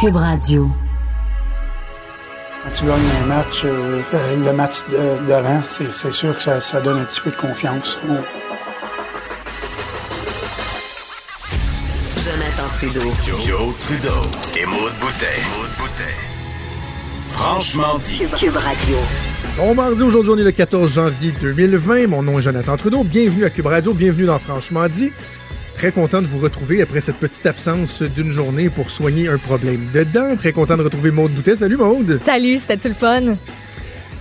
Cube Radio. Quand tu gagnes un match, euh, euh, le match d'avant, c'est sûr que ça, ça, donne un petit peu de confiance. On... Jonathan Trudeau. Joe, Trudeau et Maude Boutet. Franchement dit. Cube Radio. Bon mardi, aujourd'hui on est le 14 janvier 2020. Mon nom est Jonathan Trudeau. Bienvenue à Cube Radio, bienvenue dans Franchement dit. Très content de vous retrouver après cette petite absence d'une journée pour soigner un problème dedans. Très content de retrouver Maude Boutet. Salut Maude. Salut, c'était-tu le fun?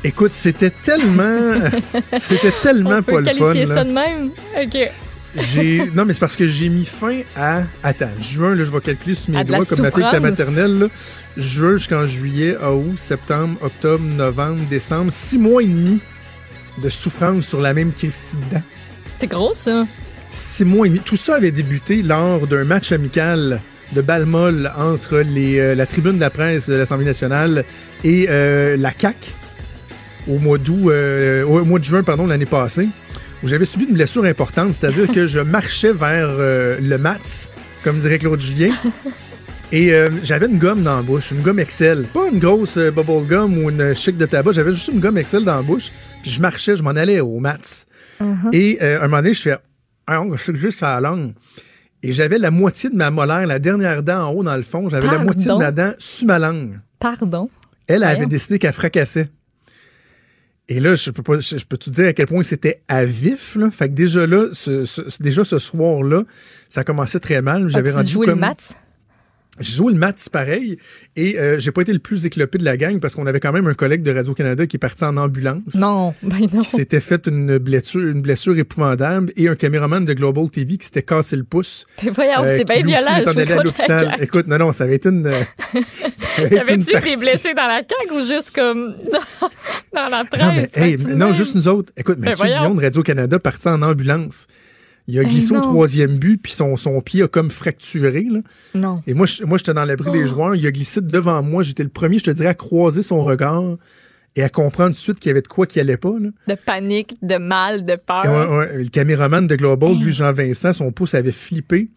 Écoute, c'était tellement. c'était tellement On peut pas le fun. là. ça de même? OK. Non mais c'est parce que j'ai mis fin à attends juin là je vais calculer sur mes À de doigts comme ma fille de la souffrance. maternelle là. juin jusqu'en juillet à août septembre octobre novembre décembre six mois et demi de souffrance sur la même Christie dedans C'est gros, ça. Six mois et demi tout ça avait débuté lors d'un match amical de balle molle entre les, euh, la tribune de la presse de l'Assemblée nationale et euh, la CAC au mois d'août euh, au mois de juin pardon l'année passée où j'avais subi une blessure importante, c'est-à-dire que je marchais vers le mat, comme dirait Claude Julien, et j'avais une gomme dans la bouche, une gomme Excel. Pas une grosse bubble gum ou une chic de tabac, j'avais juste une gomme Excel dans la bouche, puis je marchais, je m'en allais au mat. Et euh, un moment donné, je fais Ah, je suis juste à la langue. Et j'avais la moitié de ma molaire, la dernière dent en haut dans le fond, j'avais la moitié de ma dent sur ma langue. Pardon? Elle avait décidé qu'elle fracassait. Et là, je peux pas, je, je peux te dire à quel point c'était à vif, là? Fait que déjà là, ce, ce- déjà ce soir-là, ça commençait très mal. J'avais rendu joué comme. le match? J'ai joué le match pareil. Et euh, j'ai pas été le plus éclopé de la gang parce qu'on avait quand même un collègue de Radio-Canada qui est parti en ambulance. Non, ben non. Qui s'était fait une blessure, une blessure épouvantable et un caméraman de Global TV qui s'était cassé le pouce. Ben voyons, euh, c'est bien violent. est allé à l'hôpital. Écoute, non, non, ça avait été une. été T'avais-tu des blessés dans la CAQ ou juste comme dans, dans la presse? Non, mais, hey, non, juste nous autres. Écoute, Ben Mathieu voyons. Dion de Radio-Canada parti en ambulance. Il a Ben glissé au troisième but, puis son, son pied a comme fracturé. Là. Non. Et moi, je- moi, j'étais dans l'abri Oh. des joueurs. Il a glissé devant moi. J'étais le premier, je te dirais, à croiser son regard et à comprendre tout de suite qu'il y avait de quoi qui allait pas. Là. De panique, de mal, de peur. Et ouais, ouais, le caméraman de Global, lui, Jean-Vincent, son pouce avait flippé.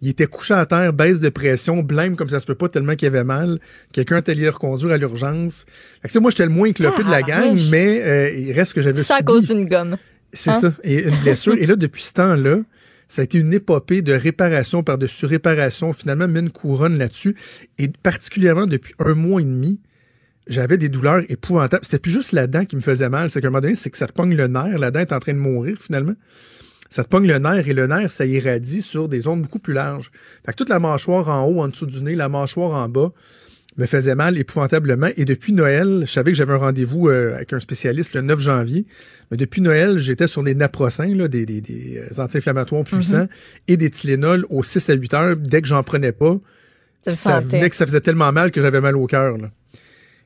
Il était couché à terre, baisse de pression, blême comme ça se peut pas tellement qu'il avait mal. Quelqu'un est allé le reconduire à l'urgence. Moi, j'étais le moins éclopé de la gang, Tabarnouche. mais euh, il reste que j'avais ça à subi- cause d'une gomme. C'est Hein? ça. Et une blessure. et là, depuis ce temps-là, ça a été une épopée de réparation par-dessus réparation. Finalement, mis une couronne là-dessus. Et particulièrement depuis un mois et demi, j'avais des douleurs épouvantables. C'était plus juste la dent qui me faisait mal. C'est qu'à un moment donné, c'est que ça te pogne le nerf. La dent est en train de mourir, finalement. Ça te pogne le nerf et le nerf, ça irradie sur des zones beaucoup plus larges. Fait que toute la mâchoire en haut, en dessous du nez, la mâchoire en bas, me faisait mal épouvantablement. Et depuis Noël, je savais que j'avais un rendez-vous euh, avec un spécialiste le 9 janvier. Mais depuis Noël, j'étais sur des naproxens, là, des, des, des anti-inflammatoires puissants, et des Tylenol aux 6 à 8 heures. Dès que j'en prenais pas, ça sentais. venait que ça faisait tellement mal que j'avais mal au cœur.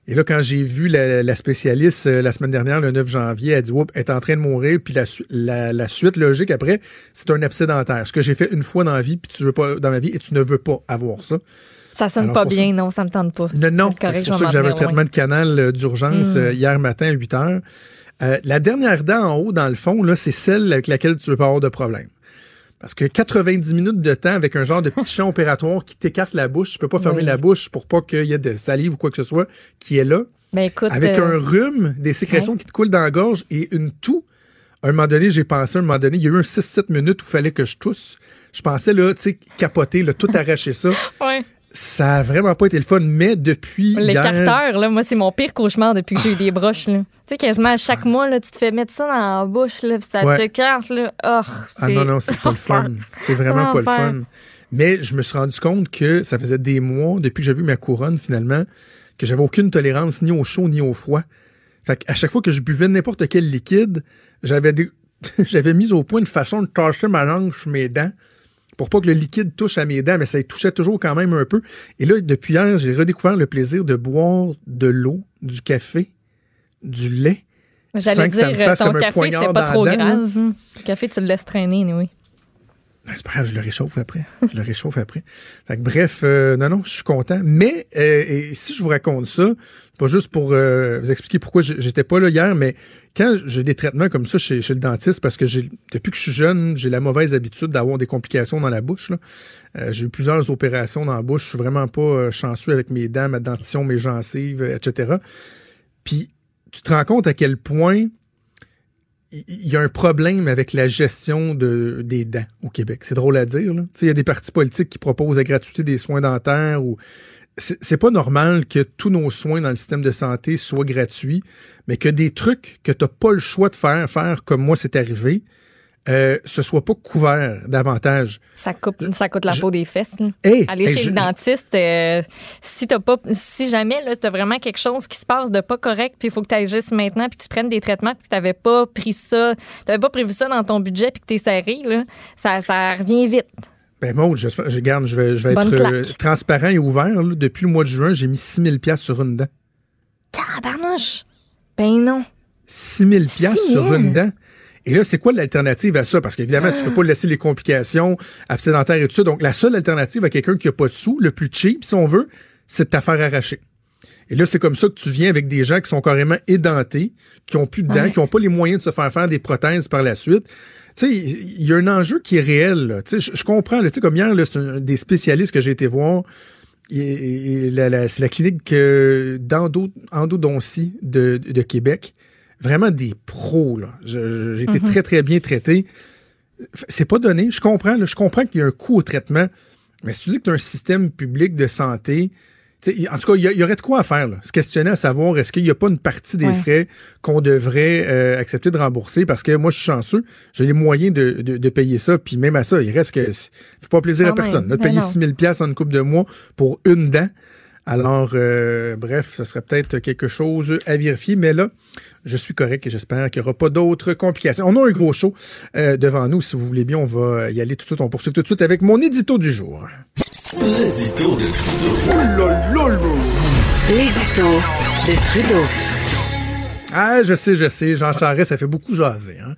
Et là, quand j'ai vu la, la spécialiste euh, la semaine dernière, le 9 janvier, elle dit Oups, elle est en train de mourir. Puis la, su- la, la suite logique après, c'est un abcès dentaire. Ce que j'ai fait une fois dans la vie, puis tu veux pas dans ma vie, et tu ne veux pas avoir ça. Ça sonne Alors, pas bien, non, ça me tente pas. Non, non. C'est pour ça que vais j'avais un traitement de canal euh, d'urgence Mm. euh, hier matin à 8 heures. Euh, la dernière dent en haut, dans le fond, là, c'est celle avec laquelle tu veux pas avoir de problème. Parce que 90 minutes de temps avec un genre de petit champ opératoire qui t'écarte la bouche, tu peux pas fermer Oui. la bouche pour pas qu'il y ait de salive ou quoi que ce soit qui est là. Ben écoute, Avec euh, un rhume, des sécrétions qui te coulent dans la gorge et une toux. À un moment donné, j'ai pensé, à un moment donné, il y a eu un 6-7 minutes où il fallait que je tousse. Je pensais, là, tu sais, capoter, là, tout arracher ça. ouais. Ça a vraiment pas été le fun, mais depuis hier... L'écarteur, là, moi, c'est mon pire cauchemar depuis que j'ai eu des broches. là. Tu sais, quasiment à chaque mois, là, tu te fais mettre ça dans la bouche, là, puis ça Ouais. te carte. Là. Oh, Ah non, non, c'est pas le fun. C'est vraiment pas le fun. Mais je me suis rendu compte que ça faisait des mois, depuis que j'ai vu ma couronne, finalement, que j'avais aucune tolérance ni au chaud ni au froid. Fait qu'à chaque fois que je buvais n'importe quel liquide, j'avais des... j'avais mis au point une façon de tâcher ma langue sur mes dents pour pas que le liquide touche à mes dents, mais ça y touchait toujours quand même un peu. Et là, depuis hier, j'ai redécouvert le plaisir de boire de l'eau, du café, du lait. J'allais dire, ton café, c'était pas trop grave. hein. Le café, tu le laisses traîner, oui. Ben, c'est pas grave, je le réchauffe après. Je le réchauffe après. Fait que, bref, euh, non, non, je suis content. Mais euh, et si je vous raconte ça, pas juste pour euh, vous expliquer pourquoi j'étais pas là hier, mais quand j'ai des traitements comme ça chez, le dentiste, parce que depuis que je suis jeune, j'ai la mauvaise habitude d'avoir des complications dans la bouche. j'ai eu plusieurs opérations dans la bouche. Je suis vraiment pas chanceux avec mes dents, ma dentition, mes gencives, etc. Puis tu te rends compte à quel point il y a un problème avec la gestion de, des dents au Québec. C'est drôle à dire. Il y a des partis politiques qui proposent la gratuité des soins dentaires ou c'est pas normal que tous nos soins dans le système de santé soient gratuits, mais que des trucs que tu n'as pas le choix de faire, faire comme moi c'est arrivé, euh, ce soit pas couvert davantage. Ça, coupe, ça coûte la je- peau des fesses. Hey, Aller hey, chez je- le dentiste, euh, si t'as pas, si jamais là, t'as vraiment quelque chose qui se passe de pas correct, puis il faut que tu agisses maintenant, puis tu prennes des traitements, puis que t'avais pas pris ça, t'avais pas prévu ça dans ton budget, puis que t'es serré, là, ça, ça revient vite. Ben Maud, je, je, garde, je vais, je vais Bonne être euh, transparent et ouvert. là. Depuis le mois de juin, j'ai mis 6000 pièces sur une dent. Tabarnouche! Ben non. 6000 pièces 6 000? sur une dent? Et là, c'est quoi l'alternative à ça? Parce qu'évidemment, tu peux pas laisser les complications absédentaires et tout ça. Donc, la seule alternative à quelqu'un qui a pas de sous, le plus cheap, si on veut, c'est de t'affaire arracher. Et là, c'est comme ça que tu viens avec des gens qui sont carrément édentés, qui ont plus de dents, Ouais. qui ont pas les moyens de se faire faire des prothèses par la suite. Tu sais, il y a un enjeu qui est réel. Tu sais, je, comprends. Tu sais, comme hier, c'est un des spécialistes que j'ai été voir. C'est la clinique euh, d'endo- endodontie de, de Québec. Vraiment des pros. là. J'ai été très, très bien traité. C'est pas donné. Je comprends. là. je comprends qu'il y a un coût au traitement. Mais si tu dis que tu as un système public de santé, en tout cas, il y, aurait de quoi à faire. Là. Se questionner à savoir est-ce qu'il n'y a pas une partie des Ouais. frais qu'on devrait euh, accepter de rembourser? Parce que moi, je suis chanceux. J'ai les moyens de, de- de payer ça. Puis même à ça, il reste que. c'est- fait pas plaisir à Quand personne. Là, de Ben payer non. 6 000 pièces en une coupe de mois pour une dent. Alors, euh, bref, ce serait peut-être quelque chose à vérifier, mais là, je suis correct et j'espère qu'il n'y aura pas d'autres complications. On a un gros show euh, devant nous. Si vous voulez bien, on va y aller tout de suite. On poursuit tout de suite avec mon édito du jour. L'édito de Trudeau. L'édito de Trudeau. Ah, je sais, je sais. Jean Charest, ça fait beaucoup jaser. Hein?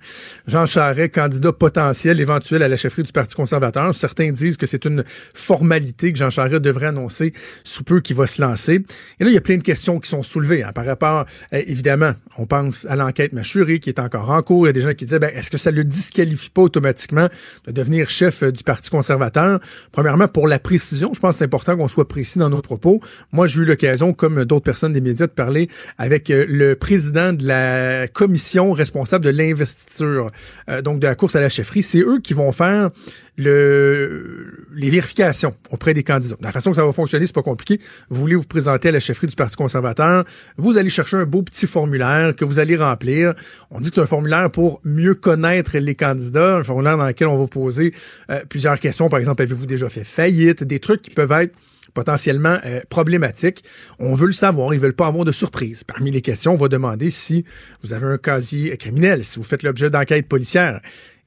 Jean Charest, candidat potentiel éventuel à la chefferie du Parti conservateur. Certains disent que c'est une formalité que Jean Charest devrait annoncer sous peu qu'il va se lancer. Et là, il y a plein de questions qui sont soulevées hein, par rapport, euh, évidemment, on pense à l'enquête Machuré qui est encore en cours. Il y a des gens qui disent, ben, est-ce que ça le disqualifie pas automatiquement de devenir chef euh, du Parti conservateur? Premièrement, pour la précision, je pense que c'est important qu'on soit précis dans nos propos. Moi, j'ai eu l'occasion, comme d'autres personnes des médias, de parler avec euh, le président de la commission responsable de l'investiture, euh, donc de la course à la chefferie. C'est eux qui vont faire le, les vérifications auprès des candidats. La façon que ça va fonctionner, c'est pas compliqué. Vous voulez vous présenter à la chefferie du Parti conservateur, vous allez chercher un beau petit formulaire que vous allez remplir. On dit que c'est un formulaire pour mieux connaître les candidats, un formulaire dans lequel on va poser euh, plusieurs questions. Par exemple, avez-vous déjà fait faillite? Des trucs qui peuvent être potentiellement euh, problématiques. On veut le savoir, ils veulent pas avoir de surprise. Parmi les questions, on va demander si vous avez un casier criminel, si vous faites l'objet d'enquêtes policières.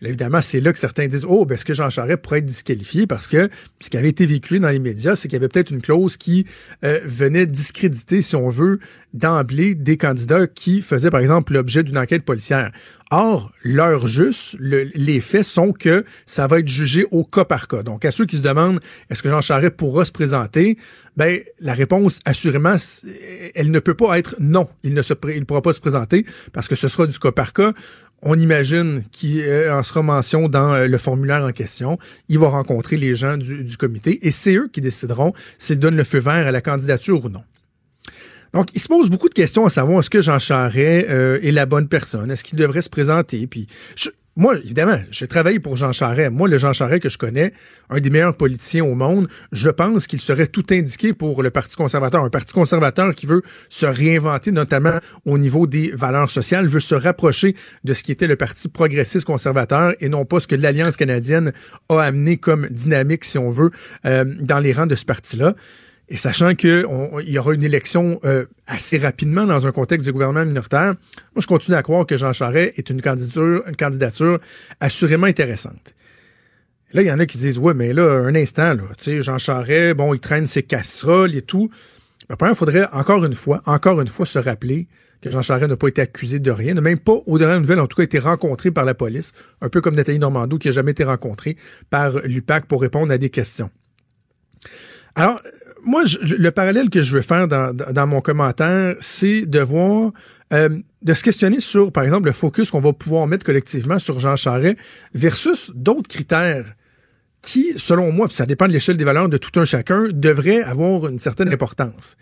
Là, évidemment, c'est là que certains disent Oh, ben, est-ce que Jean Charest pourrait être disqualifié? Parce que ce qui avait été véhiculé dans les médias, c'est qu'il y avait peut-être une clause qui euh, venait discréditer, si on veut, d'emblée des candidats qui faisaient, par exemple, l'objet d'une enquête policière. Or, l'heure juste, le- les faits sont que ça va être jugé au cas par cas. Donc, à ceux qui se demandent est-ce que Jean Charest pourra se présenter, ben la réponse, assurément, elle ne peut pas être non. Il ne se il pourra pas se présenter parce que ce sera du cas par cas. On imagine qu'il euh, en sera mention dans euh, le formulaire en question. Il va rencontrer les gens du, comité et c'est eux qui décideront s'ils donnent le feu vert à la candidature ou non. Donc, il se pose beaucoup de questions à savoir est-ce que Jean Charest euh, est la bonne personne? Est-ce qu'il devrait se présenter? Moi, évidemment, j'ai travaillé pour Jean Charest. Moi, le Jean Charest que je connais, un des meilleurs politiciens au monde, je pense qu'il serait tout indiqué pour le Parti conservateur. Un Parti conservateur qui veut se réinventer, notamment au niveau des valeurs sociales, veut se rapprocher de ce qui était le Parti progressiste conservateur et non pas ce que l'Alliance canadienne a amené comme dynamique, si on veut, euh, dans les rangs de ce parti-là. Et sachant qu'il y aura une élection euh, assez rapidement dans un contexte de gouvernement minoritaire, moi, je continue à croire que Jean Charest est une candidature, une candidature assurément intéressante. Là, il y en a qui disent, ouais, mais là, un instant, là, tu sais, Jean Charest, bon, il traîne ses casseroles et tout. Mais premièrement, il faudrait encore une fois, encore une fois, se rappeler que Jean Charest n'a pas été accusé de rien, n'a même pas, au dernier nouvelle, en tout cas, été rencontré par la police, un peu comme Nathalie Normando, qui n'a jamais été rencontrée par l'UPAC pour répondre à des questions. Alors, moi, le parallèle que je veux faire dans, mon commentaire, c'est de voir, euh, de se questionner sur, par exemple, le focus qu'on va pouvoir mettre collectivement sur Jean Charest versus d'autres critères qui, selon moi, puis ça dépend de l'échelle des valeurs de tout un chacun, devraient avoir une certaine importance.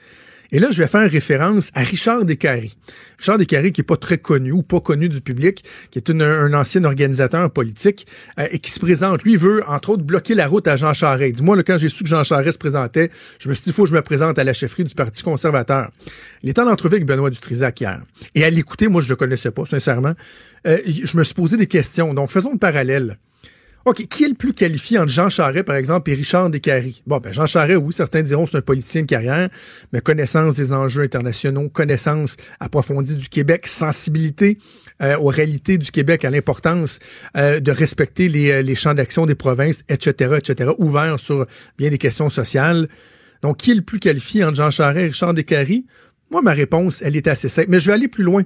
Et là, je vais faire référence à Richard Descaries. Richard Descaries, qui est pas très connu ou pas connu du public, qui est un ancien organisateur politique euh, et qui se présente. Lui veut, entre autres, bloquer la route à Jean Charest. Dis-moi, quand j'ai su que Jean Charest se présentait, je me suis dit, il faut que je me présente à la chefferie du Parti conservateur. Il était en entrevue avec Benoît Dutrisac hier. Et à l'écouter, moi, je le connaissais pas, sincèrement. Euh, je me suis posé des questions. Donc, faisons le parallèle. OK, qui est le plus qualifié entre Jean Charest, par exemple, et Richard Descaries? Bon, ben Jean Charest, oui, certains diront c'est un politicien de carrière, mais connaissance des enjeux internationaux, connaissance approfondie du Québec, sensibilité euh, aux réalités du Québec, à l'importance euh, de respecter les, euh, les champs d'action des provinces, etc., etc., ouvert sur bien des questions sociales. Donc, qui est le plus qualifié entre Jean Charest et Richard Descaries? Moi, ma réponse, elle est assez simple. Mais je vais aller plus loin.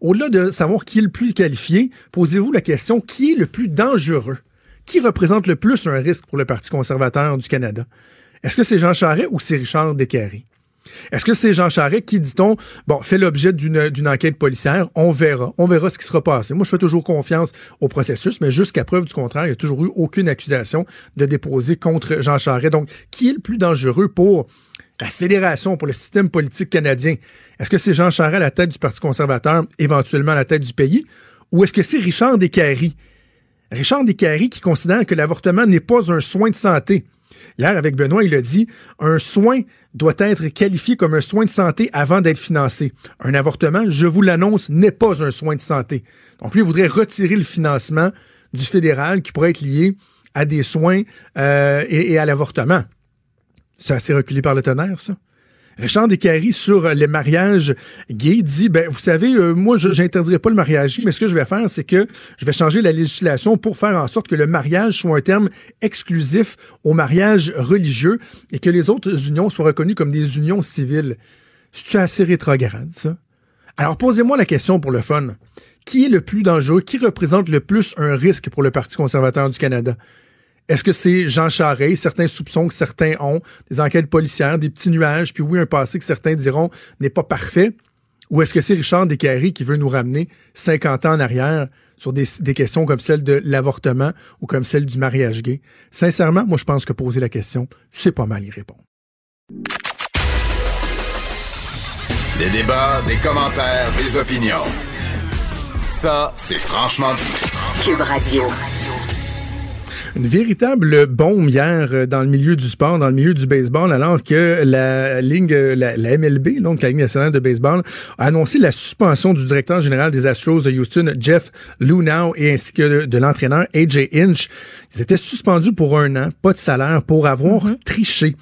Au-delà de savoir qui est le plus qualifié, posez-vous la question, qui est le plus dangereux? Qui représente le plus un risque pour le Parti conservateur du Canada? Est-ce que c'est Jean Charest ou c'est Richard Descaries? Est-ce que c'est Jean Charest qui, dit-on, bon, fait l'objet d'une enquête policière? On verra. On verra ce qui sera passé. Moi, je fais toujours confiance au processus, mais jusqu'à preuve du contraire, il n'y a toujours eu aucune accusation de déposer contre Jean Charest. Donc, qui est le plus dangereux pour la fédération, pour le système politique canadien? Est-ce que c'est Jean Charest à la tête du Parti conservateur, éventuellement à la tête du pays? Ou est-ce que c'est Richard Descaries? Richard Descaries qui considère que l'avortement n'est pas un soin de santé. Hier, avec Benoît, il a dit un soin doit être qualifié comme un soin de santé avant d'être financé. Un avortement, je vous l'annonce, n'est pas un soin de santé. Donc lui, il voudrait retirer le financement du fédéral qui pourrait être lié à des soins euh, et, et à l'avortement. C'est assez reculé par le tonnerre, ça? Richard Descaries sur les mariages gays dit ben vous savez euh, moi je n'interdirai pas le mariage mais ce que je vais faire c'est que je vais changer la législation pour faire en sorte que le mariage soit un terme exclusif au mariage religieux et que les autres unions soient reconnues comme des unions civiles. C'est assez rétrograde ça? Alors posez-moi la question pour le fun. Qui est le plus dangereux? Qui représente le plus un risque pour le Parti conservateur du Canada? Est-ce que c'est Jean Charest, certains soupçons que certains ont, des enquêtes policières, des petits nuages, puis oui, un passé que certains diront n'est pas parfait? Ou est-ce que c'est Richard Descaries qui veut nous ramener 50 ans en arrière sur des, questions comme celle de l'avortement ou comme celle du mariage gay? Sincèrement, moi, je pense que poser la question, c'est pas mal y répondre. Des débats, des commentaires, des opinions. Ça, c'est franchement dit. Cube Radio une véritable bombe hier euh, dans le milieu du sport, dans le milieu du baseball, alors que la ligne, la, MLB, donc la Ligue nationale de baseball, a annoncé la suspension du directeur général des Astros de Houston, Jeff Lunau, et ainsi que de, l'entraîneur AJ Inch. Ils étaient suspendus pour un an, pas de salaire, pour avoir mm-hmm. triché.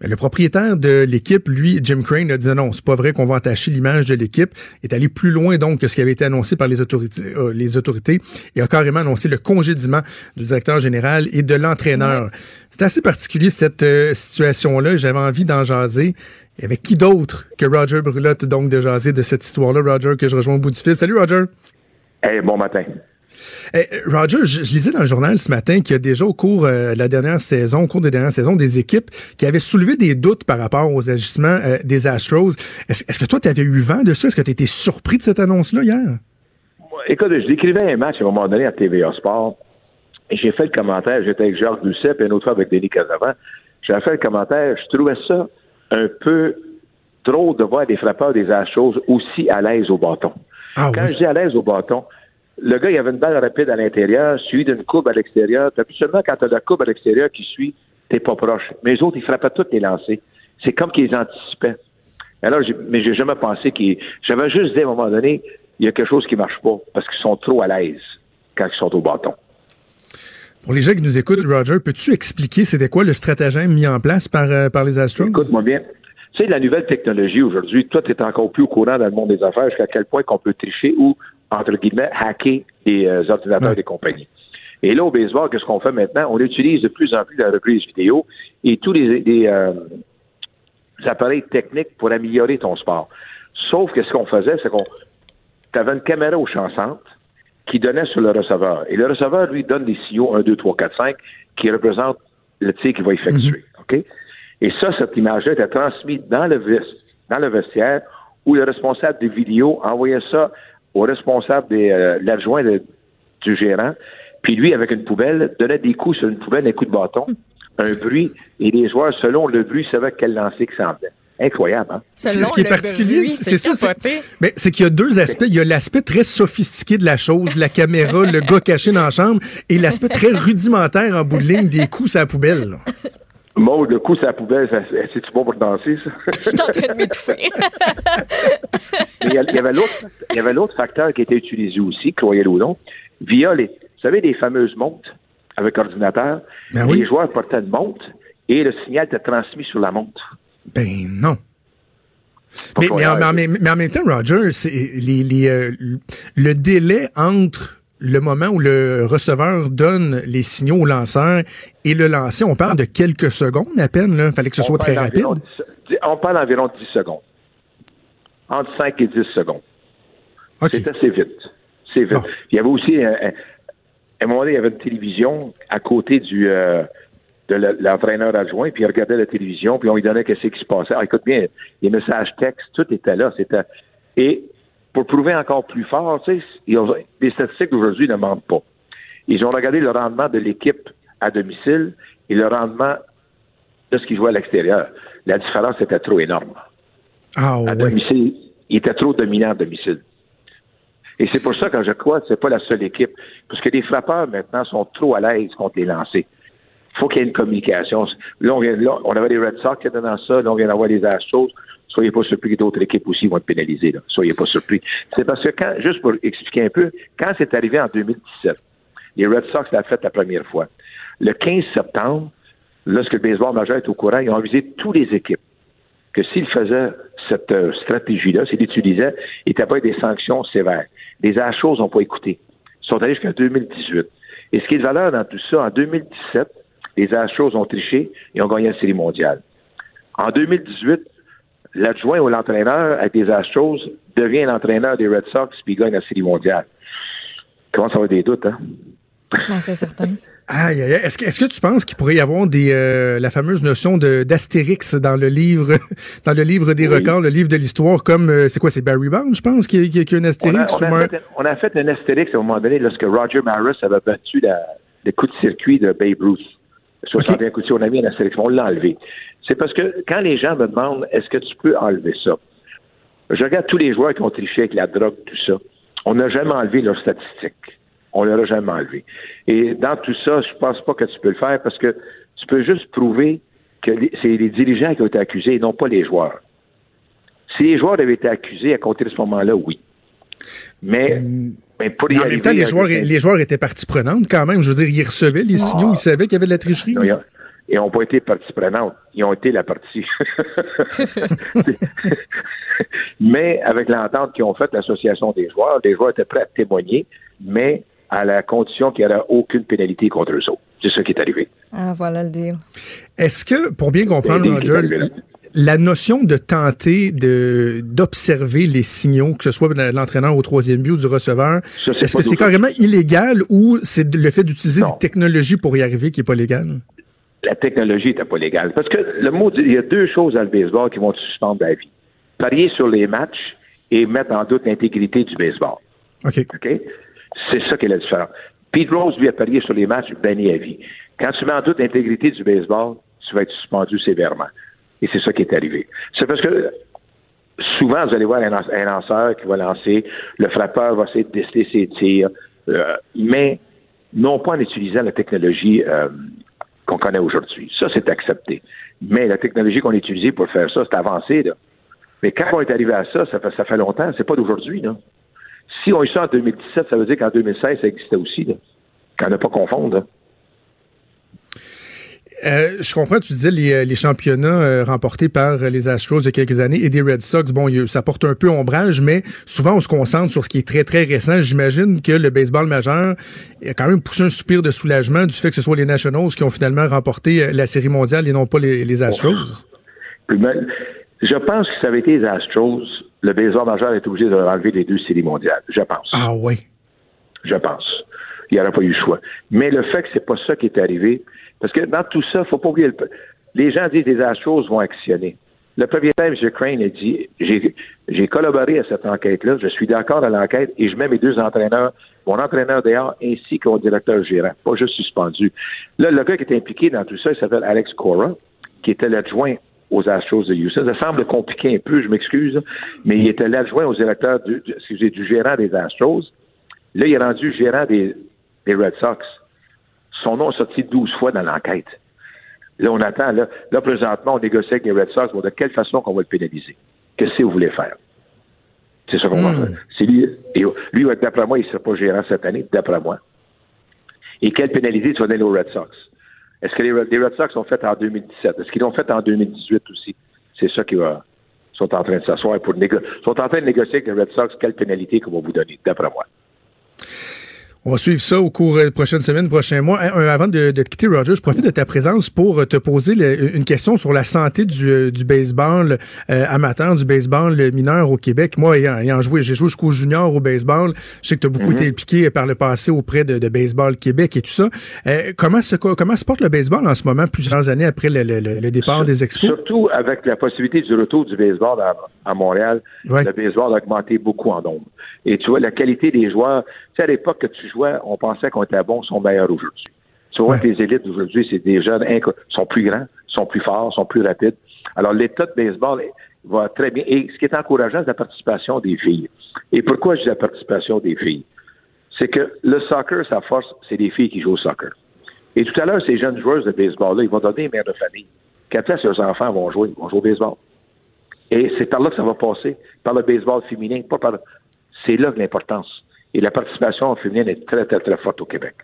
Mais le propriétaire de l'équipe, lui, Jim Crane, a dit non, c'est pas vrai qu'on va entacher l'image de l'équipe. est allé plus loin donc que ce qui avait été annoncé par les autorités, euh, les autorités et a carrément annoncé le congédiement du directeur général et de l'entraîneur. C'est assez particulier cette euh, situation-là. J'avais envie d'en jaser. Et avec qui d'autre que Roger Brulotte, donc, de jaser de cette histoire-là, Roger, que je rejoins au bout du fil. Salut, Roger. Hey, bon matin. Eh, Roger, je, lisais dans le journal ce matin qu'il y a déjà au cours euh, de la dernière saison, au cours des dernières saisons, des équipes qui avaient soulevé des doutes par rapport aux agissements euh, des Astros. Est-ce que toi, tu avais eu vent de ça? Est-ce que tu étais surpris de cette annonce-là hier? Écoute, je décrivais un match à un moment donné à TVA Sport j'ai fait le commentaire, j'étais avec Georges Doucet et une autre fois avec Denis Casavant. J'ai fait le commentaire, je trouvais ça un peu trop de voir des frappeurs des Astros aussi à l'aise au bâton. Ah Quand je dis à l'aise au bâton, le gars, il avait une balle rapide à l'intérieur, suivi d'une courbe à l'extérieur. Puis seulement quand tu as la courbe à l'extérieur qui suit, t'es pas proche. Mais les autres, ils frappaient tous les lancers. C'est comme qu'ils anticipaient. Alors, mais j'ai jamais pensé qu'ils. J'avais juste dit à un moment donné, il y a quelque chose qui marche pas parce qu'ils sont trop à l'aise quand ils sont au bâton. Pour les gens qui nous écoutent, Roger, peux-tu expliquer c'était quoi le stratagème mis en place par, euh, par les Astros? Écoute-moi bien. Tu sais, la nouvelle technologie aujourd'hui, toi, tu es encore plus au courant dans le monde des affaires jusqu'à quel point qu'on peut tricher ou entre guillemets, hacker les euh, ordinateurs des compagnies. Et là, au baseball, qu'est-ce qu'on fait maintenant? On utilise de plus en plus la reprise vidéo et tous les, euh, appareils techniques pour améliorer ton sport. Sauf que ce qu'on faisait, c'est qu'on tu avais une caméra au champ centre qui donnait sur le receveur. Et le receveur, lui, donne des signaux 1, 2, 3, 4, 5 qui représentent le tir qu'il va effectuer. OK? Et ça, cette image-là était transmise dans le, dans le vestiaire où le responsable des vidéos envoyait ça au responsable de euh, l'adjoint du gérant. Puis lui, avec une poubelle, donnait des coups sur une poubelle, un coup de bâton, un bruit, et les joueurs, selon le bruit, savaient quel lancer qui s'en venait. Incroyable, hein? ce qui est particulier, c'est ça. Mais c'est qu'il y a deux aspects. Il y a l'aspect très sophistiqué de la chose, la caméra, le gars caché dans la chambre, et l'aspect très rudimentaire en bout de ligne des coups à la poubelle. Maud, le coup, c'est la poubelle, c'est-tu bon pour danser, ça? Je suis en train de m'étouffer. il y avait l'autre, il y avait l'autre facteur qui était utilisé aussi, croyez-le ou non, via les, vous savez, les fameuses montres avec ordinateur. Ben les joueurs portaient une montre et le signal était transmis sur la montre. Ben non. Mais, en, même temps, Roger, les, euh, le délai entre le moment où le receveur donne les signaux au lanceur et le lancer, on parle de quelques secondes à peine. Il fallait que ce soit très rapide. on parle d'environ 10 secondes. Entre 5 et 10 secondes. C'est assez vite. C'est vite. Il y avait aussi, un, à un moment donné, il y avait une télévision à côté du euh, de l'entraîneur adjoint, puis il regardait la télévision, puis on lui donnait qu'est-ce qui se passait. Ah, écoute bien, les messages textes, tout était là. C'était et pour prouver encore plus fort, tu sais, les statistiques d'aujourd'hui ne mentent pas. Ils ont regardé le rendement de l'équipe à domicile et le rendement de ce qu'ils jouaient à l'extérieur. La différence était trop énorme. Ah, à domicile, il était trop dominant à domicile. Et c'est pour ça que je crois que c'est pas la seule équipe. Parce que les frappeurs, maintenant, sont trop à l'aise contre les lancers. Il faut qu'il y ait une communication. Là, on, vient, là, on avait les Red Sox qui étaient dans ça. Là, on vient d'avoir les Astros. Soyez pas surpris que d'autres équipes aussi vont être pénalisées. Soyez pas surpris. C'est parce que quand, juste pour expliquer un peu, quand c'est arrivé en 2017, les Red Sox l'ont fait la première fois. Le 15 septembre, lorsque le baseball majeur est au courant, ils ont avisé toutes les équipes que s'ils faisaient cette euh, stratégie-là, s'ils l'utilisaient, il n'y pas des sanctions sévères. Les Astros n'ont pas écouté. Ils sont allés jusqu'en 2018. Et ce qui est de valeur dans tout ça, en 2017, les Astros ont triché et ont gagné la Série mondiale. En 2018, l'adjoint ou l'entraîneur à des Astros devient l'entraîneur des Red Sox puis gagne la Série mondiale. Comment ça va des doutes, hein? Ah, c'est certain. Aïe, aïe, Est-ce que, est-ce que tu penses qu'il pourrait y avoir des, euh, la fameuse notion de, d'astérix dans le livre, dans le livre des records, le livre de l'histoire, comme, euh, c'est quoi, c'est Barry Bonds, je pense, qui, qui, qui a un astérix? On a, fait, on a, fait, un astérix à un moment donné lorsque Roger Maris avait battu la, le coup de circuit de Babe Ruth. 61 coups de on a mis un astérix, on l'a enlevé. C'est parce que quand les gens me demandent est-ce que tu peux enlever ça, je regarde tous les joueurs qui ont triché avec la drogue, tout ça. On n'a jamais enlevé leurs statistiques. On ne l'a jamais enlevé. Et dans tout ça, je pense pas que tu peux le faire parce que tu peux juste prouver que c'est les dirigeants qui ont été accusés et non pas les joueurs. Si les joueurs avaient été accusés à compter de ce moment-là, oui. Mais, mm. mais pour y en même temps, les joueurs, les joueurs étaient partie prenante quand même. Je veux dire, ils recevaient les signaux, ils savaient qu'il y avait de la tricherie et n'ont pas été partie prenante. Ils ont été la partie. mais avec l'entente qu'ils ont faite, l'association des joueurs, les joueurs étaient prêts à témoigner, mais à la condition qu'il n'y aurait aucune pénalité contre eux autres. C'est ce qui est arrivé. Ah, voilà le deal. Est-ce que, pour bien comprendre, Roger, la notion de tenter de d'observer les signaux, que ce soit l'entraîneur au troisième but ou du receveur, est-ce que c'est carrément illégal ou c'est le fait d'utiliser des technologies pour y arriver qui n'est pas légal? La technologie n'était pas légale. Parce que le mot, il y a deux choses dans le baseball qui vont te suspendre la vie. Parier sur les matchs et mettre en doute l'intégrité du baseball. OK. OK? C'est ça qui est la différence. Pete Rose, lui, a parié sur les matchs, banni à vie. Quand tu mets en doute l'intégrité du baseball, tu vas être suspendu sévèrement. Et c'est ça qui est arrivé. C'est parce que souvent, vous allez voir un, lanceur qui va lancer, le frappeur va essayer de tester ses tirs, euh, mais non pas en utilisant la technologie euh, qu'on connaît aujourd'hui. Ça, c'est accepté. Mais la technologie qu'on a utilisée pour faire ça, c'est avancé. Là. Mais quand on est arrivé à ça, ça fait, longtemps, c'est pas d'aujourd'hui. Si on eu ça en 2017, ça veut dire qu'en 2016, ça existait aussi. Là. Qu'on n'a pas confondre. Euh, je comprends, tu disais les, euh, championnats euh, remportés par les Astros il y a quelques années et des Red Sox, bon, ça porte un peu ombrage, mais souvent on se concentre sur ce qui est très, très récent. J'imagine que le baseball majeur a quand même poussé un soupir de soulagement du fait que ce soit les Nationals qui ont finalement remporté la Série mondiale et non pas les, Astros. je pense que ça avait été les Astros le baseball majeur est obligé de enlever les deux séries mondiales, je pense. Ah oui. Je pense. Il n'y aurait pas eu le choix. Mais le fait que c'est pas ça qui est arrivé, parce que dans tout ça, faut pas oublier, le, les gens disent les Astros vont actionner. Le propriétaire, M. Crane, a dit j'ai collaboré à cette enquête-là, je suis d'accord à l'enquête et je mets mes deux entraîneurs, mon entraîneur dehors ainsi que directeur gérant, pas juste suspendu. Là, le gars qui est impliqué dans tout ça, il s'appelle Alex Cora, qui était l'adjoint aux Astros de Houston. Ça semble compliqué un peu, je m'excuse, mais il était l'adjoint au directeur du, excusez, du gérant des Astros. Là, il est rendu gérant des, des Red Sox. Son nom est sorti 12 fois dans l'enquête. Là, on attend. Là, là, présentement, on négocie avec les Red Sox. de quelle façon qu'on va le pénaliser? Qu'est-ce que vous voulez faire? C'est ça qu'on va hmm. faire. C'est lui, et lui, d'après moi, il ne sera pas gérant cette année, d'après moi. Et quelle pénalité tu vas donner aux Red Sox? Est-ce que les Red, Sox ont fait en 2017? Est-ce qu'ils l'ont fait en 2018 aussi? C'est ça qui va sont en train de s'asseoir pour négocier. sont en train de négocier avec les Red Sox quelle pénalité qu'on va vous donner, d'après moi. On va suivre ça au cours des prochaines semaines, prochains mois. avant de, de, quitter, Roger, je profite de ta présence pour euh, te poser une question sur la santé du, euh, du baseball euh, amateur, du baseball mineur au Québec. Moi, ayant, joué, j'ai joué jusqu'au junior au baseball. Je sais que tu as beaucoup mhm. été impliqué par le passé auprès de, de Baseball Québec et tout ça. comment, se, comment se porte le baseball en ce moment, plusieurs années après le, le, départ des expos? Surtout avec la possibilité du retour du baseball à, à Montréal, le baseball a augmenté beaucoup en nombre. Et tu vois, la qualité des joueurs, sais, à l'époque que tu jouais, on pensait qu'on était bon, sont meilleurs aujourd'hui. Tu vois que les élites d'aujourd'hui, c'est des jeunes sont plus grands, sont plus forts, sont plus rapides. Alors, l'état de baseball va très bien. Et ce qui est encourageant, c'est la participation des filles. Et pourquoi je dis la participation des filles? C'est que le soccer, sa force, c'est des filles qui jouent au soccer. Et tout à l'heure, ces jeunes joueuses de baseball-là, ils vont donner une mère de famille. Qu'après, leurs enfants vont jouer, vont jouer au baseball. Et c'est par là que ça va passer, par le baseball féminin, pas par c'est là l'importance. Et la participation féminine est très, très, très forte au Québec.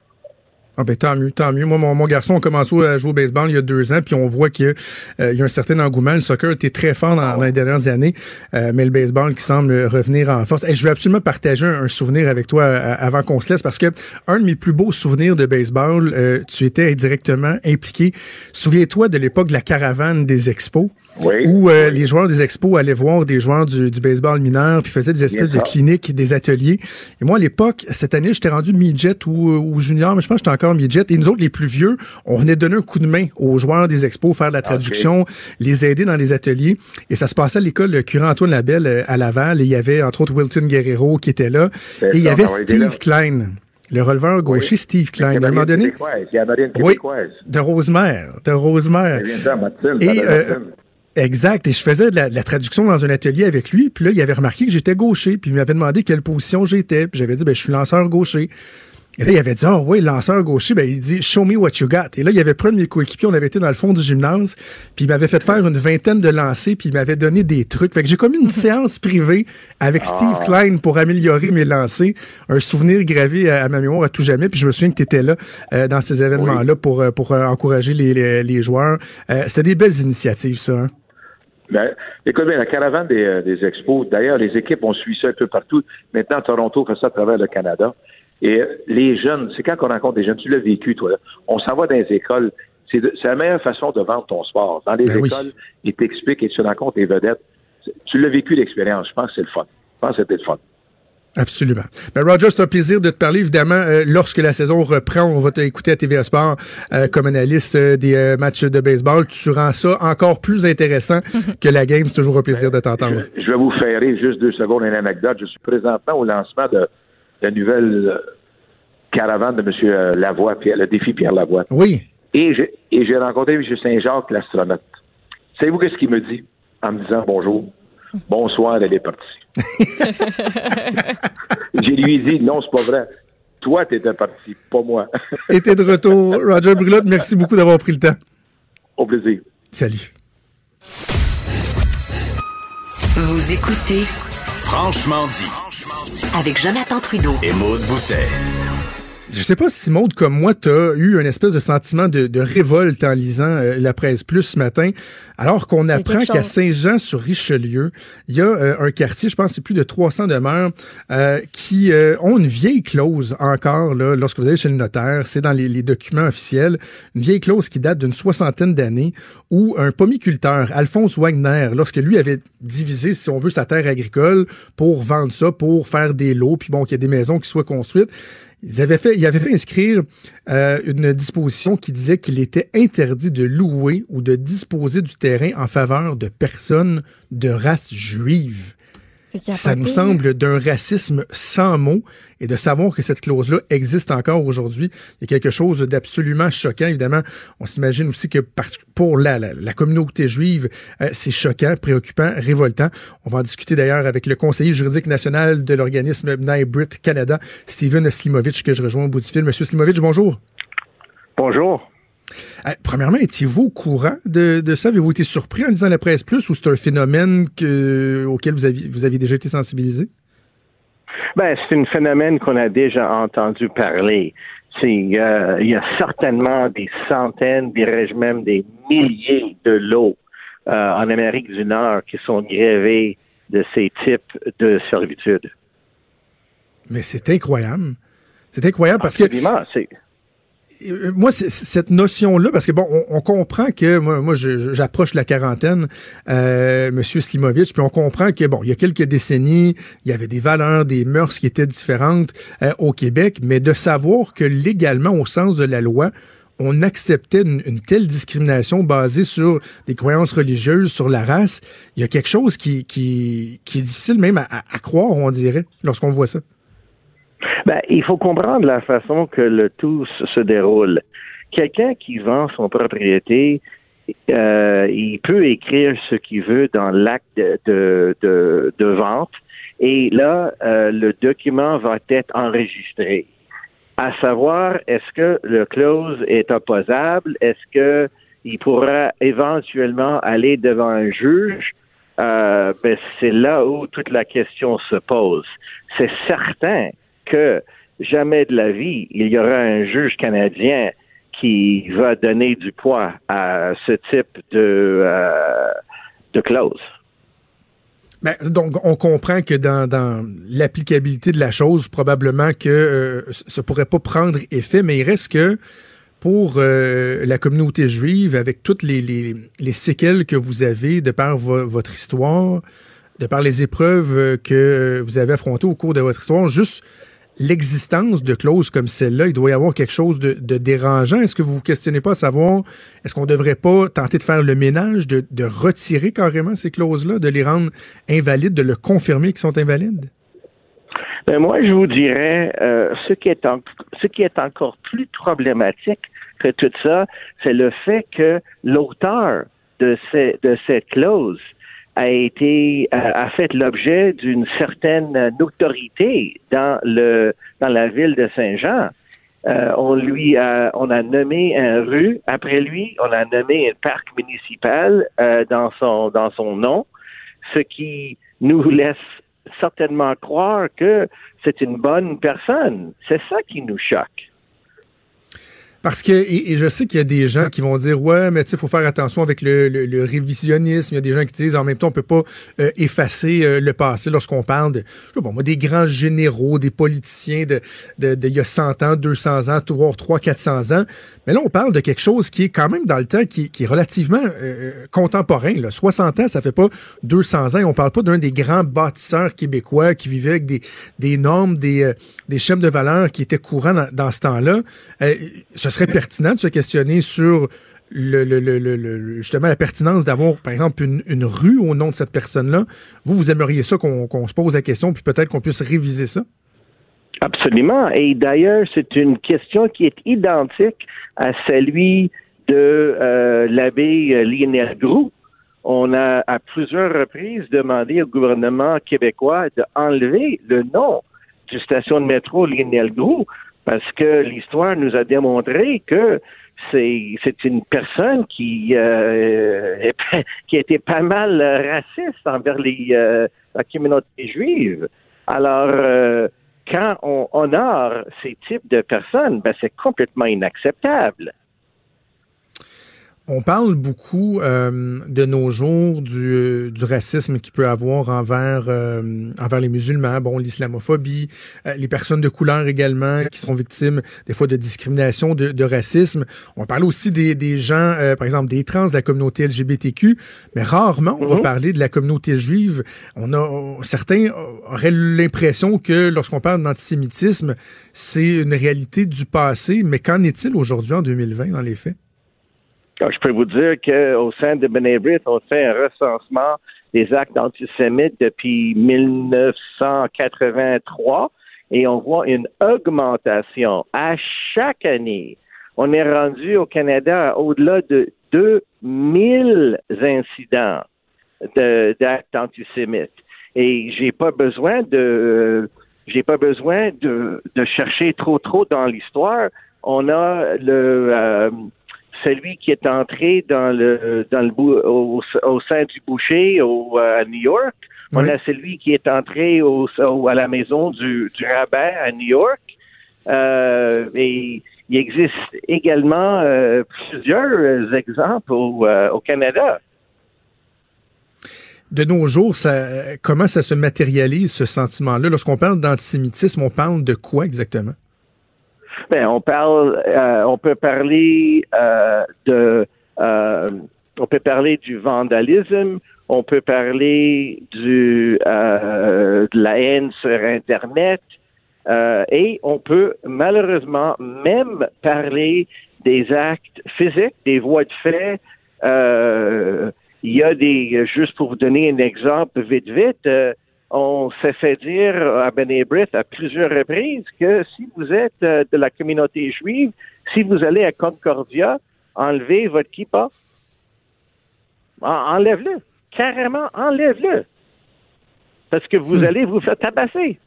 Ah ben tant mieux, tant mieux. Moi, mon, garçon a commencé à jouer au baseball il y a deux ans, puis on voit qu'il euh, y a un certain engouement. Le soccer était très fort dans, les dernières années, euh, mais le baseball qui semble revenir en force. Et je veux absolument partager un, souvenir avec toi euh, avant qu'on se laisse, parce que un de mes plus beaux souvenirs de baseball, tu étais directement impliqué. Souviens-toi de l'époque de la caravane des expos, où les joueurs des expos allaient voir des joueurs du, baseball mineur, puis faisaient des espèces de cliniques, des ateliers. Et moi, à l'époque, cette année, j'étais rendu midget ou, ou junior, mais je pense que j'étais midget. Et nous autres, les plus vieux, on venait donner un coup de main aux joueurs des expos, faire de la traduction, les aider dans les ateliers. Et ça se passait à l'école le curé Antoine Labelle euh, à Laval. Et il y avait, entre autres, Wilton Guerrero qui était là. Et il y avait Steve Klein. Le releveur gaucher Steve Klein. À un moment donné. Oui, de Rosemère. De Rosemère. Et, euh, Exact. Et je faisais de la, de la, traduction dans un atelier avec lui. Puis là, il avait remarqué que j'étais gaucher. Puis il m'avait demandé quelle position j'étais. Puis j'avais dit, ben, je suis lanceur gaucher. Et là, il avait dit, oh oui, lanceur gaucher, ben, il dit, show me what you got. Et là, il avait pris de mes coéquipiers, on avait été dans le fond du gymnase, puis il m'avait fait faire une vingtaine de lancers, puis il m'avait donné des trucs. Fait que j'ai commis une séance privée avec Steve ah. Klein pour améliorer mes lancers. Un souvenir gravé à, ma mémoire à tout jamais. Puis je me souviens que tu étais là euh, dans ces événements-là pour, euh, pour euh, encourager les, les, joueurs. C'était des belles initiatives, ça. Hein? Ben, écoute bien, la caravane des, des expos, d'ailleurs, les équipes ont suivi ça un peu partout. Maintenant, Toronto fait ça à travers le Canada. Et les jeunes, c'est quand on rencontre des jeunes, tu l'as vécu, toi, là, on s'en va dans les écoles. C'est la meilleure façon de vendre ton sport. Dans les ben écoles, ils t'expliquent et tu rencontres des vedettes. Tu l'as vécu l'expérience. Je pense que c'est le fun. Je pense que c'était le fun. Absolument. Ben Roger, c'est un plaisir de te parler. Évidemment, euh, lorsque la saison reprend, on va t'écouter à TVA Sport euh, comme analyste euh, des matchs de baseball. Tu rends ça encore plus intéressant que la game. C'est toujours un plaisir de t'entendre. Je, vais vous faire juste deux secondes une anecdote. Je suis présentement au lancement de la nouvelle euh, caravane de M. Euh, Lavoie, le défi Pierre Lavoie. Oui. Et j'ai rencontré M. Saint-Jacques, l'astronaute. Savez-vous qu'est-ce qu'il me dit en me disant bonjour? Bonsoir, elle est partie. J'ai lui dit non, c'est pas vrai. Toi, t'étais parti, pas moi. Et t'es de retour. Roger Brulotte, merci beaucoup d'avoir pris le temps. Au plaisir. Salut. Vous écoutez Franchement dit avec Jonathan Trudeau et Maude Boutet. Je sais pas si Maud, comme moi, t'as eu un espèce de sentiment de, de révolte en lisant euh, la presse plus ce matin, alors qu'on apprend qu'à Saint-Jean-sur-Richelieu, il y a euh, un quartier, je pense c'est plus de 300 demeures, euh, qui ont une vieille clause encore, là, lorsque vous allez chez le notaire, c'est dans les, les, documents officiels, une vieille clause qui date d'une soixantaine d'années, où un pomiculteur, Alphonse Wagner, lorsque lui avait divisé, si on veut, sa terre agricole pour vendre ça, pour faire des lots, puis bon, qu'il y ait des maisons qui soient construites, ils avaient fait, ils avaient fait inscrire euh, une disposition qui disait qu'il était interdit de louer ou de disposer du terrain en faveur de personnes de race juive. Ça nous semble d'un racisme sans mots et de savoir que cette clause-là existe encore aujourd'hui, il y a quelque chose d'absolument choquant. Évidemment, on s'imagine aussi que pour la, la, communauté juive, euh, c'est choquant, préoccupant, révoltant. On va en discuter d'ailleurs avec le conseiller juridique national de l'organisme Brit Canada, Steven Slimovic, que je rejoins au bout du fil. Monsieur Slimovic, bonjour. Bonjour. Euh, premièrement, étiez-vous au courant de, ça? Avez-vous été surpris en lisant la presse plus ou c'est un phénomène auquel vous aviez, vous aviez déjà été sensibilisé? Ben, c'est un phénomène qu'on a déjà entendu parler. Euh, il y a certainement des centaines, dirais-je même des milliers de lots euh, en Amérique du Nord qui sont grévés de ces types de servitudes. Mais c'est incroyable. C'est incroyable parce que euh, moi, cette notion-là, parce que bon, on, comprend que moi, moi j'approche la quarantaine, euh, Monsieur Slimovic, puis on comprend que bon, il y a quelques décennies, il y avait des valeurs, des mœurs qui étaient différentes euh, au Québec, mais de savoir que légalement, au sens de la loi, on acceptait une, telle discrimination basée sur des croyances religieuses, sur la race, il y a quelque chose qui, qui, qui est difficile même à, à croire, on dirait, lorsqu'on voit ça. Ben, il faut comprendre la façon que le tout se déroule. Quelqu'un qui vend son propriété, euh, il peut écrire ce qu'il veut dans l'acte de, vente et là, euh, le document va être enregistré. À savoir, est-ce que le clause est opposable? Est-ce que il pourra éventuellement aller devant un juge? Euh, ben, c'est là où toute la question se pose. C'est certain que jamais de la vie, il y aura un juge canadien qui va donner du poids à ce type de, euh, clause. Ben, donc, on comprend que dans, l'applicabilité de la chose, probablement que euh, ça pourrait pas prendre effet, mais il reste que pour euh, la communauté juive, avec toutes les, les, les, séquelles que vous avez de par votre histoire, de par les épreuves que vous avez affrontées au cours de votre histoire, juste l'existence de clauses comme celle-là, il doit y avoir quelque chose de, dérangeant. Est-ce que vous vous questionnez pas à savoir, est-ce qu'on ne devrait pas tenter de faire le ménage, de, retirer carrément ces clauses-là, de les rendre invalides, de le confirmer qu'ils sont invalides? Ben moi, je vous dirais, euh, ce, qui est encore plus problématique que tout ça, c'est le fait que l'auteur de, ces, de cette clause a été a fait l'objet d'une certaine notoriété dans le dans la ville de Saint-Jean. Euh, on lui a on a nommé un rue après lui, on a nommé un parc municipal euh, dans son dans son nom, ce qui nous laisse certainement croire que c'est une bonne personne. C'est ça qui nous choque. Parce que, et, je sais qu'il y a des gens qui vont dire, ouais, mais tu sais, faut faire attention avec le, le, révisionnisme. Il y a des gens qui disent, en même temps, on peut pas euh, effacer euh, le passé lorsqu'on parle de, je sais moi, des grands généraux, des politiciens de, de, il y a 100 ans, 200 ans, voire 300, 400 ans. Mais là, on parle de quelque chose qui est quand même dans le temps, qui, qui est relativement euh, contemporain. Là. 60 ans, ça fait pas 200 ans. On parle pas d'un des grands bâtisseurs québécois qui vivaient avec des, des normes, des, des schèmes de valeurs qui étaient courants dans, dans ce temps-là serait pertinent de se questionner sur justement la pertinence d'avoir, par exemple, une, une, rue au nom de cette personne-là. Vous, vous aimeriez ça qu'on se pose la question, puis peut-être qu'on puisse réviser ça? Absolument. Et d'ailleurs, c'est une question qui est identique à celui de euh, l'abbé euh, Lionel Groux. On a à plusieurs reprises demandé au gouvernement québécois d'enlever le nom du station de métro Lionel Groux parce que l'histoire nous a démontré que c'est une personne qui euh, qui était pas mal raciste envers les euh, la communauté juive. Alors euh, quand on honore ces types de personnes, ben, c'est complètement inacceptable. On parle beaucoup euh, de nos jours du, du racisme qu'il peut avoir envers euh, envers les musulmans, bon l'islamophobie, euh, les personnes de couleur également qui sont victimes des fois de discrimination, de, de racisme. On parle aussi des, des gens, par exemple des trans de la communauté LGBTQ, mais rarement on va mhm. parler de la communauté juive. On a certains auraient l'impression que lorsqu'on parle d'antisémitisme, c'est une réalité du passé, mais qu'en est-il aujourd'hui en 2020 dans les faits? Je peux vous dire qu'au sein de Benébrit, on fait un recensement des actes antisémites depuis 1983 et on voit une augmentation à chaque année. On est rendu au Canada au-delà de 2000 incidents d'actes antisémites. Et j'ai pas besoin de, j'ai pas besoin de, de chercher trop trop dans l'histoire. On a le, euh, celui qui est entré dans le dans le au, au sein du boucher au, à New York. On a celui qui est entré au, à la maison du, du rabbin à New York. Euh, et il existe également euh, plusieurs exemples au, euh, au Canada de nos jours, ça, comment ça se matérialise, ce sentiment-là? Lorsqu'on parle d'antisémitisme, on parle de quoi exactement? Ben, euh, on peut parler euh, de, euh, on peut parler du vandalisme, on peut parler de la haine sur Internet, et on peut malheureusement même parler des actes physiques, des voies de fait. il y a des, juste pour vous donner un exemple vite vite, on s'est fait dire à Benébrit à plusieurs reprises que si vous êtes euh, de la communauté juive, si vous allez à Concordia, enlevez votre kippa. Enlève-le. Carrément, enlève-le. Parce que vous hmm. allez vous faire tabasser.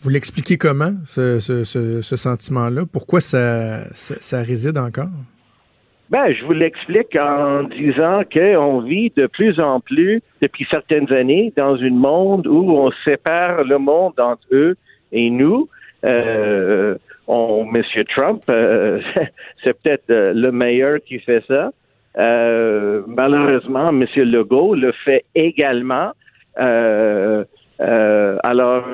Vous l'expliquez comment, ce, sentiment-là? Pourquoi ça réside encore? Ben, je vous l'explique en disant qu'on vit de plus en plus, depuis certaines années, dans un monde où on sépare le monde entre eux et nous. Euh, on, Monsieur Trump, euh, c'est peut-être euh, le meilleur qui fait ça. Euh, malheureusement, Monsieur Legault le fait également. alors,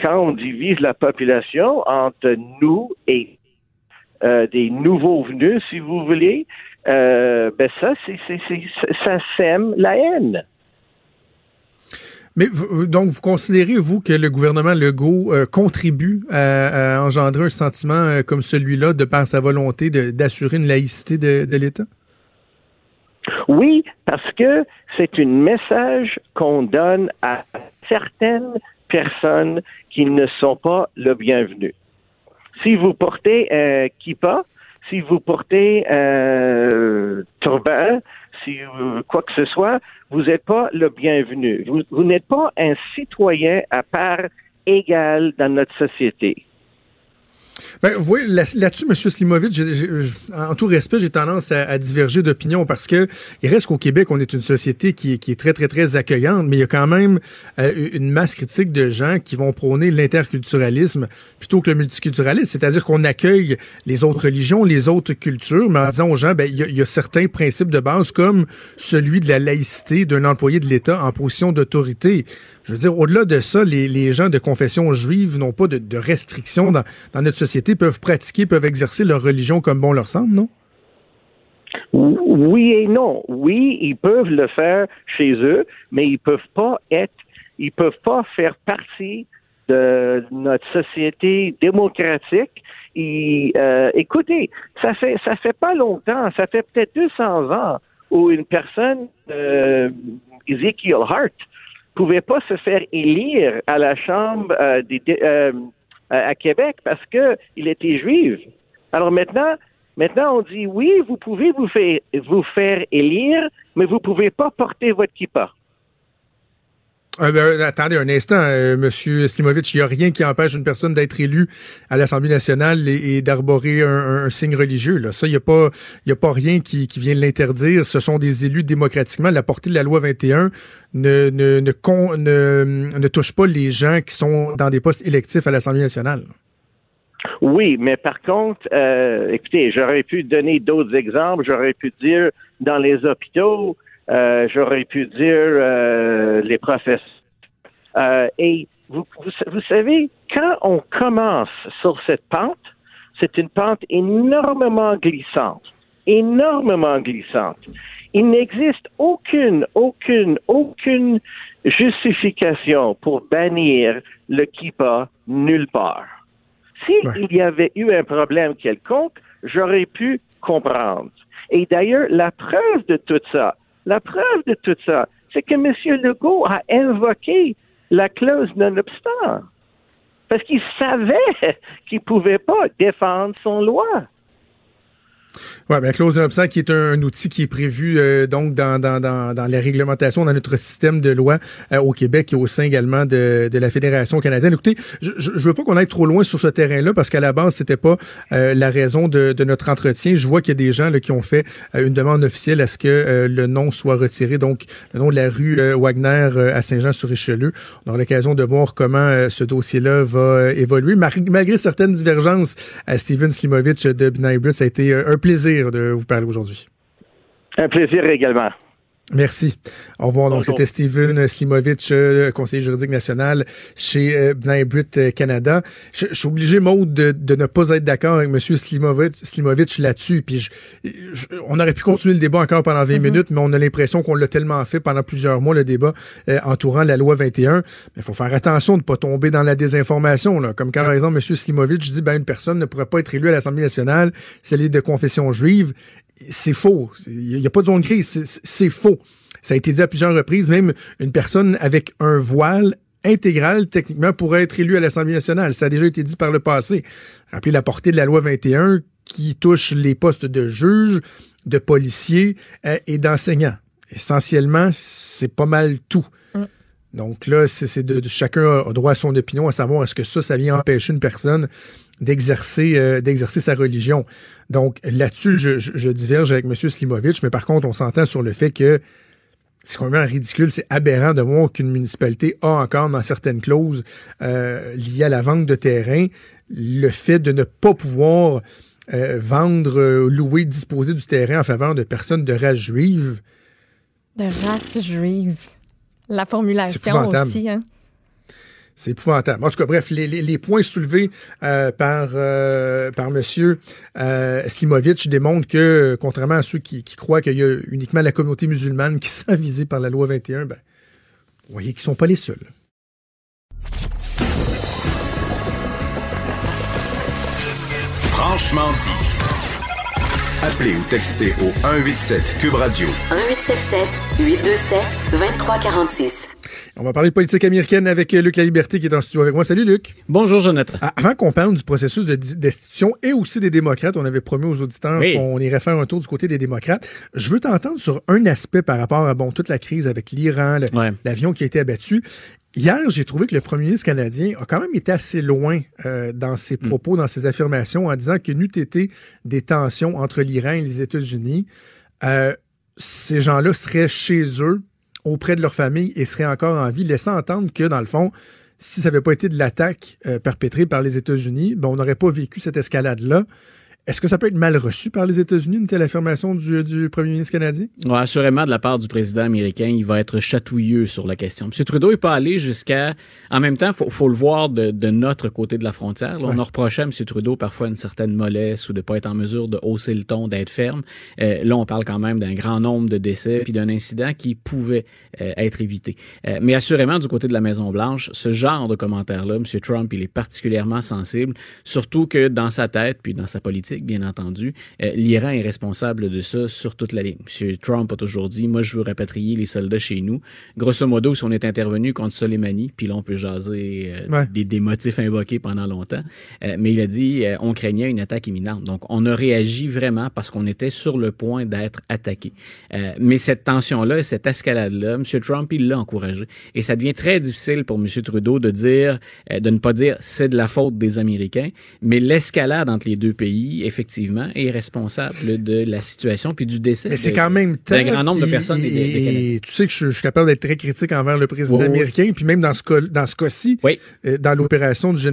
quand on divise la population entre nous et euh, des nouveaux venus, si vous voulez, euh, ben ça, c'est, ça sème la haine. Mais donc, vous considérez, vous, que le gouvernement Legault euh, contribue à, engendrer un sentiment comme celui-là de par sa volonté d'assurer une laïcité de, l'État? Oui, parce que c'est un message qu'on donne à certaines personnes qui ne sont pas le bienvenu. Si vous portez un kippa, si vous portez un turban, si quoi que ce soit, vous n'êtes pas le bienvenu. vous n'êtes pas un citoyen à part égale dans notre société. Ben, vous voyez, là-dessus, M. Slimovic, en tout respect, j'ai tendance à, diverger d'opinion parce que il reste qu'au Québec, on est une société qui, est très, très, très accueillante, mais il y a quand même euh, une masse critique de gens qui vont prôner l'interculturalisme plutôt que le multiculturalisme, c'est-à-dire qu'on accueille les autres religions, les autres cultures, mais en disant aux gens, ben, il y, a, certains principes de base comme celui de la laïcité d'un employé de l'État en position d'autorité. Je veux dire, au-delà de ça, les, gens de confession juive n'ont pas de, de restrictions dans, dans notre société peuvent pratiquer, peuvent exercer leur religion comme bon leur semble, non? Oui et non. Oui, ils peuvent le faire chez eux, mais ils peuvent pas être, ils peuvent pas faire partie de notre société démocratique. Euh, écoutez, ça fait ça fait pas longtemps, ça fait peut-être 200 ans où une personne, euh, Ezekiel Hart, pouvait pas se faire élire à la Chambre euh, des, euh, à, Québec parce que il était juif. Alors maintenant, maintenant on dit oui, vous pouvez vous faire, vous faire élire, mais vous pouvez pas porter votre kippa. Euh, ben, attendez un instant, euh, Monsieur Slimovic, il n'y a rien qui empêche une personne d'être élue à l'Assemblée nationale et, d'arborer un, signe religieux. Là. Ça, il n'y a, pas, a pas rien qui, qui vient l'interdire. Ce sont des élus démocratiquement. La portée de la loi 21 ne, ne, ne, ne, ne touche pas les gens qui sont dans des postes électifs à l'Assemblée nationale. Oui, mais par contre, euh, écoutez, j'aurais pu donner d'autres exemples. J'aurais pu dire dans les hôpitaux, euh, j'aurais pu dire euh, les professeurs. Euh, et vous, vous, savez, quand on commence sur cette pente, c'est une pente énormément glissante, énormément glissante. Il n'existe aucune, aucune, aucune justification pour bannir le kippa nulle part. S'il y avait eu un problème quelconque, j'aurais pu comprendre. Et d'ailleurs, la preuve de tout ça, la preuve de tout ça, c'est que M. Legault a invoqué la clause non-obstant. Parce qu'il savait qu'il ne pouvait pas défendre son loi. Oui, bien, clause de qui est un, outil qui est prévu euh, donc dans, dans, dans, dans, les réglementations, dans notre système de loi euh, au Québec et au sein également de, de la Fédération canadienne. Écoutez, je, je, veux pas qu'on aille trop loin sur ce terrain-là parce qu'à la base, c'était pas euh, la raison de, de, notre entretien. Je vois qu'il y a des gens là, qui ont fait une demande officielle à ce que le nom soit retiré, donc le nom de la rue Wagner à Saint-Jean-sur-Richelieu. On aura l'occasion de voir comment ce dossier-là va évoluer. Malgré certaines divergences, Steven Slimovic de ça a été un plaisir de vous parler aujourd'hui. Un plaisir également. Merci. Au revoir. Donc, c'était Steven Slimovic, euh, conseiller juridique national chez euh, B'nai Brit euh, Canada. Je, suis obligé, Maude, de, de, ne pas être d'accord avec M. Slimovic, là-dessus. Puis, on aurait pu continuer le débat encore pendant 20 mm-hmm. minutes, mais on a l'impression qu'on l'a tellement fait pendant plusieurs mois, le débat entourant la loi 21. Mais il faut faire attention de ne pas tomber dans la désinformation. Là. Comme quand, par exemple, M. Slimovic dit ben, une personne ne pourrait pas être élue à l'Assemblée nationale si elle est de confession juive c'est faux. Il n'y a pas de zone grise. C'est faux. Ça a été dit à plusieurs reprises. Même une personne avec un voile intégral, techniquement, pourrait être élue à l'Assemblée nationale. Ça a déjà été dit par le passé. Rappelez la portée de la loi 21 qui touche les postes de juge, de policiers euh, et d'enseignants. Essentiellement, c'est pas mal tout. Mm. Donc là, c'est de, chacun a droit à son opinion, à savoir est-ce que ça, ça vient empêcher une personne d'exercer euh, d'exercer sa religion. Donc là-dessus, je, je, diverge avec M. Slimovic, mais par contre, on s'entend sur le fait que c'est quand même ridicule, c'est aberrant de voir qu'une municipalité a encore dans certaines clauses euh, liées à la vente de terrain le fait de ne pas pouvoir euh, vendre, louer, disposer du terrain en faveur de personnes de race juive. De race juive. La formulation aussi, hein? C'est épouvantable. En tout cas, bref, les, points soulevés euh, par, euh, par M. Euh, Slimovic démontrent que, contrairement à ceux qui, croient qu'il y a uniquement la communauté musulmane qui sera visée par la loi 21, ben, vous voyez qu'ils ne sont pas les seuls. Franchement dit. Appelez ou textez au 187 Cube Radio. 1877 827 2346. On va parler de politique américaine avec Luc La Liberté qui est en studio avec moi. Salut Luc. Bonjour Jonathan. Ah, avant qu'on parle du processus de destitution et aussi des démocrates, on avait promis aux auditeurs qu'on irait faire un tour du côté des démocrates. Je veux t'entendre sur un aspect par rapport à bon toute la crise avec l'Iran, l'avion qui a été abattu. Hier, j'ai trouvé que le premier ministre canadien a quand même été assez loin euh, dans ses mm. propos, dans ses affirmations, en disant que n'eût été des tensions entre l'Iran et les États-Unis, euh, ces gens-là seraient chez eux auprès de leur famille et seraient encore en vie, laissant entendre que, dans le fond, si ça n'avait pas été de l'attaque euh, perpétrée par les États-Unis, ben, on n'aurait pas vécu cette escalade-là. Est-ce que ça peut être mal reçu par les États-Unis, une telle affirmation du, premier ministre canadien? Ouais, assurément, de la part du président américain, il va être chatouilleux sur la question. M. Trudeau n'est pas allé jusqu'à... En même temps, faut, faut le voir de, notre côté de la frontière. On a reproché à M. Trudeau parfois une certaine mollesse ou de pas être en mesure de hausser le ton, d'être ferme. Euh, là, on parle quand même d'un grand nombre de décès puis d'un incident qui pouvait euh, être évité. Euh, mais assurément, du côté de la Maison-Blanche, ce genre de commentaire-là, M. Trump, il est particulièrement sensible, surtout que dans sa tête puis dans sa politique, politique, bien entendu. Euh, L'Iran est responsable de ça sur toute la ligne. M. Trump a toujours dit, moi, je veux rapatrier les soldats chez nous. Grosso modo, si on est intervenu contre Soleimani, puis là, on peut jaser euh, Ouais. des, des motifs invoqués pendant longtemps, euh, mais il a dit, euh, on craignait une attaque imminente. Donc, on a réagi vraiment parce qu'on était sur le point d'être attaqué. Euh, mais cette tension-là, cette escalade-là, M. Trump, il l'a encouragé. Et ça devient très difficile pour M. Trudeau de dire, euh, de ne pas dire c'est de la faute des Américains, mais l'escalade entre les deux pays, effectivement, est responsable de la situation puis du décès. Mais c'est de- quand même temps. d'un grand nombre de personnes et Canadiens. tu sais que je, je suis capable d'être très critique envers le président américain. Puis même dans ce cas, dans ce cas-ci, Oui. euh, dans l'opération du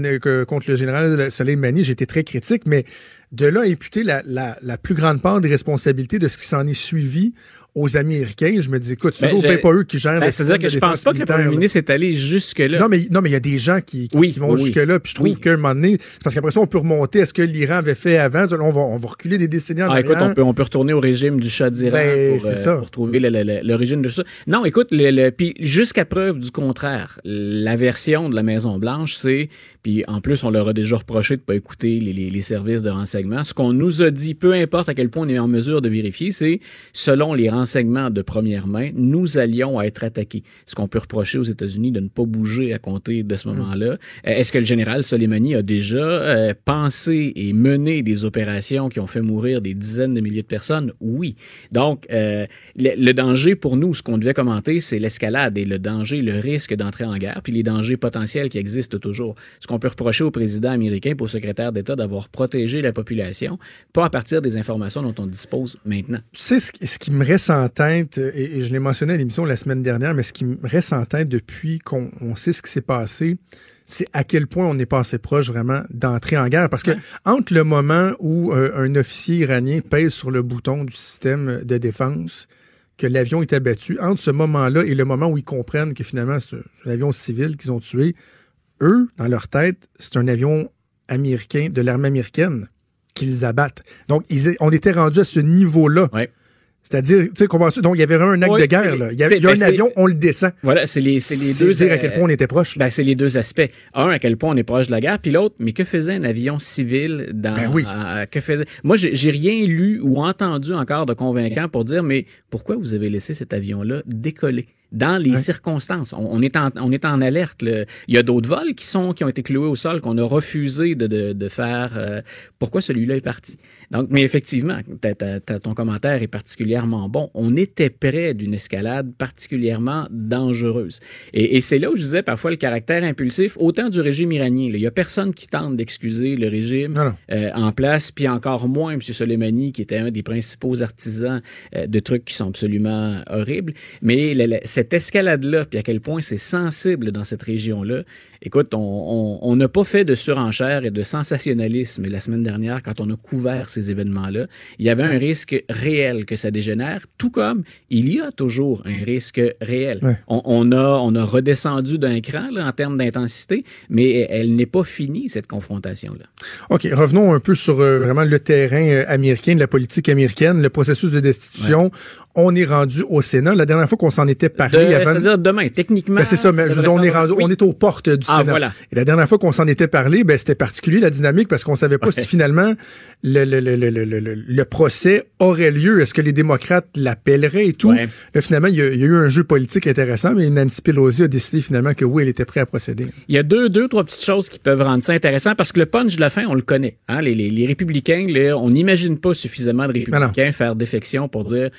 contre le général Soleimani, j'étais très critique, mais de là à imputer la, la, la plus grande part des responsabilités de ce qui s'en est suivi aux Américains, je me dis, écoute, c'est Ben, toujours pas eux qui gèrent Ben, C'est-à-dire que je pense pas que le premier ministre est allé jusque-là. Non, mais non, mais il y a des gens qui, qui, Oui, qui vont oui, jusque-là. Puis je trouve Oui. qu'à un moment donné, parce qu'après ça, on peut remonter à ce que l'Iran avait fait avant. On va, on va reculer des décennies en Ah, écoute, on peut, on peut retourner au régime du Shah d'Iran Ben, pour, c'est euh, pour trouver l'origine de ça. Non, écoute, le, le- puis jusqu'à preuve du contraire, la version de la Maison Blanche, c'est, puis en plus, on leur a déjà reproché de pas écouter les, les- les services de renseignement. Ce qu'on nous a dit, peu importe à quel point on est en mesure de vérifier, c'est selon les renseignements de première main, nous allions être attaqués. Ce qu'on peut reprocher aux États-Unis de ne pas bouger à compter de ce moment-là. Euh, Est-ce que le général Soleimani a déjà euh, pensé et mené des opérations qui ont fait mourir des dizaines de milliers de personnes? Oui. Donc, euh, le, le danger pour nous, ce qu'on devait commenter, c'est l'escalade et le danger, le risque d'entrer en guerre, puis les dangers potentiels qui existent toujours. Ce qu'on peut reprocher au président américain, pour au secrétaire d'État, d'avoir protégé la population, pas à partir des informations dont on dispose maintenant. Tu sais, ce, qui- ce qui me reste en tête, euh, et, et je l'ai mentionné à l'émission la semaine dernière, mais ce qui me reste en tête depuis qu'on on sait ce qui s'est passé, c'est à quel point on est passé proche vraiment d'entrer en guerre. Parce que entre le moment où euh, un officier iranien pèse sur le bouton du système de défense, que l'avion est abattu, entre ce moment-là et le moment où ils comprennent que finalement c'est un avion civil qu'ils ont tué, eux, dans leur tête, c'est un avion américain, de l'armée américaine, qu'ils abattent. Donc, ils- on était rendu à ce niveau-là. Ouais. C'est-à-dire, tu sais? Donc, il y avait vraiment un acte de guerre, là. Il y a, c'est- il y a ben, un avion, on le descend. Voilà, c'est les, c'est les deux. dire à quel euh, point on était proche. Ben, c'est les deux aspects. Un, à quel point on est proche de la guerre, puis l'autre, mais que faisait un avion civil dans... Ben oui. euh, que faisait... Moi, j'ai j'ai rien lu ou entendu encore de convaincant pour dire, mais pourquoi vous avez laissé cet avion-là décoller? Dans les circonstances, on, on est en, on est en alerte. là. Il y a d'autres vols qui sont qui ont été cloués au sol qu'on a refusé de, de, de faire. euh, pourquoi celui-là est parti? Donc, mais effectivement, ta- ta- ta- ton commentaire est particulièrement bon. On était près d'une escalade particulièrement dangereuse. Et, et c'est là où je disais parfois le caractère impulsif, autant du régime iranien. là. Il y a personne qui tente d'excuser le régime euh, en place, puis encore moins M. Soleimani, qui était un des principaux artisans euh, de trucs qui sont absolument horribles. Mais la- la- cette escalade-là, puis à quel point c'est sensible dans cette région-là, écoute, on- n'a pas fait de surenchère et de sensationnalisme la semaine dernière quand on a couvert ces événements-là. Il y avait un risque réel que ça dégénère, tout comme il y a toujours un risque réel. Ouais. On, on a, on a redescendu d'un cran là, en termes d'intensité, mais elle n'est pas finie, cette confrontation-là. OK, revenons un peu sur euh, vraiment le terrain euh, américain, de la politique américaine, le processus de destitution. On est rendu au Sénat. La dernière fois qu'on s'en était parlé, De- avant... C'est-à-dire demain, techniquement. Ben, c'est ça, mais je veux dire, on est rendu, on est aux portes du Ah, Sénat. voilà. Et la dernière fois qu'on s'en était parlé, ben, c'était particulier la dynamique parce qu'on savait pas si finalement le, le, le, le, le, le- le- le procès aurait lieu. Est-ce que les démocrates l'appelleraient et tout? Ouais. Là, finalement, il y, a, il y a eu un jeu politique intéressant, mais Nancy Pelosi a décidé finalement que oui, elle était prête à procéder. Il y a deux, deux, trois petites choses qui peuvent rendre ça intéressant parce que le punch de la fin, on le connaît. Hein? Les, les, les républicains, on n'imagine pas suffisamment de républicains faire défection pour dire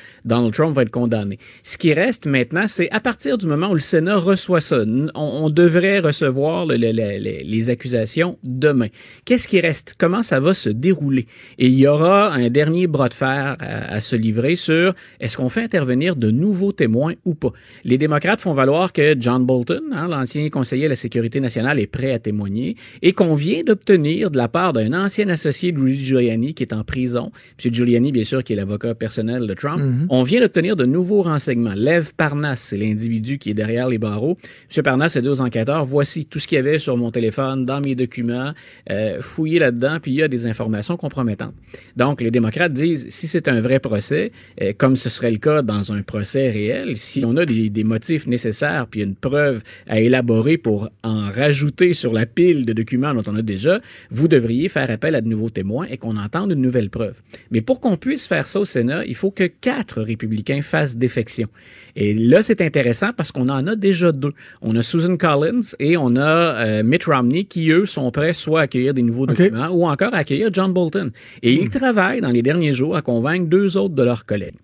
Donald Trump va être condamné. Ce qui reste maintenant, c'est à partir du moment où le Sénat reçoit ça, on, on devrait recevoir le- le- le- le- les accusations demain. Qu'est-ce qui reste? Comment ça va se dérouler? Et il y aura un dernier bras de fer à, à se livrer sur est-ce qu'on fait intervenir de nouveaux témoins ou pas? Les démocrates font valoir que John Bolton, hein, l'ancien conseiller à la sécurité nationale, est prêt à témoigner et qu'on vient d'obtenir de la part d'un ancien associé de Rudy Giuliani qui est en prison, M. Giuliani, bien sûr, qui est l'avocat personnel de Trump, on vient d'obtenir de nouveaux renseignements. Lev Parnas, c'est l'individu qui est derrière les barreaux. M. Parnas a dit aux enquêteurs, voici tout ce qu'il y avait sur mon téléphone, dans mes documents, euh, fouiller là-dedans, puis il y a des informations compromettantes. Donc, les démocrates disent, si c'est un vrai procès, euh, comme ce serait le cas dans un procès réel, si on a des, des motifs nécessaires, puis une preuve à élaborer pour en rajouter sur la pile de documents dont on a déjà, vous devriez faire appel à de nouveaux témoins et qu'on entende une nouvelle preuve. Mais pour qu'on puisse faire ça au Sénat, il faut que quatre républicains fassent défection. Et là, c'est intéressant parce qu'on en a déjà deux. On a Susan Collins et on a euh, Mitt Romney qui, eux, sont prêts soit à accueillir des nouveaux documents ou encore à accueillir John Bolton. Et ils travaillent dans les derniers jours à convaincre deux autres de leurs collègues.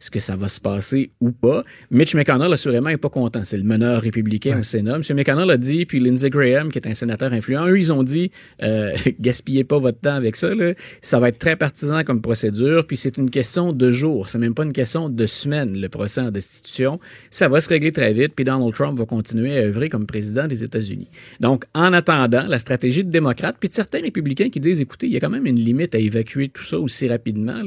Est-ce que ça va se passer ou pas? Mitch McConnell, assurément, n'est pas content. C'est le meneur républicain au Sénat. M. McConnell a dit, puis Lindsey Graham, qui est un sénateur influent, eux, ils ont dit, euh, gaspillez pas votre temps avec ça. Là. Ça va être très partisan comme procédure, puis c'est une question de jours. C'est même pas une question de semaines, le procès en destitution. Ça va se régler très vite, puis Donald Trump va continuer à œuvrer comme président des États-Unis. Donc, en attendant, la stratégie de démocrates, puis de certains républicains qui disent, écoutez, il y a quand même une limite à évacuer tout ça aussi rapidement.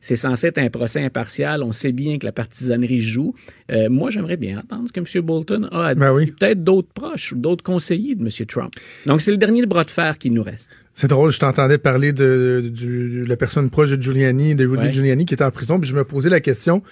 C'est censé être un procès impartial. On sait bien que la partisanerie joue. Euh, moi, j'aimerais bien entendre ce que M. Bolton a à dire. Ben oui. Peut-être d'autres proches ou d'autres conseillers de M. Trump. Donc, c'est le dernier bras de fer qui nous reste. C'est drôle, je t'entendais parler de, la personne proche de Giuliani, de Rudy Ouais. Giuliani qui était en prison, puis je me posais la question.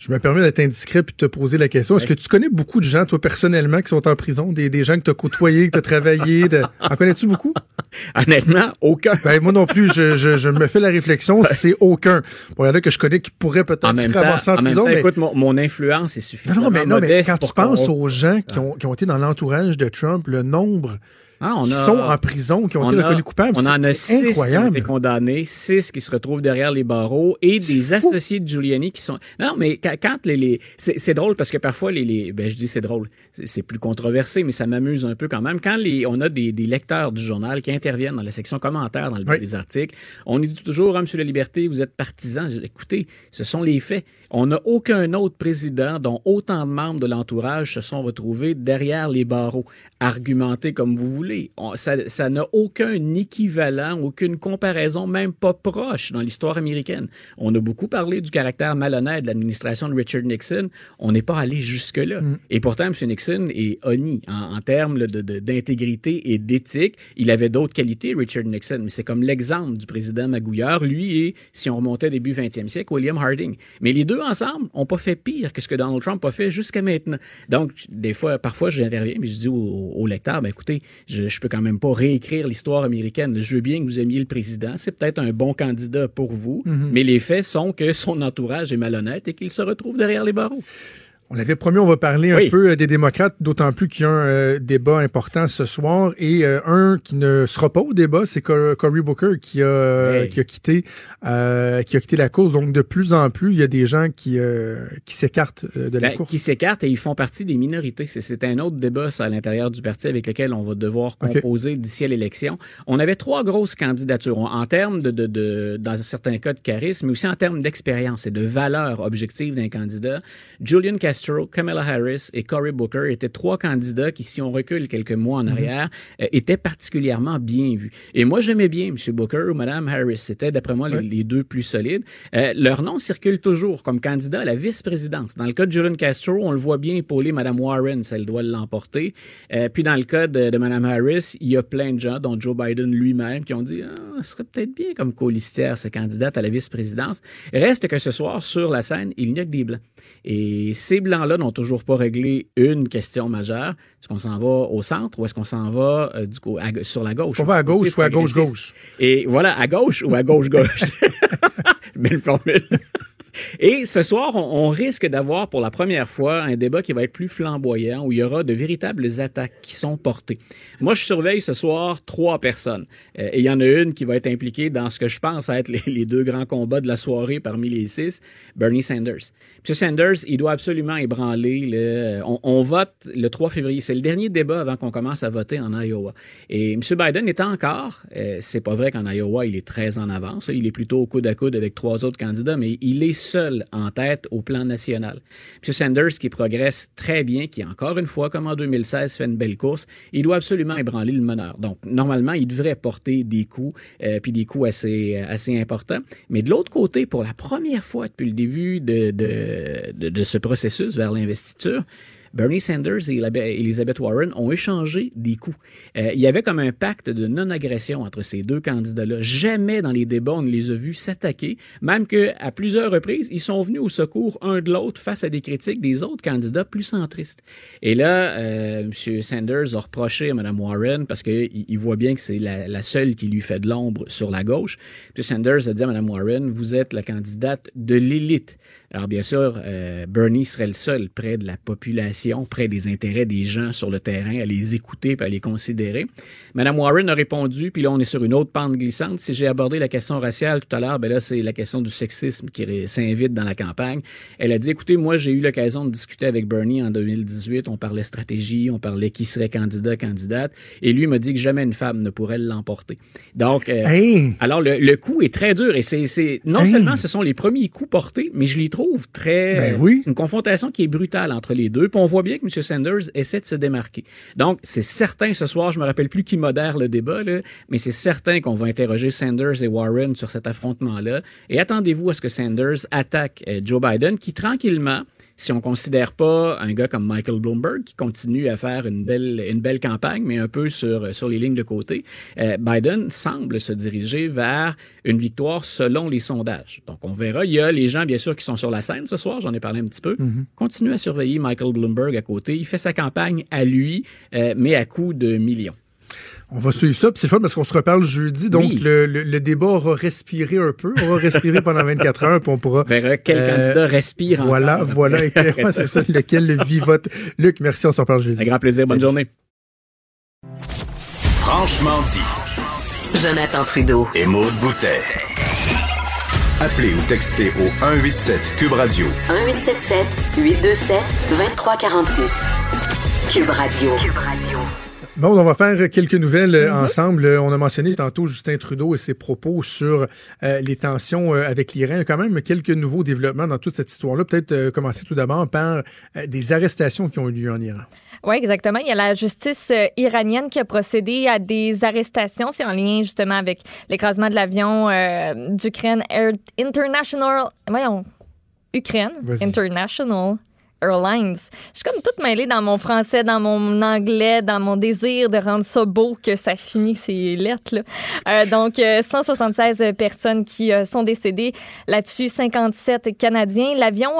Je me permets d'être indiscret puis de te poser la question. Est-ce que tu connais beaucoup de gens, toi, personnellement, qui sont en prison? Des, des gens que tu as côtoyés, que tu as travaillé? De... En connais-tu beaucoup? Honnêtement, aucun. Ben, moi non plus, je, je, je me fais la réflexion, c'est aucun. Bon, il y en a que je connais qui pourraient peut-être se ramasser en, en même prison, temps, mais... écoute, mon, mon influence est Non, suffisamment non, mais, non, mais quand tu penses aux gens qui ont, qui ont été dans l'entourage de Trump, le nombre Ah, on qui a- sont en prison, qui ont on été a- reconnus coupables, On en a six qui ont été condamnés, six qui se retrouvent derrière les barreaux et des associés de Giuliani qui sont. Non, mais quand, les, les... c'est drôle parce que parfois les, les... ben je dis c'est drôle, c'est plus controversé, mais ça m'amuse un peu quand même. Quand les on a des, des lecteurs du journal qui interviennent dans la section commentaires dans le Oui. des articles, on nous dit toujours, ah, Monsieur la Liberté, vous êtes partisan. Écoutez, ce sont les faits. On n'a aucun autre président dont autant de membres de l'entourage se sont retrouvés derrière les barreaux. Argumentez comme vous voulez. On- ça n'a aucun équivalent, aucune comparaison, même pas proche dans l'histoire américaine. On a beaucoup parlé du caractère malhonnête de l'administration de Richard Nixon. On n'est pas allé jusque-là. Et pourtant, M. Nixon est honni en, en termes là, de- de- d'intégrité et d'éthique. Il avait d'autres qualités, Richard Nixon, mais c'est comme l'exemple du président magouilleur. Lui et, si on remontait début 20e siècle, William Harding. Mais les deux ensemble n'ont pas fait pire que ce que Donald Trump a fait jusqu'à maintenant. Donc, des fois, parfois, j'interviens, mais je dis au, au lecteur, ben écoutez, je, je peux quand même pas réécrire l'histoire américaine. Je veux bien que vous aimiez le président. C'est peut-être un bon candidat pour vous, mais les faits sont que son entourage est malhonnête et qu'il se retrouve derrière les barreaux. On avait promis, on va parler un peu euh, des démocrates, d'autant plus qu'il y a un euh, débat important ce soir. Et euh, un qui ne sera pas au débat, c'est Cor- Cory Booker qui a, Hey. qui a quitté euh, qui a quitté la course. Donc de plus en plus, il y a des gens qui, euh, qui s'écartent de la Ben, course. qui s'écartent et ils font partie des minorités. C'est- un autre débat ça, à l'intérieur du parti avec lequel on va devoir composer d'ici à l'élection. On avait trois grosses candidatures en en termes de, de, de, dans certains cas de charisme, mais aussi en termes d'expérience et de valeur objective d'un candidat. Julian Castro, Kamala Harris et Cory Booker étaient trois candidats qui, si on recule quelques mois en arrière, euh, étaient particulièrement bien vus. Et moi, j'aimais bien M. Booker ou Mme Harris. C'était, d'après moi, les, les deux plus solides. Euh, leur nom circule toujours comme candidat à la vice-présidence. Dans le cas de Julian Castro, on le voit bien épauler Mme Warren, si elle doit l'emporter. Euh, puis dans le cas de, de Mme Harris, il y a plein de gens, dont Joe Biden lui-même, qui ont dit ah, ce serait peut-être bien comme colistière, cette candidate à la vice-présidence. Reste que ce soir, sur la scène, il n'y a que des blancs. Et ces blancs-là n'ont toujours pas réglé une question majeure. Est-ce qu'on s'en va au centre ou est-ce qu'on s'en va euh, du coup, à- sur la gauche? Qu'on va à gauche ou à gauche-gauche? Et voilà, à gauche ou à gauche-gauche. Belle formule. Et ce soir, on, risque d'avoir pour la première fois un débat qui va être plus flamboyant, où il y aura de véritables attaques qui sont portées. Moi, je surveille ce soir trois personnes. Euh, et il y en a une qui va être impliquée dans ce que je pense être les, deux grands combats de la soirée parmi les six, Bernie Sanders. M. Sanders, il doit absolument ébranler le... On, on vote le 3 février. C'est le dernier débat avant qu'on commence à voter en Iowa. Et M. Biden est encore... euh, c'est pas vrai qu'en Iowa, il est très en avance. Il est plutôt au coude à coude avec trois autres candidats, mais il est seul en tête au plan national. M. Sanders, qui progresse très bien, qui encore une fois, comme en 2016, fait une belle course, il doit absolument ébranler le meneur. Donc, normalement, il devrait porter des coups, euh, puis des coups assez, assez importants. Mais de l'autre côté, pour la première fois depuis le début de, de, de, de ce processus vers l'investiture, Bernie Sanders et Elizabeth Warren ont échangé des coups. Euh, il y avait comme un pacte de non-agression entre ces deux candidats-là. Jamais dans les débats on ne les a vus s'attaquer, même que à plusieurs reprises, ils sont venus au secours un de l'autre face à des critiques des autres candidats plus centristes. Et là, euh, M. Sanders a reproché à Mme Warren parce qu'il il voit bien que c'est la, la, seule qui lui fait de l'ombre sur la gauche. M. Sanders a dit à Mme Warren, vous êtes la candidate de l'élite. Alors bien sûr, euh, Bernie serait le seul près de la population, près des intérêts des gens sur le terrain, à les écouter et à les considérer. Mme Warren a répondu, puis là on est sur une autre pente glissante. Si j'ai abordé la question raciale tout à l'heure, ben là c'est la question du sexisme qui s'invite dans la campagne. Elle a dit, écoutez, moi j'ai eu l'occasion de discuter avec Bernie en 2018. On parlait stratégie, on parlait qui serait candidat, candidate, et lui m'a dit que jamais une femme ne pourrait l'emporter. Donc, euh, alors le, le, coup est très dur et c'est non seulement ce sont les premiers coups portés, mais je les trouve très... Ben oui. Une confrontation qui est brutale entre les deux. Puis on voit bien que M. Sanders essaie de se démarquer. Donc, c'est certain ce soir, je me rappelle plus qui modère le débat, là, mais c'est certain qu'on va interroger Sanders et Warren sur cet affrontement-là. Et attendez-vous à ce que Sanders attaque euh, Joe Biden, qui tranquillement si on considère pas un gars comme Michael Bloomberg qui continue à faire une belle une belle campagne mais un peu sur sur les lignes de côté, euh, Biden semble se diriger vers une victoire selon les sondages. Donc on verra, il y a les gens bien sûr qui sont sur la scène ce soir, j'en ai parlé un petit peu. Mm-hmm. Continue à surveiller Michael Bloomberg à côté, il fait sa campagne à lui euh, mais à coût de millions. On va suivre ça. c'est fun parce qu'on se reparle jeudi. Donc, le, le, débat aura respiré un peu. On va respirer pendant 24 heures. Puis on pourra. Verra quel euh, candidat respire Voilà, encore. voilà. c'est ça, lequel vivote. Luc, merci. On se reparle jeudi. Un grand plaisir. Bonne journée. Franchement dit. Jonathan Trudeau. Et Maude Boutet. Appelez ou textez au 187 Cube Radio. 1877 827 2346. Cube Radio. Cube Radio. Bon, on va faire quelques nouvelles euh, mm-hmm. ensemble. Euh, on a mentionné tantôt Justin Trudeau et ses propos sur euh, les tensions avec l'Iran. Il y a quand même quelques nouveaux développements dans toute cette histoire-là. Peut-être commencer tout d'abord par des arrestations qui ont eu lieu en Iran. Oui, exactement. Il y a la justice iranienne qui a procédé à des arrestations. C'est en lien justement avec l'écrasement de l'avion d'Ukraine Air International. Voyons. Ukraine International Airlines. Je suis comme toute mêlée dans mon français, dans mon anglais, dans mon désir de rendre ça beau que ça finit ces lettres. Là. Euh, donc, 176 euh, personnes qui euh, sont décédées là-dessus, 57 Canadiens. L'avion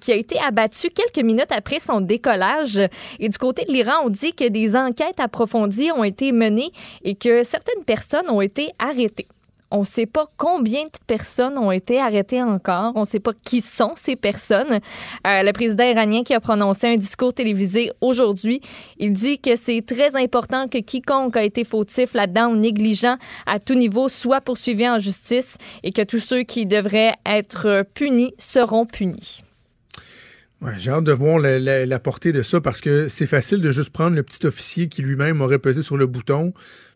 qui a été abattu quelques minutes après son décollage. Et du côté de l'Iran, on dit que des enquêtes approfondies ont été menées et que certaines personnes ont été arrêtées. On ne sait pas combien de personnes ont été arrêtées encore. On ne sait pas qui sont ces personnes. Euh, le président iranien qui a prononcé un discours télévisé aujourd'hui, il dit que c'est très important que quiconque a été fautif là-dedans ou négligent à tout niveau soit poursuivi en justice et que tous ceux qui devraient être punis seront punis. Ouais, J'ai hâte de voir la, portée de ça parce que c'est facile de juste prendre le petit officier qui lui-même aurait pesé sur le bouton.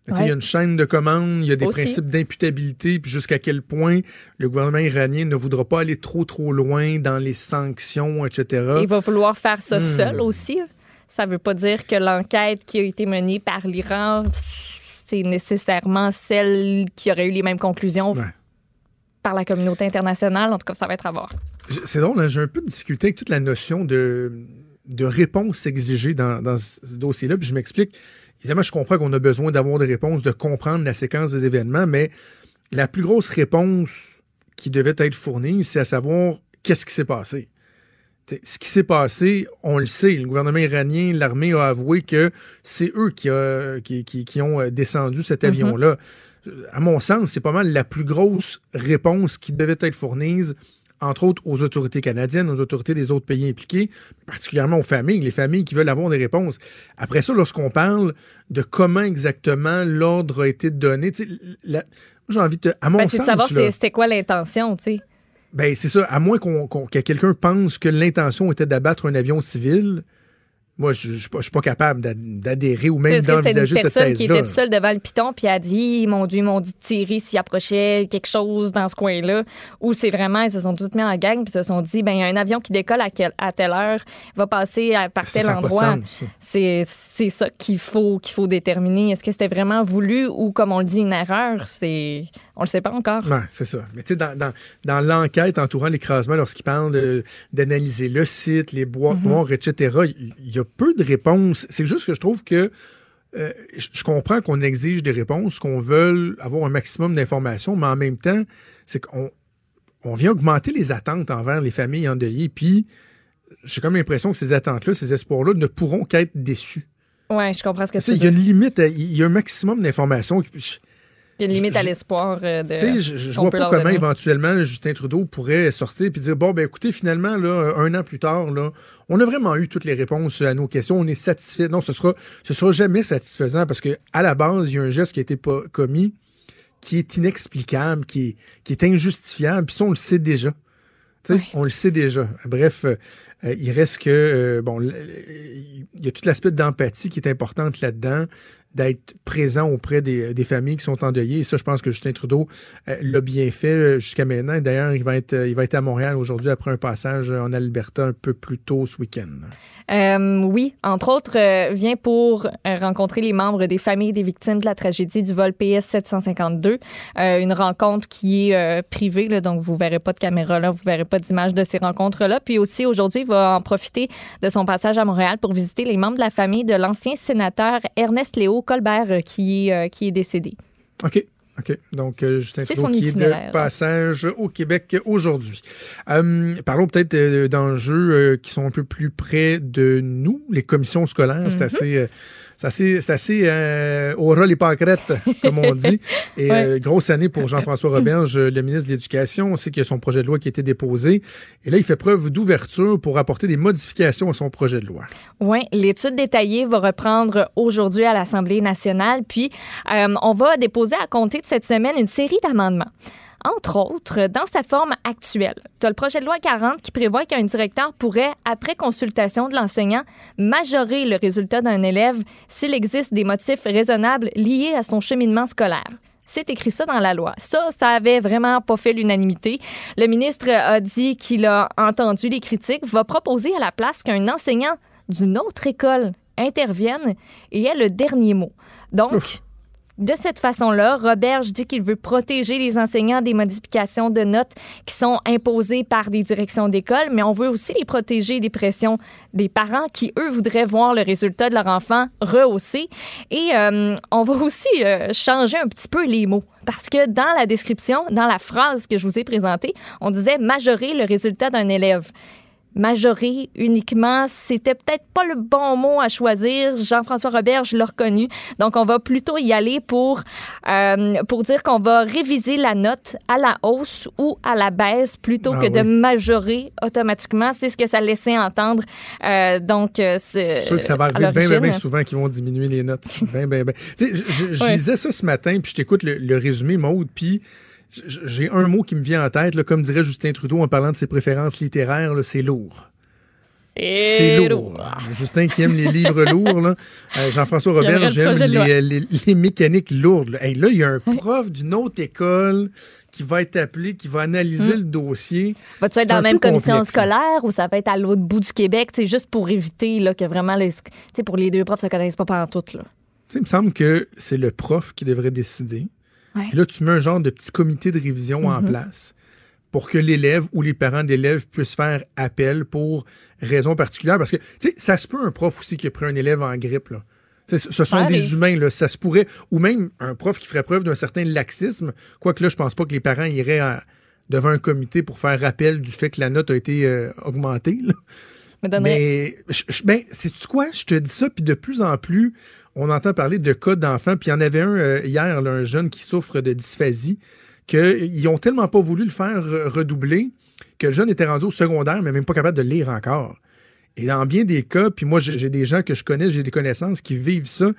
Il y a une chaîne de commandes, il y a des principes d'imputabilité, puis jusqu'à quel point le gouvernement iranien ne voudra pas aller trop, trop loin dans les sanctions, etc. Il va vouloir faire ça hmm. seul aussi. Ça ne veut pas dire que l'enquête qui a été menée par l'Iran, c'est nécessairement celle qui aurait eu les mêmes conclusions par la communauté internationale. En tout cas, ça va être à voir. C'est drôle, hein, j'ai un peu de difficulté avec toute la notion de, de réponse exigée dans, dans ce dossier-là. Puis je m'explique. Évidemment, je comprends qu'on a besoin d'avoir des réponses, de comprendre la séquence des événements, mais la plus grosse réponse qui devait être fournie, c'est à savoir qu'est-ce qui s'est passé? ce qui s'est passé, on le sait, le gouvernement iranien, l'armée a avoué que c'est eux qui, qui, qui, ont euh, descendu cet mm-hmm. avion-là. À mon sens, c'est pas mal la plus grosse réponse qui devait être fournie entre autres aux autorités canadiennes, aux autorités des autres pays impliqués, particulièrement aux familles, les familles qui veulent avoir des réponses. Après ça, lorsqu'on parle de comment exactement l'ordre a été donné, j'ai envie de... À mon ben, c'est de savoir c'était quoi l'intention, tu sais. Ben, c'est ça. À moins qu'on, que quelqu'un pense que l'intention était d'abattre un avion civil, moi, je ne suis pas capable d'adhérer ou même d'envisager cette thèse-là. une personne qui était seule devant le piton puis a dit, mon Dieu, ils m'ont dit de tirer s'il approchait quelque chose dans ce coin-là. Ou c'est vraiment, ils se sont tous mis en gang puis se sont dit, ben il y a un avion qui décolle à, à telle heure, va passer à, par tel endroit. C'est ça qu'il faut, qu'il faut déterminer. Est-ce que c'était vraiment voulu ou, comme on le dit, une erreur? C'est On le sait pas encore. Ouais, c'est ça. Mais tu sais, dans, dans, dans l'enquête entourant l'écrasement, lorsqu'ils parlent de- d'analyser le site, les boîtes Mhm. noires, etc., il y, a peu de réponses. C'est juste que je trouve que euh, je comprends qu'on exige des réponses, qu'on veut avoir un maximum d'informations, mais en même temps, c'est qu'on on vient augmenter les attentes envers les familles endeuillées. Puis, j'ai comme l'impression que ces attentes-là, ces espoirs-là ne pourront qu'être déçus. Ouais, je comprends ce que tu Il y a une limite, il y a un maximum d'informations. qui- Il y a une limite à l'espoir euh, de. Tu sais, je, je vois pas comment donner. éventuellement Justin Trudeau pourrait sortir puis dire bon ben écoutez finalement là un an plus tard là on a vraiment eu toutes les réponses à nos questions on est satisfait non ce sera ce sera jamais satisfaisant parce que à la base il y a un geste qui a été pas commis qui est inexplicable qui est qui est injustifiable puis ça on le sait déjà Tu sais, Ouais. on le sait déjà bref euh, euh, il reste que euh, bon il y a tout l'aspect d'empathie qui est importante là-dedans d'être présent auprès des, des familles qui sont endeuillées. Et ça, je pense que Justin Trudeau euh, l'a bien fait euh, jusqu'à maintenant. D'ailleurs, il va être, euh, il va être à Montréal aujourd'hui après un passage en Alberta un peu plus tôt ce week-end. Euh, oui, entre autres, euh, vient pour euh, rencontrer les membres des familles des victimes de la tragédie du vol PS 752. Euh, une rencontre qui est euh, privée, là, donc vous verrez pas de caméra là, vous verrez pas d'image de ces rencontres-là. Puis aussi, aujourd'hui, va en profiter de son passage à Montréal pour visiter les membres de la famille de l'ancien sénateur Ernest Léo Colbert euh, qui, est, euh, qui est décédé. OK. OK. Donc, euh, Justin Trudeau son qui est itinéraire. de passage au Québec aujourd'hui. Euh, parlons peut-être d'enjeux qui sont un peu plus près de nous, les commissions scolaires. C'est Mhm. assez, c'est assez, c'est assez euh, au ras les comme on dit. Et Ouais. euh, grosse année pour Jean-François Roberge, le ministre de l'Éducation. On sait qu'il y a son projet de loi qui a été déposé. Et là, il fait preuve d'ouverture pour apporter des modifications à son projet de loi. Oui, l'étude détaillée va reprendre aujourd'hui à l'Assemblée nationale, puis euh, on va déposer à compter de cette semaine une série d'amendements. Entre autres, dans sa forme actuelle, tu as le projet de loi 40 qui prévoit qu'un directeur pourrait, après consultation de l'enseignant, majorer le résultat d'un élève s'il existe des motifs raisonnables liés à son cheminement scolaire. C'est écrit ça dans la loi. Ça, ça avait vraiment pas fait l'unanimité. Le ministre a dit qu'il a entendu les critiques, va proposer à la place qu'un enseignant d'une autre école intervienne et ait le dernier mot. Donc. De cette façon-là, Roberge dit qu'il veut protéger les enseignants des modifications de notes qui sont imposées par des directions d'école, mais on veut aussi les protéger des pressions des parents qui, eux, voudraient voir le résultat de leur enfant rehaussé. Et euh, on va aussi euh, changer un petit peu les mots. Parce que dans la description, dans la phrase que je vous ai présentée, on disait majorer le résultat d'un élève majorer uniquement, c'était peut-être pas le bon mot à choisir. Jean-François Robert, je l'ai reconnu. Donc, on va plutôt y aller pour, euh, pour dire qu'on va réviser la note à la hausse ou à la baisse plutôt Ah que de majorer automatiquement. C'est ce que ça laissait entendre. Euh, donc, euh, c'est. Je suis sûr que ça va arriver bien, bien, bien souvent qu'ils vont diminuer les notes. Ben, ben, ben. Tu sais, je, je- je Ouais. lisais ça ce matin, puis je t'écoute le, le résumé, Maude, puis j'ai un mot qui me vient en tête, là, comme dirait Justin Trudeau en parlant de ses préférences littéraires, c'est lourd. C'est lourd. Justin qui aime les livres lourds, là. Euh, Jean-François Robert, j'aime loi. les, les- les mécaniques lourdes. Là, Hey, il y a un prof d'une autre école qui va être appelé, qui va analyser le dossier. Va-tu être dans la même commission complexe, scolaire ou ça va être à l'autre bout du Québec, c'est juste pour éviter là, que vraiment, les, pour les deux profs se connaissent pas pendant tout. Là? Tu sais, il me semble que c'est le prof qui devrait décider. Ouais. Et là, tu mets un genre de petit comité de révision en Mhm. place pour que l'élève ou les parents d'élèves puissent faire appel pour raison particulière. Parce que, tu sais, ça se peut un prof aussi qui a pris un élève en grippe, là. Ce sont des humains, là. Ça se pourrait. Ou même un prof qui ferait preuve d'un certain laxisme. Quoique là, je pense pas que les parents iraient à- devant un comité pour faire rappel du fait que la note a été euh, augmentée, là. Mais, ben, sais-tu quoi? Je te dis ça, puis de plus en plus, on entend parler de cas d'enfants. Puis il y en avait un euh, hier, un jeune qui souffre de dysphasie, qu'ils ont tellement pas voulu le faire redoubler que le jeune était rendu au secondaire, mais même pas capable de lire encore. Et dans bien des cas, puis moi, j'ai des gens que je connais, j'ai des connaissances qui vivent ça,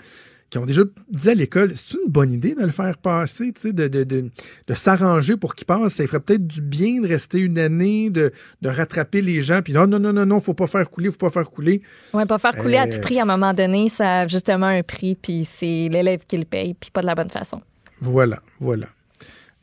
qui ont déjà dit à l'école, c'est une bonne idée de le faire passer, tu sais, de, de, de, de s'arranger pour qu'il passe. Ça ferait peut-être du bien de rester une année, de, de rattraper les gens. Puis non, non, non, non, non, faut pas faire couler, faut pas faire couler. Ouais, pas faire couler à Euh, tout prix à un moment donné, ça a justement un prix, puis c'est l'élève qui le paye, puis pas de la bonne façon. Voilà, voilà.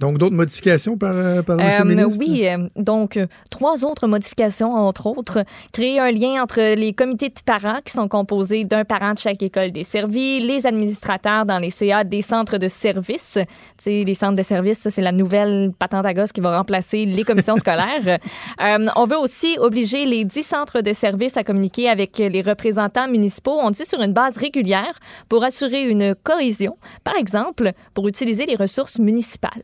Donc, d'autres modifications par, euh, par M. Euh, le ministre? oui, euh, donc trois autres modifications, entre autres. Créer un lien entre les comités de parents qui sont composés d'un parent de chaque école desservie, les administrateurs dans les CA des centres de services. Tu sais, les centres de services, ça, c'est la nouvelle patente à gosse qui va remplacer les commissions scolaires. Euh, on veut aussi obliger les dix centres de services à communiquer avec les représentants municipaux, on dit sur une base régulière, pour assurer une cohésion. Par exemple, pour utiliser les ressources municipales.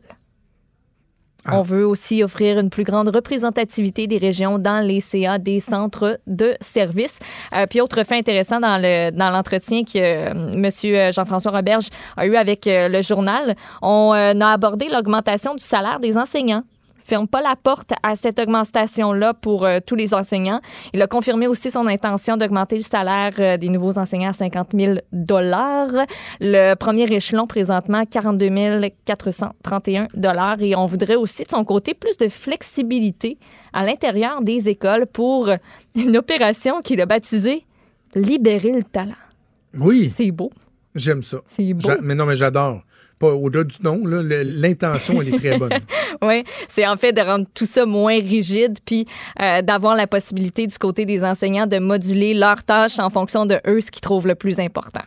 On veut aussi offrir une plus grande représentativité des régions dans les CA des centres de services. Euh, puis autre fait intéressant dans le dans l'entretien que euh, Monsieur Jean-François Roberge a eu avec euh, le journal, on euh, a abordé l'augmentation du salaire des enseignants ferme pas la porte à cette augmentation-là pour euh, tous les enseignants. Il a confirmé aussi son intention d'augmenter le salaire euh, des nouveaux enseignants à 50 000 Le premier échelon, présentement, 42 431 Et on voudrait aussi, de son côté, plus de flexibilité à l'intérieur des écoles pour une opération qu'il a baptisée Libérer le talent. Oui, C'est beau. j'aime ça. C'est beau. Mais non, mais j'adore. Pas au-delà du nom, l'intention, elle est très bonne. Oui, c'est en fait de rendre tout ça moins rigide, puis euh, d'avoir la possibilité du côté des enseignants de moduler leurs tâches en fonction de eux, ce qu'ils trouvent le plus important.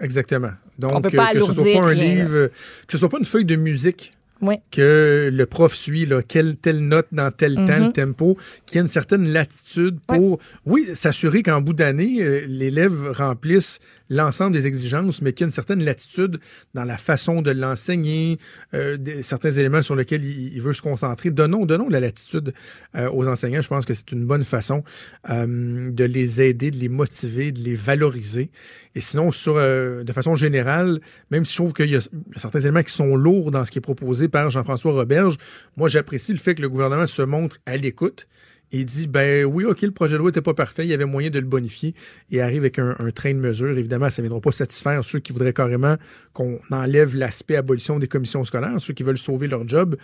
Exactement. Donc, On peut pas euh, que ce soit pas un rien, livre, euh, que ce soit pas une feuille de musique Oui. que le prof suit, là, quelle telle note dans tel temps, Mhm. le tempo, qu'il y a une certaine latitude pour, oui, s'assurer qu'en bout d'année, euh, l'élève remplisse l'ensemble des exigences, mais qu'il y a une certaine latitude dans la façon de l'enseigner, euh, certains éléments sur lesquels il, il veut se concentrer. Donnons, donnons la latitude euh, aux enseignants. Je pense que c'est une bonne façon de les aider, de les motiver, de les valoriser. Et sinon, sur, de façon générale, même si je trouve qu'il y a certains éléments qui sont lourds dans ce qui est proposé par Jean-François Roberge, moi, j'apprécie le fait que le gouvernement se montre à l'écoute et dit, ben oui, OK, le projet de loi n'était pas parfait, il y avait moyen de le bonifier et arrive avec un, train de mesures. Évidemment, ça ne viendra pas satisfaire ceux qui voudraient carrément qu'on enlève l'aspect abolition des commissions scolaires, ceux qui veulent sauver leur job.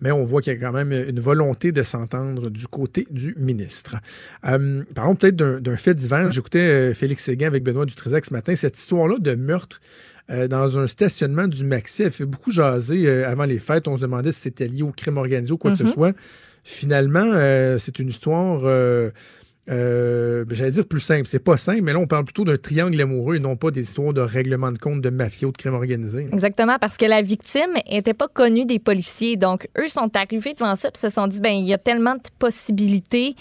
Mais on voit qu'il y a quand même une volonté de s'entendre du côté du ministre. Euh, parlons peut-être d'un d'un fait divers. J'écoutais euh, Félix Séguin avec Benoît Dutrisac ce matin. Cette histoire-là de meurtre euh, dans un stationnement du Maxi, elle fait beaucoup jaser euh, avant les fêtes. On se demandait si c'était lié au crime organisé ou quoi que ce Mhm. soit. Finalement, euh, c'est une histoire, euh, ben, j'allais dire plus simple. C'est pas simple, mais là, on parle plutôt d'un triangle amoureux et non pas des histoires de règlement de compte de mafia ou de crime organisé. Exactement, parce que la victime était pas connue des policiers. Donc, eux sont arrivés devant ça puis se sont dit, ben il y a tellement de possibilités.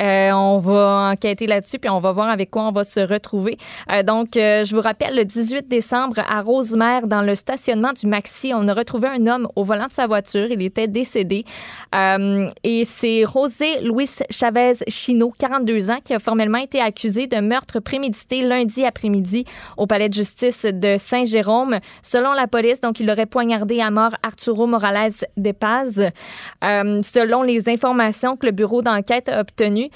Euh, on va enquêter là-dessus puis on va voir avec quoi on va se retrouver. Euh, donc, je vous rappelle, le 18 décembre, à Rosemère, dans le stationnement du Maxi, on a retrouvé un homme au volant de sa voiture. Il était décédé. Et c'est José Luis Chavez Chino, 42 qui a formellement été accusé de meurtre prémédité lundi après-midi au palais de justice de Saint-Jérôme. Selon la police, donc, il aurait poignardé à mort Arturo Morales de Paz. Euh, selon les informations que le bureau d'enquête a obtenues,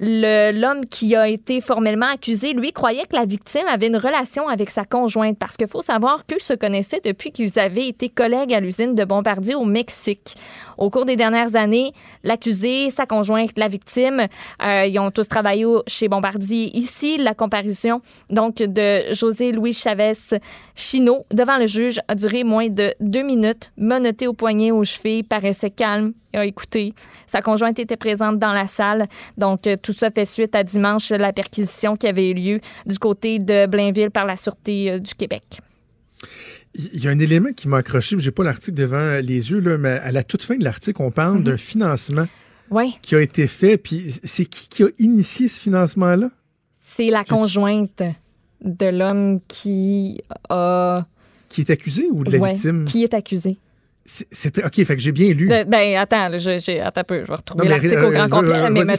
l'homme qui a été formellement accusé, lui, croyait que la victime avait une relation avec sa conjointe parce qu'il faut savoir qu'eux se connaissaient depuis qu'ils avaient été collègues à l'usine de Bombardier au Mexique. Au cours des dernières années, l'accusé, sa conjointe, la victime, euh, ils ont tous travaillé chez Bombardier. Ici, la comparution donc de José Louis Chavez Chino devant le juge a duré moins de deux minutes. Menotté au poignet, aux chevilles, paraissait calme a écouté. Sa conjointe était présente dans la salle. Donc, euh, tout ça fait suite à dimanche, la perquisition qui avait eu lieu du côté de Blainville par la Sûreté euh, du Québec. Il y a un élément qui m'a accroché, j'ai pas l'article devant les yeux, là, mais à la toute fin de l'article, on parle d'un financement qui a été fait. Puis c'est qui qui a initié ce financement-là? c'est la conjointe de l'homme qui a... Qui est accusé ou de la Ouais, victime? qui est accusé. C'était OK, fait que j'ai bien lu. De- ben, attends, là, je- attends un peu, je vais retrouver l'article au euh, grand euh, complet. euh, mais me,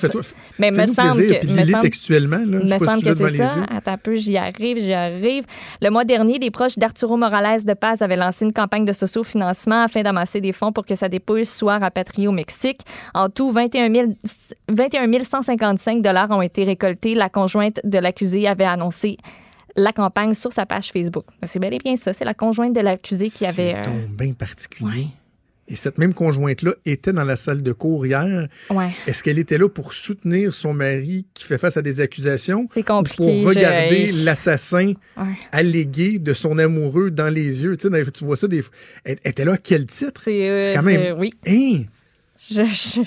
mais me semble plaisir, que... me semble- textuellement. Là. Me semble que c'est ça. Attends un peu, j'y arrive, j'y arrive. Le mois dernier, les proches d'Arturo Morales de Paz avaient lancé une campagne de socio-financement afin d'amasser des fonds pour que sa dépouille soit rapatriée au Mexique. En tout, 21 000 21 155 dollars ont été récoltés. La conjointe de l'accusé avait annoncé la campagne sur sa page Facebook. C'est bel et bien ça. C'est la conjointe de l'accusé qui avait... C'est euh, bien particulier. Et cette même conjointe-là était dans la salle de cours hier. Ouais. Est-ce qu'elle était là pour soutenir son mari qui fait face à des accusations? C'est compliqué, Ou pour regarder je- l'assassin Ouais. allégué de son amoureux dans les yeux? Tu, sais, tu vois ça des fois. Elle était là à quel titre? C'est, euh, quand même. oui. Hein? Je, je,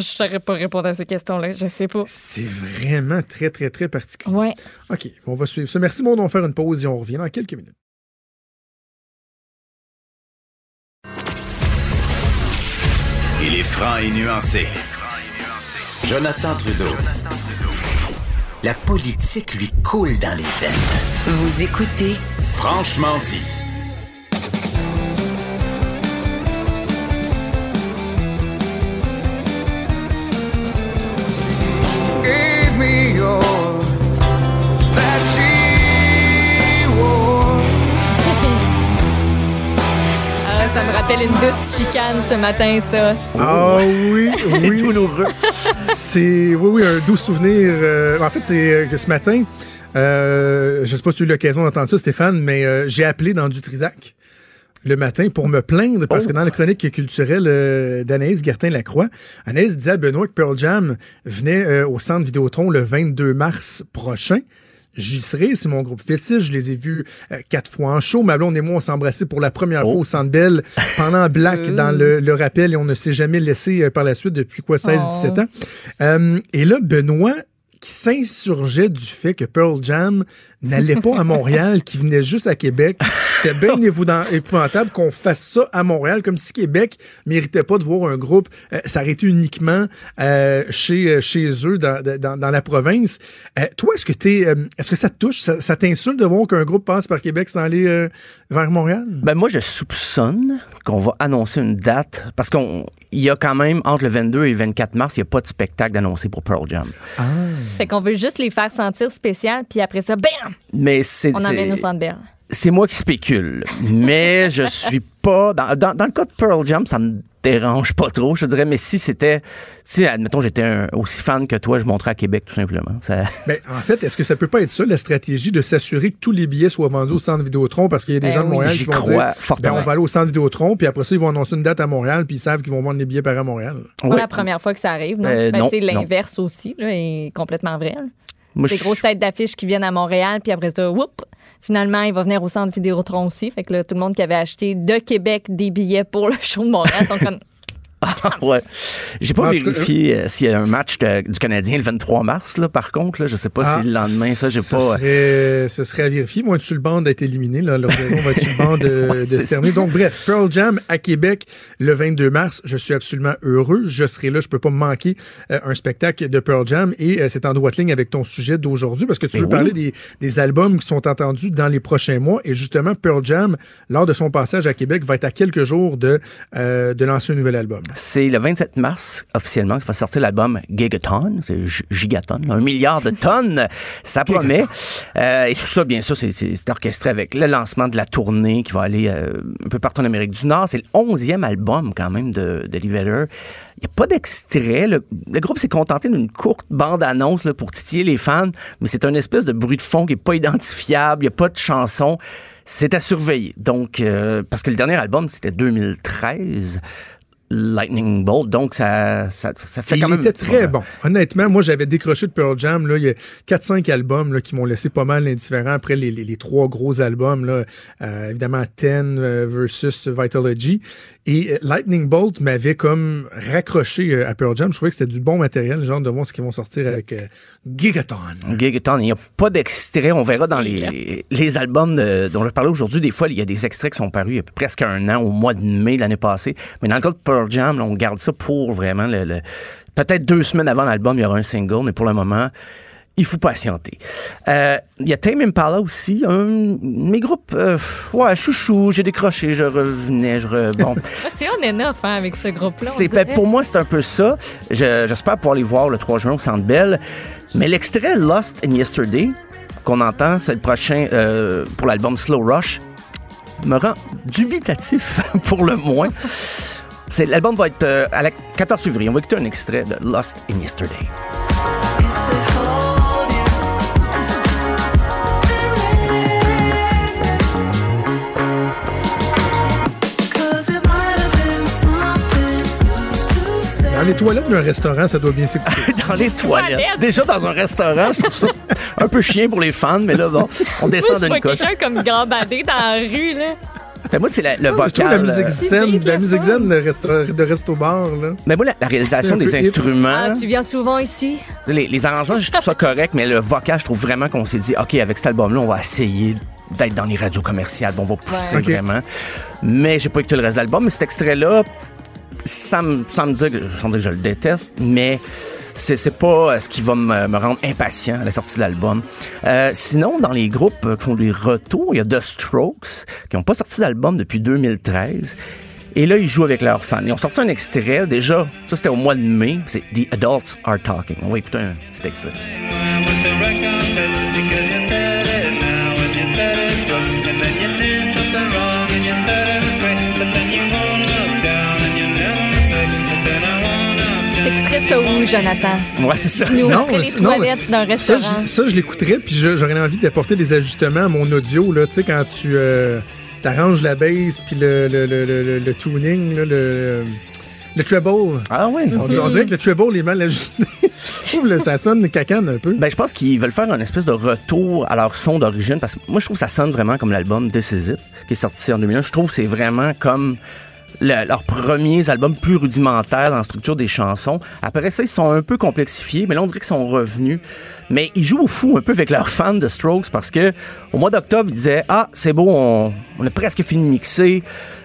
je saurais pas répondre à ces questions-là. Je sais pas. C'est vraiment très, très, très particulier. Ouais. OK, on va suivre ça. Merci, mon on va faire une pause et on revient dans quelques minutes. Il est franc et nuancé. Jonathan Trudeau. La politique lui coule dans les veines. Vous écoutez Franchement dit. Ça me rappelle une douce chicane ce matin, ça. Ah oui, oui. douloureux. C'est oui, oui, un doux souvenir. euh, en fait, c'est euh, que ce matin, euh, je sais pas si tu as eu l'occasion d'entendre ça, Stéphane, mais euh, j'ai appelé dans du Trisac le matin pour me plaindre parce que dans la chronique culturelle euh, d'Anaïs Gertin-Lacroix, Anaïs disait à Benoît que Pearl Jam venait euh, au centre Vidéotron le 22 mars prochain. J'y serai, c'est mon groupe fétiche. Je les ai vus euh, quatre fois en show. Ma blonde et moi, on s'est embrassés pour la première fois au Centre Bell pendant Black dans le, le rappel et on ne s'est jamais laissé euh, par la suite depuis quoi, 16-17 ans. Euh, et là, Benoît qui s'insurgeait du fait que Pearl Jam n'allait pas à Montréal, qui venait juste à Québec. C'était bien épouvantable qu'on fasse ça à Montréal, comme si Québec méritait pas de voir un groupe euh, s'arrêter uniquement euh, chez, euh, chez eux dans, dans, dans la province. Euh, toi, est-ce que t'es, est-ce que ça te touche, ça, ça t'insulte de voir qu'un groupe passe par Québec sans aller vers Montréal? Ben moi, je soupçonne qu'on va annoncer une date parce qu'on il y a quand même entre le 22 et le 24 mars, il n'y a pas de spectacle d'annoncé pour Pearl Jam. Fait qu'on veut juste les faire sentir spécial, puis après ça, bam! Mais c'est On emmène au Centre Bell. c'est moi qui spécule. Mais je suis pas dans, dans, dans le cas de Pearl Jam, ça me dérange pas trop, je dirais. Mais si c'était, si admettons j'étais aussi fan que toi, je monterais à Québec tout simplement. Ça, Ben, en fait, est-ce que ça peut pas être ça, la stratégie de s'assurer que tous les billets soient vendus au centre Vidéotron? Parce qu'il y a des Ben gens de. Montréal qui vont crois dire fortement. ben, on va aller au centre Vidéotron, puis après ça, ils vont annoncer une date à Montréal, puis ils savent qu'ils vont vendre les billets par à Montréal. Pas Ouais. la première fois que ça arrive, non? Euh, Ben, non, tu sais, non. l'inverse aussi, là, est complètement vrai. là. Moi, Des grosses têtes d'affiches qui viennent à Montréal, puis après ça, whoop! Finalement, il va venir au centre Vidéotron aussi. Fait que là, tout le monde qui avait acheté de Québec des billets pour le show de Montréal. ouais. J'ai pas En vérifié euh, s'il y a un match de- du Canadien le 23 mars, là, par contre. Là, je sais pas Ah, si le lendemain, ça, j'ai pas. euh, Serait, ce serait à vérifier. Moi, sur le banc d'être éliminé. Là, leur saison va être sur le banc de, Ouais, de c'est se terminer. Donc, bref, Pearl Jam à Québec le 22 mars. Je suis absolument heureux. Je serai là. Je peux pas me manquer euh, un spectacle de Pearl Jam. Et euh, c'est en droite ligne avec ton sujet d'aujourd'hui parce que tu Ben veux oui. parler des, des albums qui sont entendus dans les prochains mois. Et justement, Pearl Jam, lors de son passage à Québec, va être à quelques jours de, euh, de lancer un nouvel album. C'est le 27 mars, officiellement, que va sortir l'album Gigaton. C'est gi- gigaton, un milliard de tonnes. Ça promet. Euh, et tout ça, bien sûr, c'est- orchestré avec le lancement de la tournée qui va aller euh, un peu partout en Amérique du Nord. C'est le 11e album, quand même, de, de. Il n'y a pas d'extrait. Le, le groupe s'est contenté d'une courte bande-annonce pour titiller les fans, mais c'est un espèce de bruit de fond qui n'est pas identifiable. Il n'y a pas de chanson. C'est à surveiller. Donc, euh, parce que le dernier album, c'était 2013. Lightning Bolt, donc ça, ça, ça fait Et quand il même... était très bon. Honnêtement, moi, j'avais décroché de Pearl Jam. Là, il y a 4-5 albums là, qui m'ont laissé pas mal indifférent après les, les, les trois gros albums. Là, euh, évidemment, Ten euh, versus Vitalogy. Et euh, Lightning Bolt m'avait comme raccroché à Pearl Jam. Je trouvais que c'était du bon matériel, genre de voir ce qu'ils vont sortir avec euh, Gigaton. Gigaton, il n'y a pas d'extrait. On verra dans les, les albums de- dont je parlais aujourd'hui. Des fois, il y a des extraits qui sont parus il y a presque un an, au mois de mai l'année passée. Mais dans le cas de Pearl Jam, là, on garde ça pour vraiment le... le- Peut-être deux semaines avant l'album, il y aura un single, mais pour le moment, il faut patienter. Euh, Il y a Tame Impala aussi, un de mes groupes, euh, ouais, chouchou, j'ai décroché, je revenais, je re... Bon, Ah, c'est on enough hein, avec ce groupe-là. c'est ben, pour moi c'est un peu ça. Je- J'espère pouvoir les voir le 3 juin au Centre Bell. Mais l'extrait Lost in Yesterday qu'on entend, c'est le prochain euh, pour l'album Slow Rush, me rend dubitatif pour le moins. C'est l'album va être euh, à la 14 février. On va écouter un extrait de Lost in Yesterday. Some les toilettes d'un restaurant, ça doit bien s'écouter. dans les toilettes. Déjà dans un restaurant, je trouve ça un peu chien pour les fans, mais là, bon, on descend je d'une vois coche. quelqu'un comme gambadé dans la rue, là. Ben, moi, c'est la- le Je vocal. la musique zen, la musique zen de resto, de resto-bar, là. Mais moi, la, la réalisation des instruments, Ah, tu viens souvent ici? les, les arrangements, je trouve ça correct, mais le vocal, je trouve vraiment qu'on s'est dit, OK, avec cet album-là, on va essayer d'être dans les radios commerciales, bon, on va pousser Ouais. Vraiment. Mais j'ai pas écouté le reste de l'album, mais cet extrait-là, ça me, ça me dit que, sans dire que je le déteste, mais c'est, pas euh, ce qui va me, rendre impatient à la sortie de l'album. Euh, sinon, dans les groupes qui font des retours, il y a The Strokes, qui n'ont pas sorti d'album depuis 2013. Et là, ils jouent avec leurs fans. Ils ont sorti un extrait, déjà, ça c'était au mois de mai, c'est The Adults Are Talking. On va écouter un petit extrait. Ça où, Jonathan? Ouais, c'est ça. Nous, Non, les toilettes d'un Ça, restaurant. je, ça, je l'écouterais, puis j'aurais envie d'apporter des ajustements à mon audio, là, tu sais, quand tu euh, t'arranges la bass, puis le, le, le, le, le- le tuning, là, le, le treble. Ah ouais. On, on dirait que le treble est mal ajusté. je trouve que ça sonne cacane un peu. Ben, je pense qu'ils veulent faire un espèce de retour à leur son d'origine parce que moi, je trouve que ça sonne vraiment comme l'album This Is It qui est sorti en 2001. Je trouve que c'est vraiment comme le- leurs premiers albums plus rudimentaires dans la structure des chansons. Après ça, ils sont un peu complexifiés, mais là, on dirait qu'ils sont revenus. Mais ils jouent au fou un peu avec leurs fans de Strokes parce que au mois d'octobre, ils disaient Ah, c'est beau, on, on a presque fini de mixer.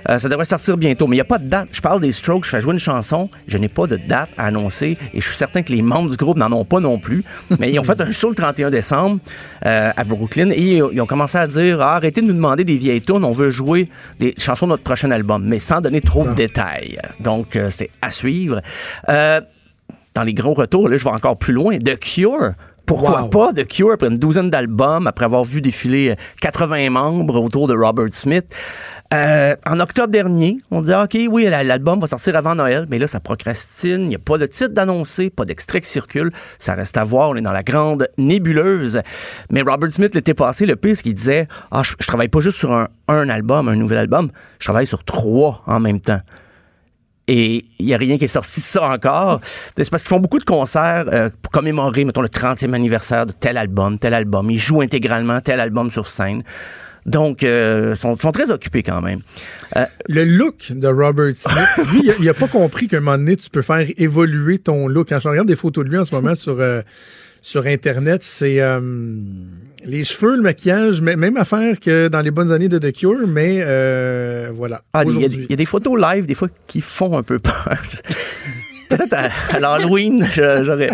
Euh, ça devrait sortir bientôt. Mais il n'y a pas de date. Je parle des Strokes, je fais jouer une chanson. Je n'ai pas de date à annoncer et je suis certain que les membres du groupe n'en ont pas non plus. Mais ils ont fait un show le 31 décembre euh, à Brooklyn et ils, ont commencé à dire Ah, arrêtez de nous demander des vieilles tunes, on veut jouer des chansons de notre prochain album, mais sans donner trop de détails. Donc, euh, c'est à suivre. Euh, dans les gros retours, là, je vais encore plus loin. The Cure. Pourquoi Wow. pas The Cure après une douzaine d'albums, après avoir vu défiler euh, 80 membres autour de Robert Smith? Euh, en octobre dernier, on dit ah, OK, oui, la- l'album va sortir avant Noël, mais là, ça procrastine. Il n'y a pas de titre d'annoncé, pas d'extrait qui circule. Ça reste à voir. On est dans la grande nébuleuse. Mais Robert Smith, l'été passé, le pire, c'est qu'il disait Ah, je, je travaille pas juste sur un, un album, un nouvel album, je travaille sur trois en même temps et il n'y a rien qui est sorti de ça encore. C'est parce qu'ils font beaucoup de concerts euh, pour commémorer, mettons, le 30e anniversaire de tel album, tel album. Ils jouent intégralement tel album sur scène. Donc, euh, sont, très occupés quand même. Euh, Le look de Robert Smith, lui, il a- il a, pas compris qu'à un moment donné, tu peux faire évoluer ton look. Quand je regarde des photos de lui en ce moment sur, euh, sur Internet, c'est les cheveux, le maquillage, même affaire que dans les bonnes années de The Cure, mais euh, voilà. ah, il y, a- y des photos live, des fois, qui font un peu peur. Peut-être à, à l'Halloween, j'aurais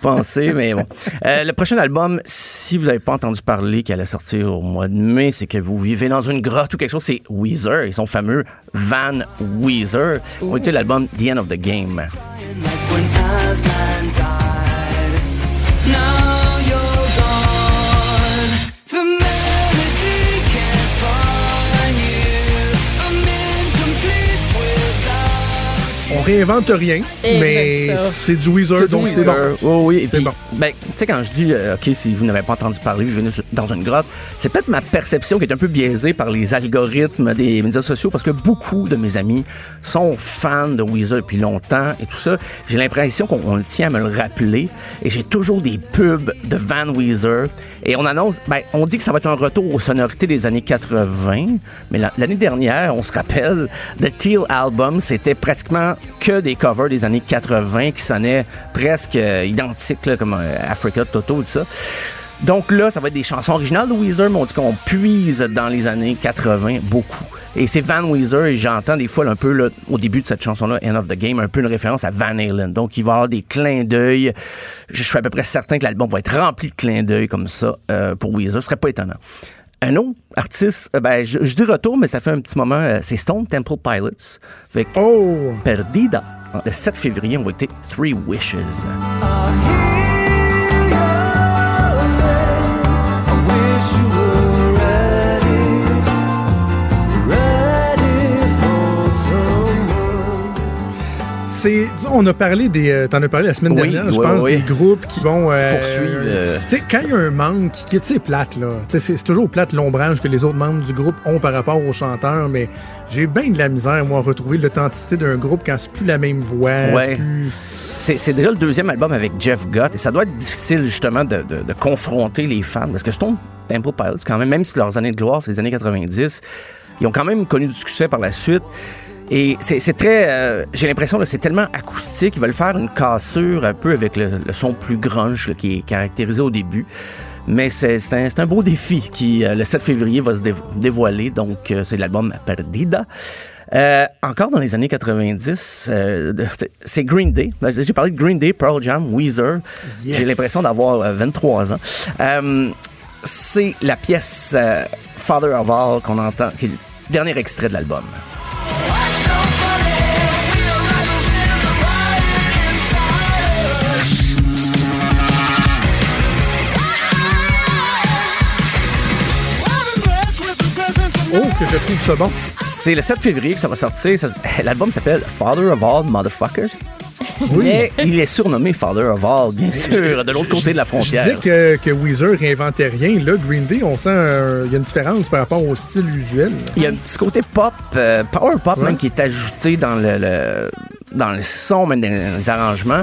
pensé, mais bon. Euh, le prochain album, si vous n'avez pas entendu parler qu'il allait sortir au mois de mai, c'est que vous vivez dans une grotte ou quelque chose, c'est Weezer et son fameux Van Weezer. On va écouter l'album The End of the Game. On réinvente rien, Et mais c'est du Weezer, donc c'est bon. Oh oui, et C'est puis, bon. ben, tu sais, quand je dis, euh, OK, si vous n'avez pas entendu parler, vous venez dans une grotte, c'est peut-être ma perception qui est un peu biaisée par les algorithmes des médias sociaux parce que beaucoup de mes amis sont fans de Weezer depuis longtemps et tout ça. J'ai l'impression qu'on tient à me le rappeler et j'ai toujours des pubs de Van Weezer et on annonce, ben, on dit que ça va être un retour aux sonorités des années 80, mais la- l'année dernière, on se rappelle, The Teal Album, c'était pratiquement que des covers des années 80 qui sonnaient presque euh, identiques, là, comme euh, Africa, Toto, tout ça. Donc là, ça va être des chansons originales de Weezer, mais on dit qu'on puise dans les années 80 beaucoup. Et c'est Van Weezer, et j'entends des fois un peu là, au début de cette chanson-là, End of the Game, un peu une référence à Van Halen. Donc il va y avoir des clins d'œil. Je suis à peu près certain que l'album va être rempli de clins d'œil comme ça euh, pour Weezer. Ce serait pas étonnant. Un autre artiste, euh, ben, je, je dis retour, mais ça fait un petit moment, euh, c'est Stone Temple Pilots. Fait que Oh! Perdida. Le 7 février, on va écouter Three Wishes. C'est. On a parlé des. euh, T'en as parlé la semaine Oui, dernière, je pense, oui. des groupes qui vont. euh, Poursuivre, euh, Tu sais, quand il y a un membre qui quitte, c'est plate, là. Sais, c'est toujours plate l'ombrage que les autres membres du groupe ont par rapport aux chanteurs, mais j'ai bien de la misère, moi, à retrouver l'authenticité d'un groupe quand c'est plus la même voix. Ouais. c'est déjà le deuxième album avec Jeff Gott et ça doit être difficile justement de, de- de confronter les fans parce que Stone Temple Pilots, quand même, même si leurs années de gloire, c'est les années 90, ils ont quand même connu du succès par la suite. Et c'est très, euh, j'ai l'impression que c'est tellement acoustique, ils veulent faire une cassure un peu avec le, le son plus grunge là, qui est caractérisé au début. Mais c'est c'est un, un beau défi qui, euh, le 7 février, va se dévo- dévoiler. Donc, euh, c'est l'album Perdida. Euh, encore dans les années 90, euh, c'est- Green Day. Ben, J'ai parlé de Green Day, Pearl Jam, Weezer. J'ai l'impression d'avoir euh, 23 ans. Euh, c'est la pièce euh, Father of All qu'on entend, qui est le dernier extrait de l'album. C'est le 7 février que ça va sortir. L'album s'appelle Father of All Motherfuckers. Mais il est surnommé Father of All, bien sûr, de l'autre côté de la Je frontière. disais que, que Weezer réinventait rien. Là, Green Day, on sent euh, il y a une différence par rapport au style usuel. Il y a un petit côté pop, euh, power pop Ouais. même, qui est ajouté dans le, le- dans le son, même dans les arrangements.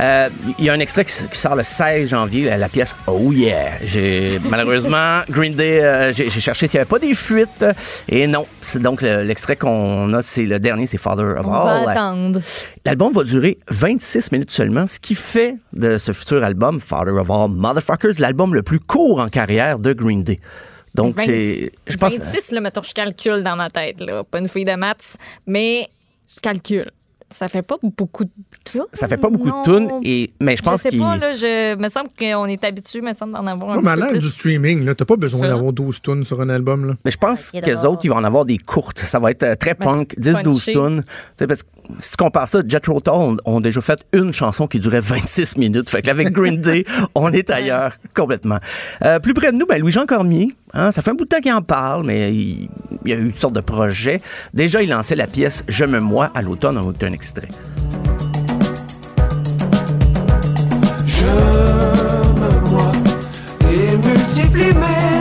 Euh, Il y a un extrait qui, sort le 16 janvier, la, la pièce Oh Yeah. J'ai malheureusement Green Day, euh, j'ai j'ai cherché s'il n'y avait pas des fuites et non. C'est donc le- l'extrait qu'on a, c'est le dernier, c'est Father of On va All. attendre. L'album va durer 26 minutes seulement, ce qui fait de ce futur album, Father of All Motherfuckers, l'album le plus court en carrière de Green Day. Donc, 20 c'est. Je pense. 26, là, mettons, je calcule dans ma tête, là. Pas une fille de maths, mais je calcule. Ça fait pas beaucoup de tunes? Ça fait pas beaucoup non. de tunes, et, mais je pense je sais qu'il. pas, là, je me semble qu'on est habitué, me semble d'en avoir un Ouais, petit mais à l'ère du streaming, là, t'as pas besoin Ça. d'avoir 12 tunes sur un album. Là. Mais je pense que les autres, ils vont en avoir des courtes. Ça va être euh, très punk, 10-12 punchy. tunes. Tu sais, parce que si tu compares ça, Jet Tull ont, ont déjà fait une chanson qui durait 26 minutes. Fait qu'avec Green Day, on est ailleurs complètement. Euh, plus près de nous, ben, Louis-Jean Cormier. Hein, ça fait un bout de temps qu'il en parle, mais il, il y a eu toutes sortes de projets. Déjà, il lançait la pièce Je me moi à l'automne. On un extrait. Je me moi et multiplie mes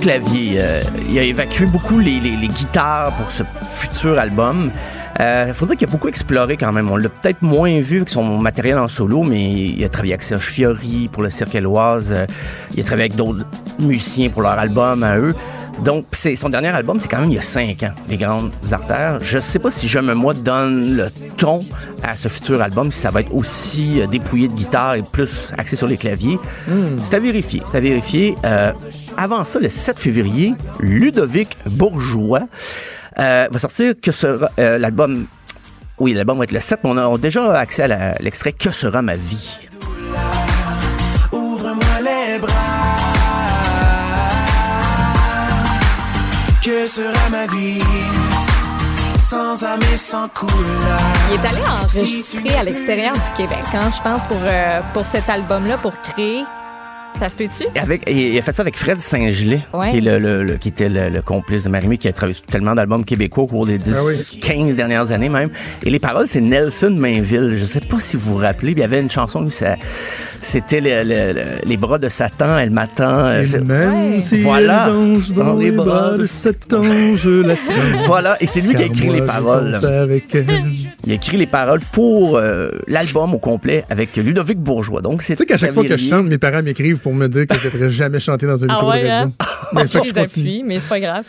clavier. Euh, il a évacué beaucoup les, les- les guitares pour ce futur album. Il faut dire qu'il a beaucoup exploré quand même. On l'a peut-être moins vu avec son matériel en solo, mais il a travaillé avec Serge Fiori pour le Cirque Éloise. Euh, il a travaillé avec d'autres musiciens pour leur album à eux. Donc, c'est son dernier album, c'est quand même il y a cinq ans, Les Grandes Artères. Je sais pas si Je me moi donne le ton à ce futur album, si ça va être aussi euh, dépouillé de guitare et plus axé sur les claviers. C'est à vérifier. C'est à vérifier. Euh, avant ça, le 7 février, Ludovic Bourgeois euh, va sortir que sera euh, l'album. Oui, l'album va être le 7, mais on a déjà accès à l'extrait Que sera ma vie. Ouvre-moi les bras. Que sera ma vie? Sans âme et sans couleur? Il est allé enregistrer à l'extérieur du Québec, hein, je pense, pour, euh, pour cet album-là, pour créer. Ça se peut-tu? Avec, il a fait ça avec Fred Saint-Gelais, Ouais. qui, est le, le- le- qui était le, le complice de Marimé, qui a travaillé sur tellement d'albums québécois au cours des 10, Ah oui. 15 dernières années même. Et les paroles, c'est Nelson Mainville. Je sais pas si vous vous rappelez, il y avait une chanson, lui, ça- c'était le- le- le- Les bras de Satan, elle m'attend. euh, Et c'est- même Ouais. si Voilà. elle danse dans, les bras de cet ange, la Voilà, et c'est lui qui a écrit les paroles. Avec elle. Il a écrit les paroles pour euh, l'album au complet avec Ludovic Bourgeois. Donc, c'est Tu sais qu'à chaque fois que je chante, mes parents m'écrivent pour me dire que je devrais jamais chanter dans un Ah micro ouais, de radio. hein? Mais Je je les appuie, mais c'est pas grave.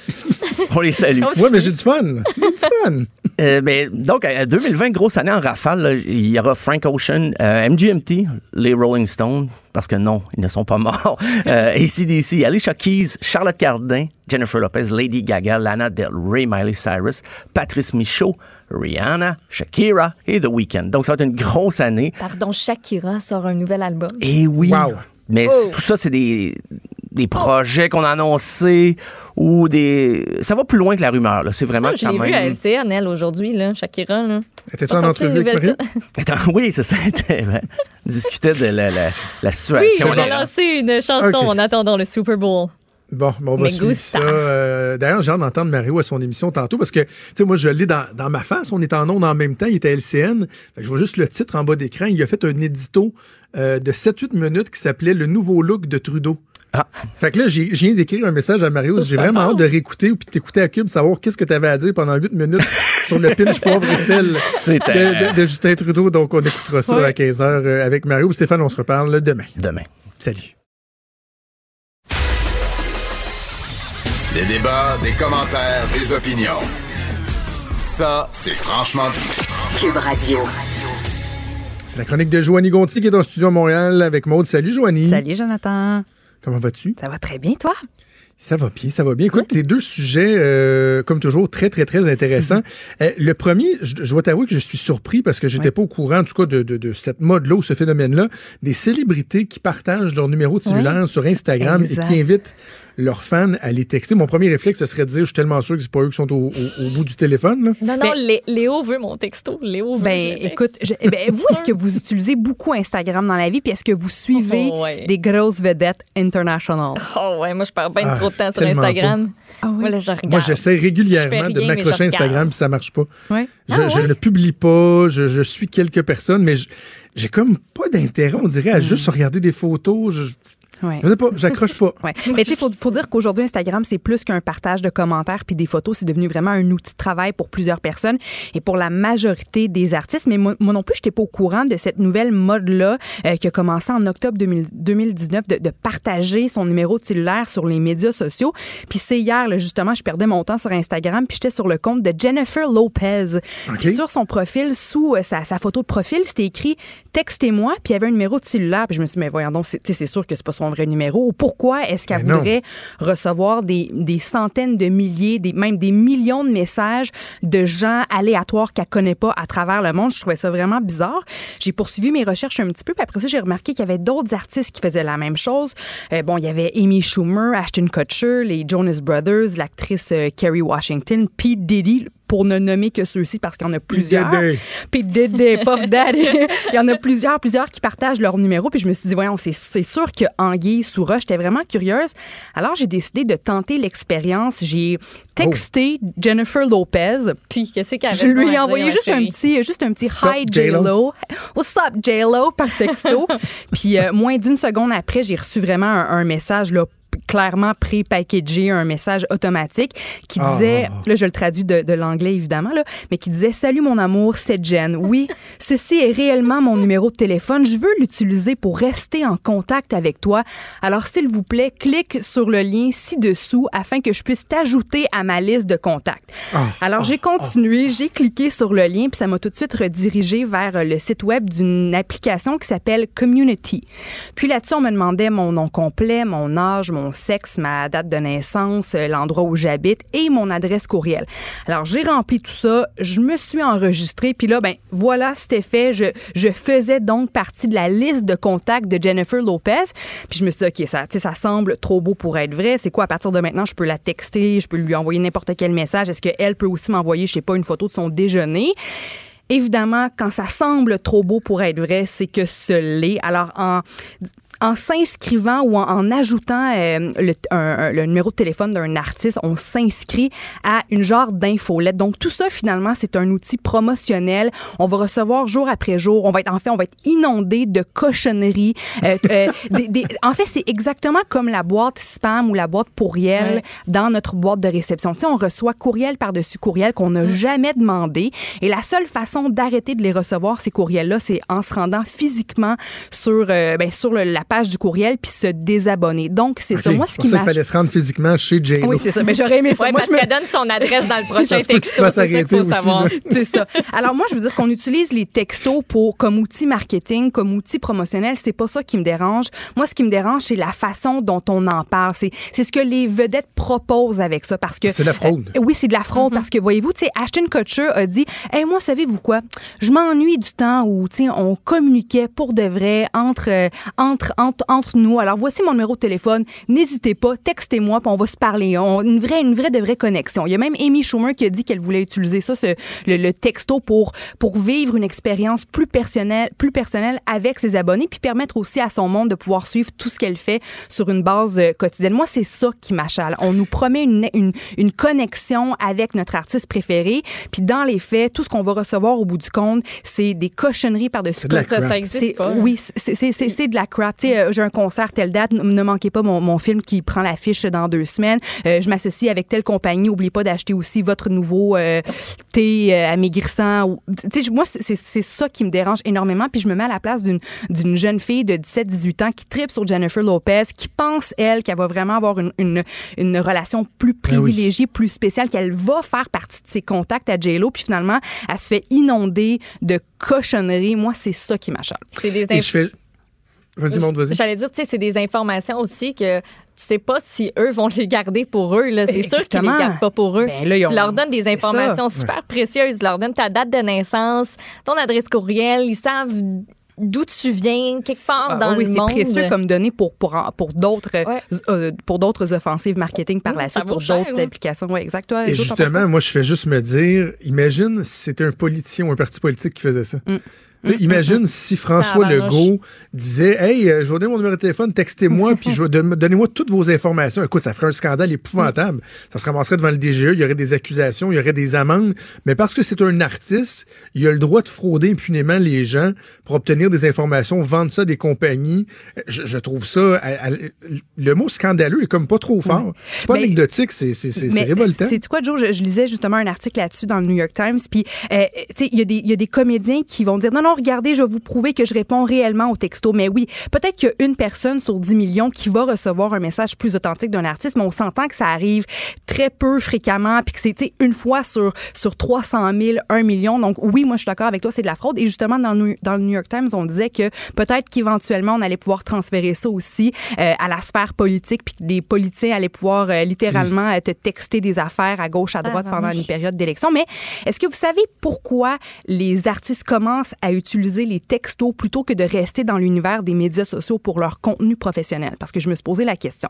On les salue. Ouais, mais j'ai du fun. J'ai du fun. Euh, ben, donc, à 2020, grosse année en rafale. il y aura Frank Ocean, euh, MGMT, les Rolling Stones, parce que non, ils ne sont pas morts. Euh, ACDC, Alicia Keys, Charlotte Cardin, Jennifer Lopez, Lady Gaga, Lana Del Rey, Miley Cyrus, Patrice Michaud, Rihanna, Shakira et The Weeknd. Donc, ça va être une grosse année. Pardon, Shakira sort un nouvel album. Et oui. Wow. Mais Oh. tout ça, c'est des, des projets qu'on a annoncés ou des. Ça va plus loin que la rumeur, là. C'est vraiment Ça, je quand vu à LCN, elle, aujourd'hui, là, Shakira. Là. Étais-tu en entrevue avec Attends, oui, c'est ça. c'était- ben, on discutait de la, la, la Oui, situation. on a lancé une chanson en attendant le Super Bowl. Bon, on va suivre ça. Euh, D'ailleurs, j'ai hâte d'entendre Mario à son émission tantôt parce que, tu sais, moi, je l'ai dans, dans ma face. On est en ondes en même temps. Il était à LCN. Je vois juste le titre en bas d'écran. Il a fait un édito euh, de 7-8 minutes qui s'appelait Le nouveau look de Trudeau. Ah. Fait que là, j'ai je viens d'écrire un message à Mario. J'ai vraiment hâte de réécouter puis t'écouter à Cube, savoir qu'est-ce que tu avais à dire pendant 8 minutes sur le pinch poivre et sel de, de- de Justin Trudeau. Donc, on écoutera ça Ouais. à 15h avec Mario. Stéphane, on se reparle demain. demain. Salut. Des débats, des commentaires, des opinions. Ça, c'est franchement dit. Cube Radio. C'est la chronique de Joanie Gontier qui est en studio à Montréal avec Maude. Salut, Joanie. Salut Jonathan. Comment vas-tu? Ça va très bien, toi? Ça va bien, ça va bien. Écoute, tes deux sujets, euh, comme toujours, très, très, très intéressants. Euh, le premier, je, je dois t'avouer que je suis surpris parce que j'étais Ouais. pas au courant, en tout cas, de, de, de cette mode-là ou ce phénomène-là, des célébrités qui partagent leur numéro de cellulaire sur Instagram Exact. et qui invitent leurs fans à les texter. Mon premier réflexe, ce serait de dire, je suis tellement sûr que c'est pas eux qui sont au, au- au bout du téléphone. Là. Non, non, Ben- Lé- Léo veut mon texto. Léo veut. Ben, écoute, je- eh ben, vous, est-ce que vous utilisez beaucoup Instagram dans la vie? Puis est-ce que vous suivez Oh, ouais. des grosses vedettes international? Oh, ouais, moi, je perds bien Ah, trop de temps sur tellement Instagram. Ah oui? Moi, je j'essaie Je régulièrement de m'accrocher à Instagram puis ça marche pas. Je, Ah, ne publie pas, je, je suis quelques personnes, mais je- j'ai comme pas d'intérêt, on dirait, à Hmm. juste regarder des photos. Je, Ouais. je sais pas, j'accroche pas. Ouais. Mais tu sais, faut, faut dire qu'aujourd'hui, Instagram, c'est plus qu'un partage de commentaires puis des photos. C'est devenu vraiment un outil de travail pour plusieurs personnes et pour la majorité des artistes. Mais moi, moi non plus, je n'étais pas au courant de cette nouvelle mode-là euh, qui a commencé en octobre 2000 2019 de, de partager son numéro de cellulaire sur les médias sociaux. Puis c'est hier, là, justement, je perdais mon temps sur Instagram puis j'étais sur le compte de Jennifer Lopez. OK. Puis sur son profil, sous euh, sa, sa photo de profil, c'était écrit « Textez-moi », puis il y avait un numéro de cellulaire. Puis je me suis dit « Mais voyons donc, c'est tu sais, c'est sûr que c'est pas son vrai numéro. Ou pourquoi est-ce qu'elle voudrait recevoir des, des centaines de milliers, des, même des millions de messages de gens aléatoires qu'elle connaît pas à travers le monde. Je trouvais ça vraiment bizarre. J'ai poursuivi mes recherches un petit peu, puis après ça, j'ai remarqué qu'il y avait d'autres artistes qui faisaient la même chose. Euh, bon, il y avait Amy Schumer, Ashton Kutcher, les Jonas Brothers, l'actrice euh, Kerry Washington, Pete Diddy, pour ne nommer que ceux-ci parce qu'il y en a plusieurs. Puis Diddy, Puff Daddy. Il y en a plusieurs, plusieurs qui partagent leur numéro. Puis je me suis dit, voyons, c'est, c'est sûr que Anguille sous roche, j'étais vraiment curieuse. Alors j'ai décidé de tenter l'expérience. J'ai texté Jennifer Lopez. Puis, qu'est-ce qu'elle Je lui ai envoyé juste un petit, juste un petit hi J-Lo? J-Lo. What's up J-Lo? par texto. Puis euh, moins d'une seconde après, j'ai reçu vraiment un, un message là clairement pré-packagé, un message automatique qui Ah. disait, là je le traduis de, de l'anglais évidemment, là, mais qui disait Salut mon amour, c'est Jen. Oui, ceci est réellement mon numéro de téléphone. Je veux l'utiliser pour rester en contact avec toi. Alors s'il vous plaît, clique sur le lien ci-dessous afin que je puisse t'ajouter à ma liste de contacts. Ah, Alors j'ai continué, j'ai cliqué sur le lien puis ça m'a tout de suite redirigé vers le site web d'une application qui s'appelle Community. Puis là-dessus on me demandait mon nom complet, mon âge, mon sexe, ma date de naissance, euh, l'endroit où j'habite et mon adresse courriel. Alors j'ai rempli tout ça, je me suis enregistrée puis là ben voilà, c'était fait, je, faisais donc partie de la liste de contacts de Jennifer Lopez. Puis je me suis dit OK, ça ça semble trop beau pour être vrai, c'est quoi à partir de maintenant, je peux la texter, je peux lui envoyer n'importe quel message, est-ce qu'elle peut aussi m'envoyer je sais pas une photo de son déjeuner? Évidemment, quand ça semble trop beau pour être vrai, c'est que ce l'est. Alors, en, en s'inscrivant ou en, en ajoutant euh, le, un- un- le numéro de téléphone d'un artiste, on s'inscrit à une genre d'infolette. Donc, tout ça, finalement, c'est un outil promotionnel. On va recevoir jour après jour. On va être, en fait, on va être inondé de cochonneries. Euh, euh, des- des- en fait, c'est exactement comme la boîte spam ou la boîte pourriel Ouais. dans notre boîte de réception. Tu sais, on reçoit courriel par-dessus courriel qu'on n'a jamais demandé. Et la seule façon d'arrêter de les recevoir, ces courriels-là, c'est en se rendant physiquement sur, ben, sur le- la page du courriel puis se désabonner. Donc, c'est ça. Moi, ce Je qui m'a... qu'il fallait se rendre physiquement chez J-Lo. Oui, c'est ça. Mais j'aurais aimé ça. Ouais, Moi, parce je me- donne son adresse dans le prochain texto. C'est ça qu'il faut aussi, savoir. C'est ça. Alors moi, je veux dire qu'on utilise les textos pour comme outil marketing, comme outil promotionnel. C'est pas ça qui me dérange. Moi, ce qui me dérange, c'est la façon dont on en parle. C'est c'est ce que les vedettes proposent avec ça, parce que C'est de la fraude. euh, oui, c'est de la fraude parce que voyez-vous, tu sais, Ashton Kutcher a dit, hey, moi, savez-vous quoi? Je m'ennuie du temps où tu sais on communiquait pour de vrai entre euh, entre entre, entre nous. Alors, voici mon numéro de téléphone. N'hésitez pas, textez-moi, puis on va se parler. On, une vraie, une vraie de vraie connexion. Il y a même Amy Schumer qui a dit qu'elle voulait utiliser ça, ce, le, le texto, pour, pour vivre une expérience plus personnelle, plus personnelle avec ses abonnés, puis permettre aussi à son monde de pouvoir suivre tout ce qu'elle fait sur une base euh, quotidienne. Moi, c'est ça qui m'achale. On nous promet une, une, une connexion avec notre artiste préféré, puis dans les faits, tout ce qu'on va recevoir au bout du compte, c'est des cochonneries par-dessus. Ça, ça existe pas. Oui, c'est de la crap. Tu sais, euh, j'ai un concert telle date, ne manquez pas mon, mon film qui prend l'affiche dans deux semaines. Euh, je m'associe avec telle compagnie. N'oubliez pas d'acheter aussi votre nouveau euh, thé euh, amaigrissant. Tu sais, moi, c'est- ça qui me dérange énormément. Puis je me mets à la place d'une jeune fille de 17-18 ans qui tripe sur Jennifer Lopez, qui pense, elle, qu'elle va vraiment avoir une, une, une relation plus oui. privilégiée, plus spéciale, qu'elle va faire partie de ses contacts à J-Lo. Puis finalement, elle se fait inonder de cochonneries. Moi, c'est ça qui m'achale. C'est des. Vas-y, monte, vas-y. J'allais dire, tu sais, c'est des informations aussi que tu sais pas si eux vont les garder pour eux. là. C'est sûr qu'ils les gardent pas pour eux. Ben là, tu ont- leur donnes des c'est informations ça. super précieuses. Tu leur donnes ta date de naissance, ton adresse courriel. Ils savent d'où tu viens, quelque part Ah, dans oui, le c'est monde. précieux comme données pour, pour, pour d'autres Ouais. euh, pour d'autres offensives marketing par la ça suite, pour cher, d'autres applications. Oui, exact. Toi, Et justement, moi, je fais juste me dire, imagine si c'était un politicien ou un parti politique qui faisait ça. Mm. Imagine si François. Legault disait Hey, euh, je vous donne mon numéro de téléphone, textez-moi, puis vais donnez-moi toutes vos informations. Écoute, ça ferait un scandale épouvantable. Ça se ramasserait devant le DGE, il y aurait des accusations, il y aurait des amendes. Mais parce que c'est un artiste, il a le droit de frauder impunément les gens pour obtenir des informations, vendre ça à des compagnies. Je, je trouve ça. à- à- le mot scandaleux est comme pas trop fort. C'est pas Mais- anecdotique, c'est révoltant. C'est quoi, Joe? Je, je lisais justement un article là-dessus dans le New York Times. Puis, euh, il y, y a des comédiens qui vont dire non, non, regardez, je vais vous prouver que je réponds réellement au texto. Mais oui, peut-être qu'il y a une personne sur 10 millions qui va recevoir un message plus authentique d'un artiste, mais on s'entend que ça arrive très peu fréquemment. Puis que c'est, une fois sur, sur 300 000, 1 million. Donc, oui, moi, je suis d'accord avec toi, c'est de la fraude. Et justement, dans, le New- dans le New York Times, on disait que peut-être qu'éventuellement, on allait pouvoir transférer ça aussi euh, à la sphère politique, puis que des politiciens allaient pouvoir euh, littéralement euh, te texter des affaires à gauche, à droite Ah, pendant oui. une période d'élection. Mais est-ce que vous savez pourquoi les artistes commencent à utiliser les textos plutôt que de rester dans l'univers des médias sociaux pour leur contenu professionnel? Parce que je me suis posé la question.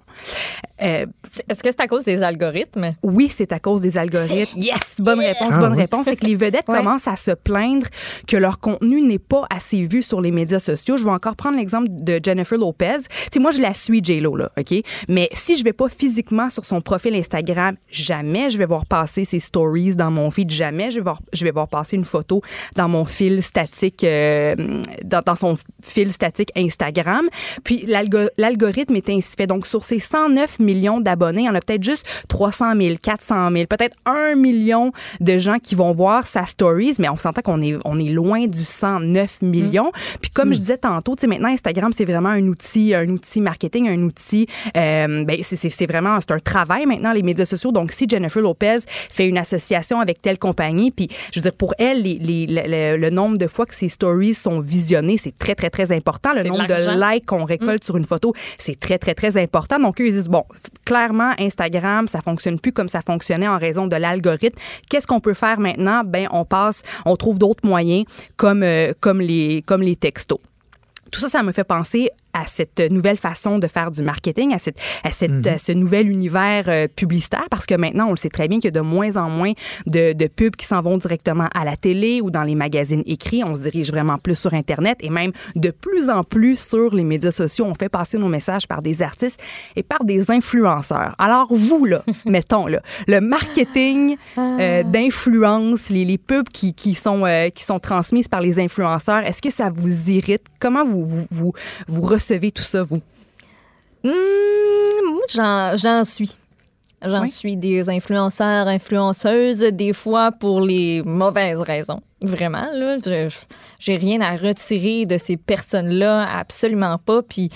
Euh, Est-ce que c'est à cause des algorithmes? oui, c'est à cause des algorithmes. Yes! Bonne réponse, Ah, bonne oui. réponse. C'est que les vedettes Ouais. commencent à se plaindre que leur contenu n'est pas assez vu sur les médias sociaux. Je vais encore prendre l'exemple de Jennifer Lopez. Tu moi, je la suis, J-Lo, là, OK? Mais si je vais pas physiquement sur son profil Instagram, jamais je vais voir passer ses stories dans mon feed. Jamais je vais voir, je vais voir passer une photo dans mon fil statique, euh, dans, dans son fil statique Instagram. Puis l'algo- l'algorithme est ainsi fait. Donc, sur ces 109 millions d'abonnés, il y en a peut-être juste 300 000, 400 000, peut-être 1 million de gens qui vont voir sa stories, mais on s'entend qu'on est, on est loin du 109 millions. Puis comme je disais tantôt, tu sais, maintenant, Instagram, c'est vraiment un outil, un outil marketing, un outil, euh, ben, c'est- vraiment, c'est un travail maintenant, les médias sociaux. Donc, si Jennifer Lopez fait une association avec telle compagnie, puis je veux dire, pour elle, les, les- le, le- le nombre de fois que ses stories sont visionnées, c'est très, très, très important. Le nombre de likes qu'on récolte sur une photo, c'est très, très, très important. Donc, eux, ils disent, bon, clairement, Instagram, ça fonctionne plus comme ça fonctionnait en raison de l'algorithme. Qu'est-ce qu'on peut faire maintenant? Ben, on passe, on trouve d'autres moyens comme, euh, comme, les, comme les textos. Tout ça, ça me fait penser à cette nouvelle façon de faire du marketing, à, cette, à, cette, à ce nouvel univers euh, publicitaire, parce que maintenant, on le sait très bien qu'il y a de moins en moins de, de pubs qui s'en vont directement à la télé ou dans les magazines écrits. On se dirige vraiment plus sur Internet et même de plus en plus sur les médias sociaux. On fait passer nos messages par des artistes et par des influenceurs. Alors, vous, là, mettons, là, le marketing euh, d'influence, les, les pubs qui, qui, sont, euh, qui sont transmises par les influenceurs, est-ce que ça vous irrite? Comment vous, vous, vous, vous recevez tout ça, vous? Hmm, j'en, suis. J'en Oui. suis des influenceurs, influenceuses, des fois pour les mauvaises raisons. Vraiment, là. J'ai rien à retirer de ces personnes-là, absolument pas. Puis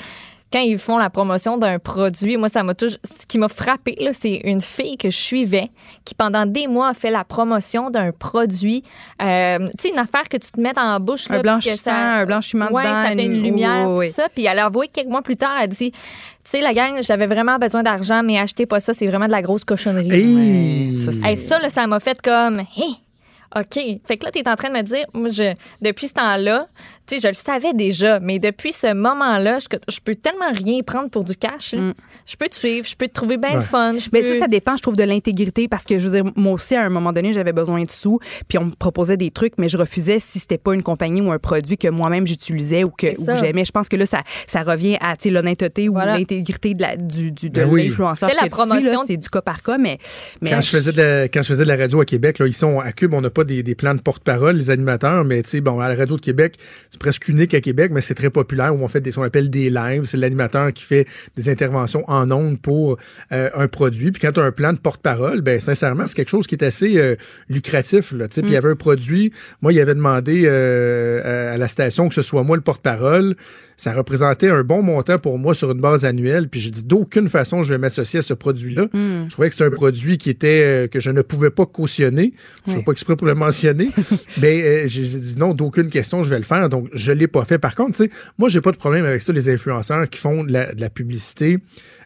quand ils font la promotion d'un produit, moi, ça m'a toujours. Ce qui m'a frappé, là, c'est une fille que je suivais qui, pendant des mois, a fait la promotion d'un produit. Euh, tu sais, une affaire que tu te mets dans la bouche. Un là, que blanchissant, ça- un blanchiment Ouais, dedans. ça fait une lumière, oui, oui. tout ça. Puis elle a avoué quelques mois plus tard, elle dit Tu sais, la gang, j'avais vraiment besoin d'argent, mais achetez pas ça, c'est vraiment de la grosse cochonnerie. Hey! ça, Hey, ça, là, ça m'a fait comme Hé! OK. Fait que là, tu es en train de me dire, moi, je, depuis ce temps-là, tu sais, je le savais déjà, mais depuis ce moment-là, je, je peux tellement rien prendre pour du cash. là. Je peux te suivre, je peux te trouver bien Ouais. le fun. Mais peux... ça, ça dépend, je trouve, de l'intégrité parce que, je veux dire, moi aussi, à un moment donné, j'avais besoin de sous, puis on me proposait des trucs, mais je refusais si c'était pas une compagnie ou un produit que moi-même j'utilisais ou que ou j'aimais. Je pense que là, ça, ça revient à l'honnêteté Voilà. ou l'intégrité de la- du, du- de Ben oui. l'influenceur. La promotion. C'est du cas par cas, mais. mais Quand je, faisais de la, quand je faisais de la radio à Québec, là, ils sont à Cube, on n'a pas des, des plans de porte-parole, les animateurs, mais tu sais, bon, à la radio de Québec, c'est presque unique à Québec, mais c'est très populaire où on fait des, ce qu'on appelle des lives. C'est l'animateur qui fait des interventions en ondes pour euh, un produit. Puis quand tu as un plan de porte-parole, ben sincèrement, c'est quelque chose qui est assez euh, lucratif. Là. Puis il y avait un produit, moi, il avait demandé euh, à la station que ce soit moi le porte-parole. Ça représentait un bon montant pour moi sur une base annuelle. Puis j'ai dit d'aucune façon je vais m'associer à ce produit-là. Je trouvais que c'était un produit qui était que je ne pouvais pas cautionner. Je ne Ouais. pas exprès pour le mentionner. Mais j'ai j'ai dit non, d'aucune question, je vais le faire. Donc je l'ai pas fait. Par contre, tu sais, moi j'ai pas de problème avec ça les influenceurs qui font de la, de la publicité.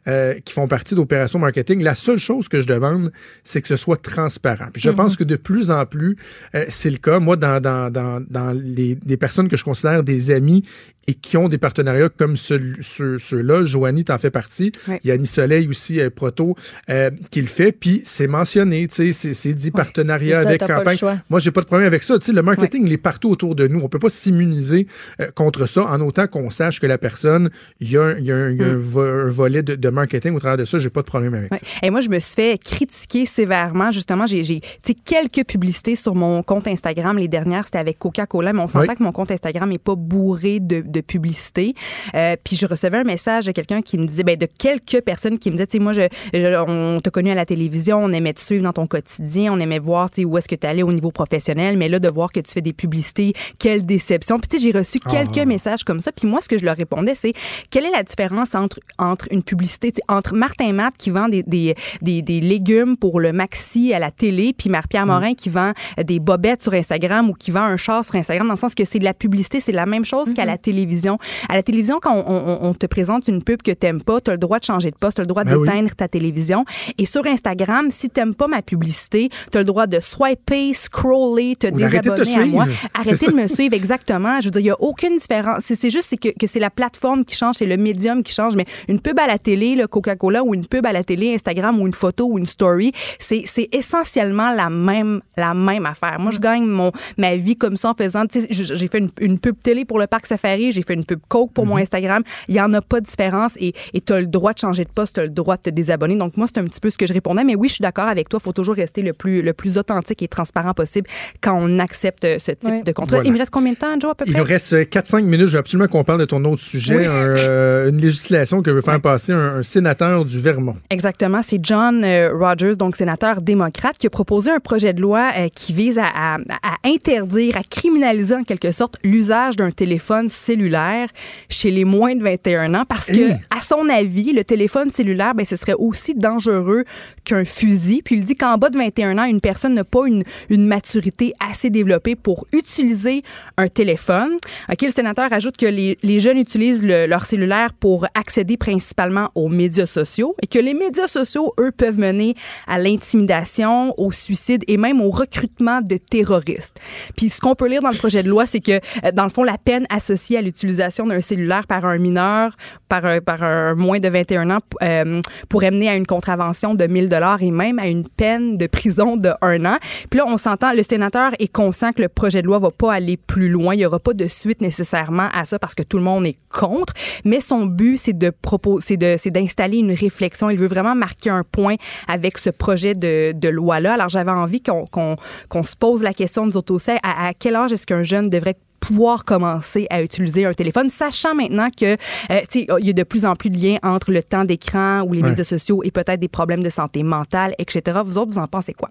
Euh, qui font partie d'opérations marketing. La seule chose que je demande, c'est que ce soit transparent. Puis je pense que de plus en plus, euh, c'est le cas. Moi, dans, dans, dans, dans les, des personnes que je considère des amis et qui ont des partenariats comme ceux- ceux- ceux-là, Joanie t'en fait partie. Ouais. Il y a Annie Soleil aussi, euh, Proto, euh, qui le fait. Puis c'est mentionné, tu sais, c'est- c'est dit partenariat ça, avec campagne. Moi, j'ai pas de problème avec ça. Tu sais, le marketing, il est partout autour de nous. On peut pas s'immuniser euh, contre ça en autant qu'on sache que la personne, il y a, un- il y a un, il y a un vo- un volet de, de marketing au travers de ça. J'ai pas de problème avec Ouais. ça. Et moi, je me suis fait critiquer sévèrement. Justement, j'ai quelques publicités sur mon compte Instagram. Les dernières, c'était avec Coca-Cola, mais on s'entend Oui. que mon compte Instagram n'est pas bourré de, de publicité. Euh, puis je recevais un message de quelqu'un qui me disait, ben, de quelques personnes qui me disaient, tu sais, moi, je, je- on t'a connu à la télévision, on aimait te suivre dans ton quotidien, on aimait voir, tu sais, où est-ce que tu allais au niveau professionnel, mais là, de voir que tu fais des publicités, quelle déception. Puis, tu sais, j'ai reçu quelques messages comme ça. Puis moi, ce que je leur répondais, c'est, quelle est la différence entre, entre une publicité, entre Martin Matt qui vend des, des, des, des légumes pour le maxi à la télé, puis Marie-Pierre Morin qui vend des bobettes sur Instagram ou qui vend un char sur Instagram, dans le sens que c'est de la publicité, c'est la même chose qu'à la télévision. À la télévision, quand on, on- on te présente une pub que t'aimes pas, tu as le droit de changer de poste, tu as le droit Ben oui. d'éteindre ta télévision. Et sur Instagram, si t'aimes pas ma publicité, tu as le droit de swiper, scroller, te d'arrêter de te désabonner à moi. Arrêtez de me suivre, exactement. Je veux dire, il n'y a aucune différence. C'est juste que, que c'est la plateforme qui change, c'est le médium qui change. Mais une pub à la télé, le Coca-Cola, ou une pub à la télé, Instagram, ou une photo, ou une story, c'est c'est essentiellement la même, la même affaire. Moi, je gagne mon, ma vie comme ça en faisant, j'ai fait une, une pub télé pour le parc Safari, j'ai fait une pub Coke pour mon Instagram. Il n'y en a pas de différence et tu as le droit de changer de poste, tu as le droit de te désabonner. Donc, moi, c'est un petit peu ce que je répondais. Mais oui, je suis d'accord avec toi. Il faut toujours rester le plus, le plus authentique et transparent possible quand on accepte ce type Oui. de contrat. Voilà. Il me reste combien de temps, Joe, à peu Il près? nous reste euh, 4-5 minutes. Je veux absolument qu'on parle de ton autre sujet, Oui. un, euh, une législation que veut faire passer un, un sénateur du Vermont. Exactement, c'est John euh, Rogers, donc sénateur démocrate, qui a proposé un projet de loi euh, qui vise à, à- à interdire, à criminaliser en quelque sorte l'usage d'un téléphone cellulaire chez les moins de 21 ans, parce que, Hey! à son avis, le téléphone cellulaire, ben, ce serait aussi dangereux qu'un fusil. Puis il dit qu'en bas de 21 ans, une personne n'a pas une, une maturité assez développée pour utiliser un téléphone. OK, le sénateur ajoute que les, les jeunes utilisent le- leur cellulaire pour accéder principalement aux médias sociaux et que les médias sociaux, eux, peuvent mener à l'intimidation, au suicide et même au recrutement de terroristes. Puis ce qu'on peut lire dans le projet de loi, c'est que, euh, dans le fond, la peine associée à l'utilisation d'un cellulaire par un mineur, par un, moins de 21 ans, euh, pourrait mener à une contravention de 1000 dollars et même à une peine de prison de un an. Puis là, on s'entend, le sénateur est conscient que le projet de loi va pas aller plus loin. Il y aura pas de suite nécessairement à ça parce que tout le monde est contre. Mais son but, c'est de proposer, c'est de, d'installer une réflexion. Il veut vraiment marquer un point avec ce projet de, de loi-là. Alors, j'avais envie qu'on, qu'on, qu'on se pose la question, nous autres aussi, à, à quel âge est-ce qu'un jeune devrait pouvoir commencer à utiliser un téléphone, sachant maintenant que euh, il y a de plus en plus de liens entre le temps d'écran ou les Ouais. médias sociaux et peut-être des problèmes de santé mentale, etc. Vous autres, vous en pensez quoi?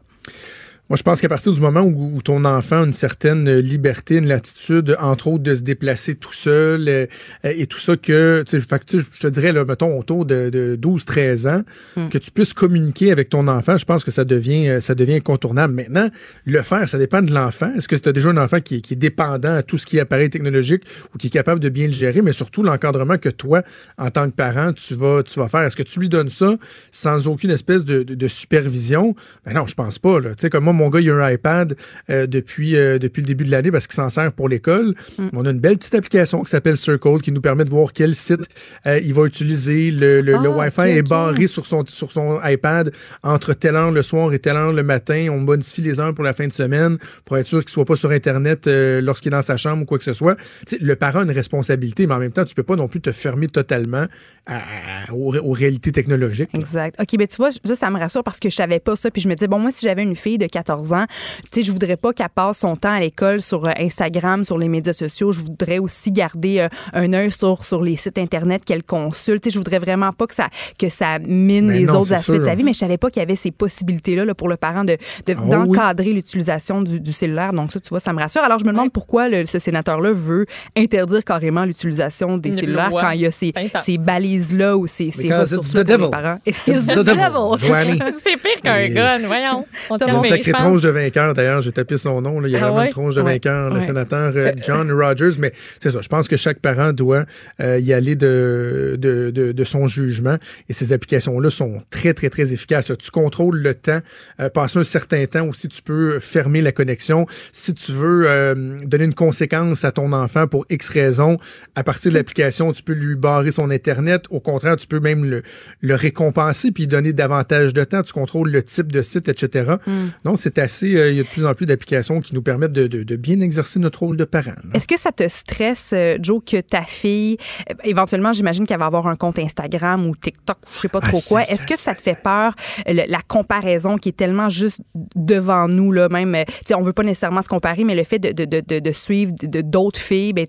Moi, je pense qu'à partir du moment où, où ton enfant a une certaine liberté, une latitude, entre autres, de se déplacer tout seul euh, et tout ça, que, tu sais, je te dirais, là, mettons, autour de, de 12-13 ans, Hmm. que tu puisses communiquer avec ton enfant, je pense que ça devient, euh, ça devient incontournable. Maintenant, le faire, ça dépend de l'enfant. Est-ce que tu as déjà un enfant qui, est- qui est dépendant à tout ce qui est appareil technologique ou qui est capable de bien le gérer, mais surtout l'encadrement que toi, en tant que parent, tu vas, tu vas faire? Est-ce que tu lui donnes ça sans aucune espèce de, de- de supervision? Ben non, je pense pas. Là. Tu sais, comme moi, mon gars, il a un iPad euh, depuis, euh, depuis le début de l'année parce qu'il s'en sert pour l'école. Mm. On a une belle petite application qui s'appelle Circle qui nous permet de voir quel site euh, il va utiliser. Le, le, le Ah, Wi-Fi ok, est barré sur son, sur son iPad entre telle heure le soir et telle heure le matin. On modifie les heures pour la fin de semaine pour être sûr qu'il soit pas sur Internet lorsqu'il est dans sa chambre ou quoi que ce soit. Le parent a une responsabilité, mais en même temps, tu peux pas non plus te fermer totalement à- à- aux, aux réalités technologiques. là. Exact. OK, ben tu vois, ça, ça me rassure parce que je savais pas ça. Puis je me disais, bon, moi, si j'avais une fille de 14 ans, tu sais, je voudrais pas qu'elle passe son temps à l'école sur euh, Instagram, sur les médias sociaux. Je voudrais aussi garder euh, un œil sur, sur les sites Internet qu'elle consulte. Tu sais, je voudrais vraiment pas que ça, que ça mine Mais les non, autres aspects de sa vie, mais je savais pas qu'il y avait ces possibilités-là là, pour le parent de, de- Ah oui. d'encadrer l'utilisation du, du cellulaire. Donc ça, tu vois, ça me rassure. Alors je me demande pourquoi le- ce sénateur-là veut interdire carrément l'utilisation des Une cellulaires quand il y a ces, ces balises-là ou ces, ces ressources-là les parents. It's the devil, Joanny. C'est pire qu'un Et- gun, voyons. On Tronche de vainqueur, d'ailleurs. J'ai tapé son nom. là. Il y a Ah vraiment ouais? une tronche de Ouais. vainqueur, le Ouais. sénateur euh, John Rogers. Mais c'est ça. Je pense que chaque parent doit euh, y aller de, de, de, de son jugement. Et ces applications-là sont très, très, très efficaces. là. Tu contrôles le temps. Euh, passer un certain temps aussi, tu peux fermer la connexion. Si tu veux euh, donner une conséquence à ton enfant pour X raison, à partir de l'application, tu peux lui barrer son Internet. Au contraire, tu peux même le, le récompenser puis lui donner davantage de temps. Tu contrôles le type de site, etc. Non, c'est assez. euh, il y a de plus en plus d'applications qui nous permettent de, de- de bien exercer notre rôle de parent. Est-ce que ça te stresse, euh, Joe, que ta fille, euh, éventuellement, j'imagine qu'elle va avoir un compte Instagram ou TikTok, ou je sais pas trop Ah, quoi. Est-ce que ça te fait peur, le- la comparaison qui est tellement juste devant nous, là, même, tu on veut pas nécessairement se comparer, mais le fait de, de, de, de- de suivre de- d'autres filles, ben,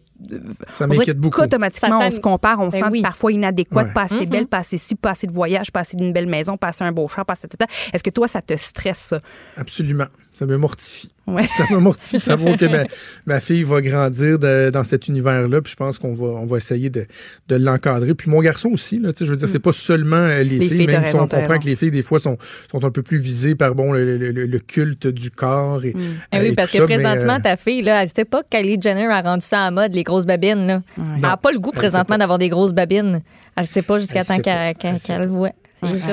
Ça m'inquiète beaucoup. qu'automatiquement, Ça on se compare, on se Ben sent oui. parfois inadéquate, Ouais. pas assez Mhm. belle, pas assez ci, pas assez de voyage, pas assez d'une belle maison, pas assez un beau char, pas assez... Est-ce que toi, ça te stresse, ça? Absolument. Ça me mortifie. Ouais. Ça me mortifie de savoir que ma, ma fille va grandir de- dans cet univers-là. Puis je pense qu'on va, on va essayer de, de l'encadrer. Puis mon garçon aussi, là, je veux dire, c'est pas seulement euh, les, Mm. Les filles, même si on comprend raison. que les filles, des fois, sont, sont un peu plus visées par bon, le, le- le- le culte du corps. Et, Mm. Eh euh, oui, et parce tout que ça, présentement, euh, ta fille, là, elle sait pas que Kylie Jenner a rendu ça à mode, les grosses babines. Là. Elle n'a pas le goût présentement d'avoir des grosses babines. Elle sait pas jusqu'à temps qu'elle le voit.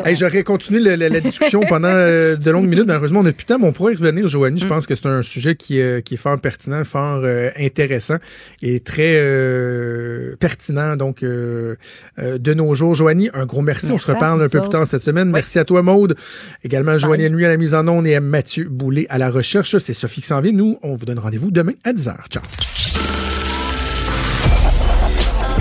Hey, J'aurais continué le- la, la discussion pendant euh, de longues minutes. Malheureusement, on n'a plus de temps, mais on pourrait y revenir, Joanie. Mm. Je pense que c'est un sujet qui, euh, qui est fort pertinent, fort euh, intéressant et très euh, pertinent donc euh, euh, de nos jours. Joanie, un gros merci. on se reparle un peu plus tard cette semaine. Merci à toi, Maude. Également, Joanie Nuit à la mise en onde et à Mathieu Boulay à la recherche. C'est Sophie qui s'en vient. Nous, on vous donne rendez-vous demain à 10h. Ciao.